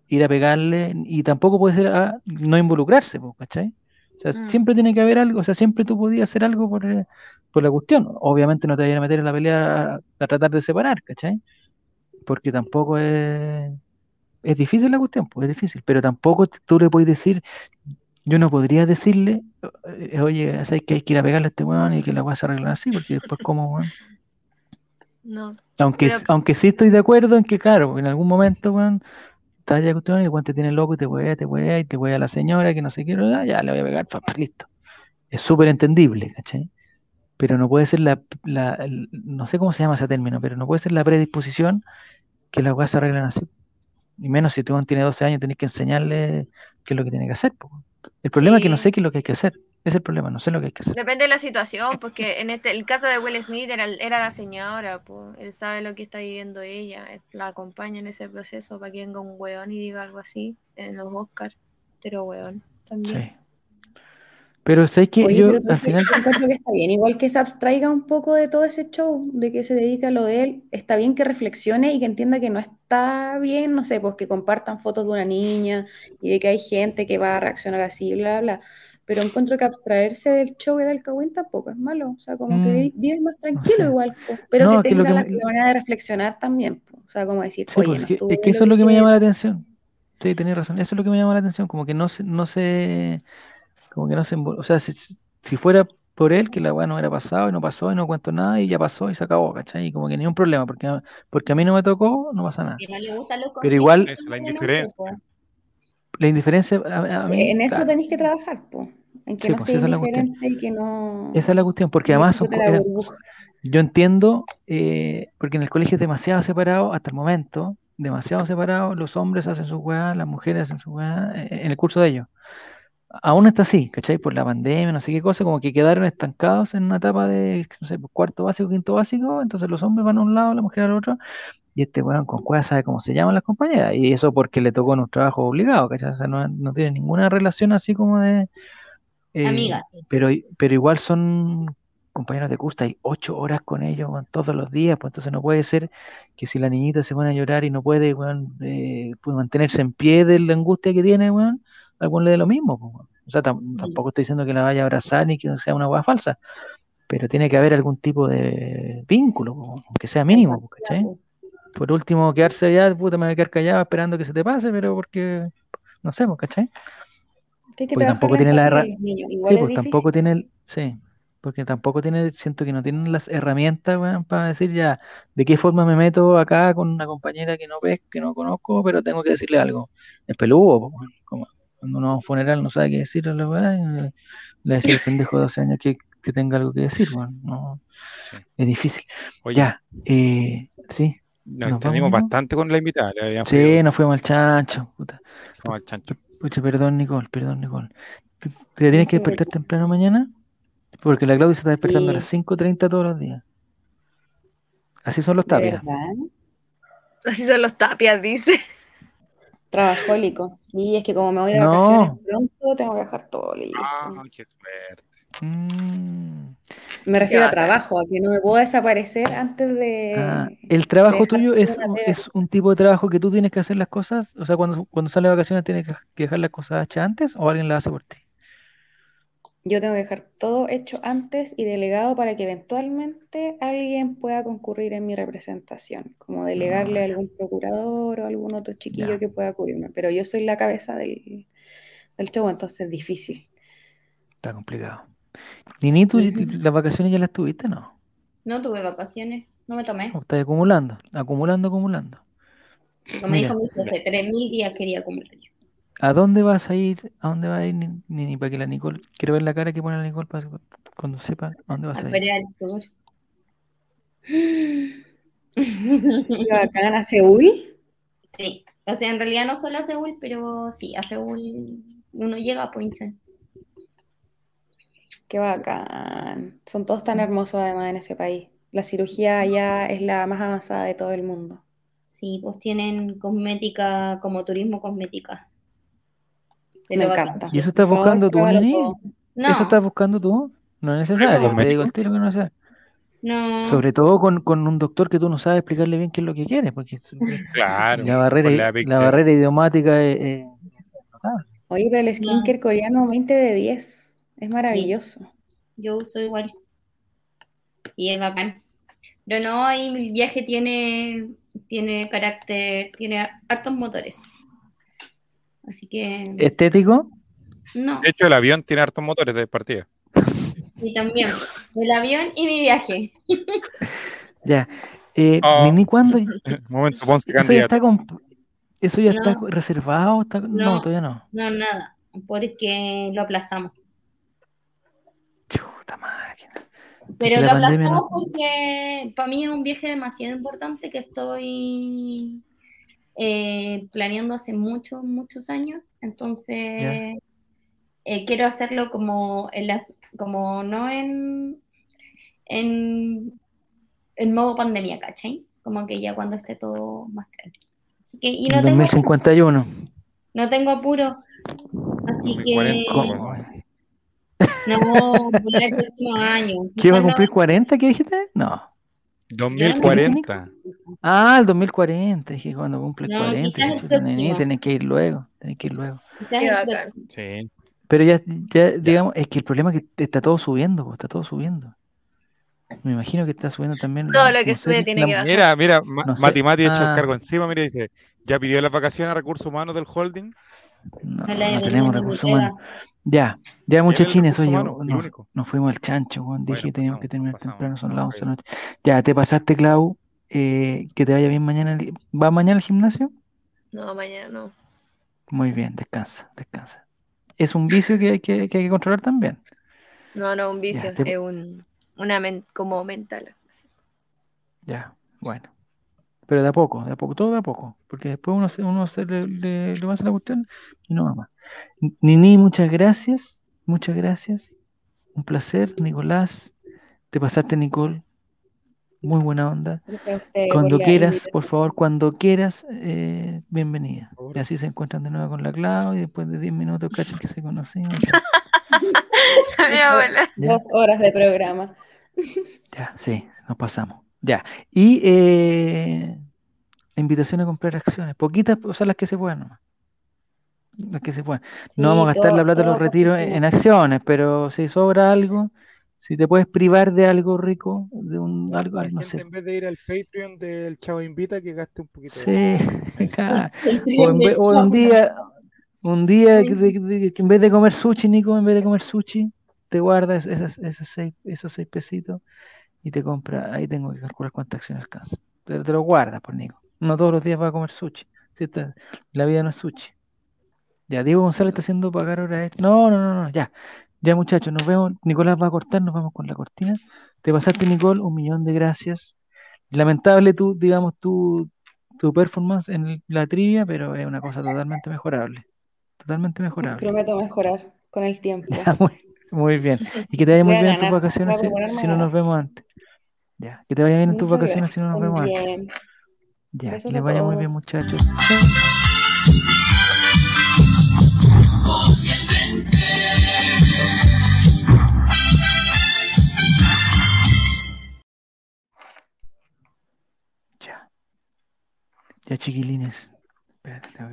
ir a pegarle y tampoco puede ser a no involucrarse, ¿cachai? O sea, Mm. siempre tiene que haber algo, o sea, siempre tú podías hacer algo por, eh, por la cuestión. Obviamente no te vayas a meter en la pelea a, a tratar de separar, ¿cachai? Porque tampoco es, es difícil la cuestión, pues es difícil, pero tampoco tú le puedes decir, yo no podría decirle, eh, oye, ¿sabes que hay que ir a pegarle a este weón y que la weá se arregla así? Porque después, como, weón? No. Aunque, Pero- aunque sí estoy de acuerdo en que, claro, en algún momento, weón, estás ya cuestión y weón te tiene loco y te wea, te wea y te wea a la señora que no sé qué, ya le voy a pegar, listo. Es súper entendible, ¿cachai? Pero no puede ser la, la- el- no sé cómo se llama ese término, pero no puede ser la predisposición que las weas se arreglan así. Y menos si tu weón tiene 12 años, tenés que enseñarle qué es lo que tiene que hacer. po. El problema es que no sé qué es lo que hay que hacer. Ese es el problema, no sé lo que hay que hacer. Depende de la situación, porque en este, el caso de Will Smith era, era la señora, pues, él sabe lo que está viviendo ella, él la acompaña en ese proceso para que venga un weón y diga algo así en los Oscars, pero weón también. Sí. Pero sé que Oye, yo pero al final. yo encuentro que está bien, igual que se abstraiga un poco de todo ese show, de que se dedica a lo de él, está bien que reflexione y que entienda que no está bien, no sé, pues que compartan fotos de una niña y de que hay gente que va a reaccionar así, bla, bla. Pero encuentro que abstraerse del show y del cagüín tampoco es malo, o sea, como que Mm, vi- vive más tranquilo igual, pues, pero No, que tenga que la, me- la manera de reflexionar también, pues, o sea, como decir, Sí, oye, pues, no es que eso es lo que me llama la atención. Sí, tenés razón. Eso es lo que me llama la atención. Como que no se, no se, como que no se, o sea, si, si fuera por él, que la weá no era pasado y no pasó y no cuento nada y ya pasó y se acabó, ¿cachai? Y como que ni un problema, porque, porque a mí no me tocó, no pasa nada. Que no le gustan los Pero igual- Eso, la indiferencia. La indiferencia a, a mí, En eso claro, tenéis que trabajar, pues, en que Sí, no pues, sea es indiferente y que no... esa es la cuestión, porque no además son, burbuja. yo entiendo, eh, porque en el colegio es demasiado separado hasta el momento, demasiado separado, los hombres hacen su weá, las mujeres hacen su weá, eh, en el curso de ellos. Aún está así, ¿cachai? Por la pandemia, no sé qué cosa, como que quedaron estancados en una etapa de, no sé, pues, cuarto básico, quinto básico, entonces los hombres van a un lado, la mujer al otro, y este weón con cueva sabe cómo se llaman las compañeras, y eso porque le tocó en un trabajo obligado, ¿cachai? O sea, no, no tiene ninguna relación así como de... eh, Amigas. pero, pero igual son compañeros de curso, hay ocho horas con ellos todos los días, pues entonces no puede ser que si la niñita se pone a llorar y no puede, weón, eh, pues, mantenerse en pie de la angustia que tiene, weón, algún le dé lo mismo. O sea, tam- tampoco estoy diciendo que la vaya a abrazar ni que sea una hueá falsa, pero tiene que haber algún tipo de vínculo, aunque sea mínimo, ¿cachai? Por último, quedarse allá, puta, me voy a quedar callado esperando que se te pase, pero porque, no sé, ¿cachai? Que Porque tampoco tiene la empatía herra- de los niños. Igual Sí, pues difícil. tampoco tiene el, sí, porque tampoco tiene, siento que no tienen las herramientas, para decir ya de qué forma me meto acá con una compañera que no ves, que no conozco, pero tengo que decirle algo. Es peludo, como cuando uno va a un funeral no sabe qué decirle, a la weá, le decía el pendejo de 12 años que que tenga algo que decir, bueno, no, Sí. es difícil. Oye, Ya, eh, sí, nos ¿nos extendimos vamos, no? bastante con la invitada. Le sí, pedido nos fuimos al chancho, puta. como al chancho. Pucha, perdón, Nicole, perdón, Nicole. ¿Te, te tienes que despertar temprano mañana? Porque la Claudia se está despertando a las 5.30 todos los días. Así son los ¿De tapias. verdad? Así son los tapias, dice. Trabajólico. Sí, es que como me voy de No. vacaciones pronto, tengo que dejar todo listo. Ah, qué suerte. Mm. Me refiero a trabajo, a que no me puedo desaparecer antes de... Ah, ¿el trabajo tuyo es, es un tipo de trabajo que tú tienes que hacer las cosas? O sea, cuando, cuando sales de vacaciones tienes que que dejar las cosas hechas antes o alguien las hace por ti? Yo tengo que dejar todo hecho antes y delegado para que eventualmente alguien pueda concurrir en mi representación, como delegarle a algún procurador o algún otro chiquillo Ya. que pueda cubrirme. Pero yo soy la cabeza del, del show, entonces es difícil. Está complicado. Nini, ¿tú las vacaciones ya las tuviste, no? No tuve vacaciones, no me tomé. ¿O estás acumulando? Acumulando, acumulando. Como me Mira, dijo mi jefe, 3.000 días quería acumular yo. ¿A dónde vas a ir? ¿A dónde va a ir Ni- Nini? Para que la Nicole, quiero ver la cara que pone la Nicole para cuando sepa a dónde vas A a ir. Corea del Sur. Bacán, a Seúl. Sí, o sea, en realidad no solo a Seúl, pero sí, a Seúl uno llega a Poinsen. Qué bacán. Son todos tan hermosos además en ese país. La cirugía allá es la más avanzada de todo el mundo. Sí, pues tienen cosmética como turismo cosmética. Me encanta. ¿Y eso estás Por favor, buscando tú, Nini? No, ¿Eso estás buscando tú? No es necesario, te digo el tiro que no es necesario. no. Sobre todo con, con un doctor que tú no sabes explicarle bien qué es lo que quiere, porque Claro. la barrera, la barrera idiomática es, es notable. Oye, pero el skincare coreano 20 de 10. Es maravilloso. Yo uso igual. Sí, es bacán. Pero no, ahí el viaje tiene, tiene carácter, tiene hartos motores. Así que, ¿Estético? no, De hecho, el avión tiene hartos motores de partida. y también el avión y mi viaje. Ya. Eh, Oh. Nini, ¿cuándo? Momento, Ponce ¿Eso ya está, comp- eso ya está reservado? Está- No, No. todavía no. No, nada, porque lo aplazamos. Chuta máquina. Pero la lo aplazamos no- porque para mí es un viaje demasiado importante que estoy eh, planeando hace muchos, muchos años. Entonces, eh, quiero hacerlo como, en la- como no en, en, en modo pandemia, ¿cachai? Como que ya cuando esté todo más tranquilo. Así que, y no En tengo, 2051. no tengo apuro. Así que, 2040, ¿Cómo? no, por el próximo año. ¿Qué va a cumplir 40? ¿Qué dijiste? No. 2040. Ah, el 2040. Dije, cuando cumple No, 40. quizás el chuta, Nini, próximo. tenés que ir luego. Tenés que ir luego. Sí. Pero ya, ya, digamos, es que el problema es que está todo subiendo, está todo subiendo. Me imagino que está subiendo también. Todo lo que no sé, sube tiene la- que bajar. Mira, mira, No. Mati Mati ha hecho Ah. el cargo encima. Mira, dice: Ya pidió las vacaciones a recursos humanos del holding. No, tenemos recursos humanos. Ya, ya muchachines, oye, humano, nos, nos fuimos al chancho, Juan. Dije Bueno, que teníamos pasamos, que terminar pasamos, temprano, son no, las 11 de la noche. Ya, te pasaste, Clau. eh, que te vaya bien mañana. el- ¿Vas mañana al gimnasio? No, mañana no. Muy bien, descansa, descansa. Es un vicio que hay que, que hay que controlar también. No, no, un vicio. te- Es un, una men- como mental. así. Ya, bueno. Pero de a poco, de a poco, todo de a poco. Porque después uno, se, uno se le, le, le pasa la cuestión y no va más. Nini, muchas gracias. Muchas gracias. Un placer, Nicolás. Te pasaste, Nicole. Muy buena onda. Cuando quieras, por favor, cuando quieras, eh, bienvenida. Y así se encuentran de nuevo con la Clau y después de 10 minutos, cachan que se conocían. Mi abuela. Ya. Dos horas de programa. Ya, sí, nos pasamos. Ya. Y eh, invitación a comprar acciones. Poquitas, o sea, las que se puedan nomás. Que se. No vamos a gastar todo- la plata de los retiros en, acciones, pero si sobra algo, si te puedes privar de algo rico, de un algo, La no gente sé. en vez de ir al Patreon del Chavo Invita, que gaste un poquito. Sí, claro. El O, en vez- o un día, un día que, Ay, de- de- que en vez de comer sushi, Nico, en vez de comer sushi, te guardas esas, esas seis, esos seis pesitos y te compra. Ahí tengo que calcular cuántas acciones alcanza. Pero te lo guardas, por Nico. No todos los días vas a comer sushi. La vida no es sushi. Ya, Diego González está haciendo pagar ahora. No, no, no, no, ya. Ya muchachos, nos vemos. Nicolás va a cortar, nos vamos con la cortina. Te pasaste, Nicole, un millón de gracias. Lamentable tu, digamos, tu, tu performance en la trivia, pero es una cosa totalmente mejorable. Totalmente mejorable. Prometo mejorar con el tiempo. Ya, muy, muy bien. Y que te vaya muy bien en tus vacaciones si, no nos vemos antes. Ya, que te vaya bien en tus vacaciones gracias. si no nos vemos antes. Ya, Besos que les vaya muy bien, muchachos. Ya. Chiquilines. Espérate,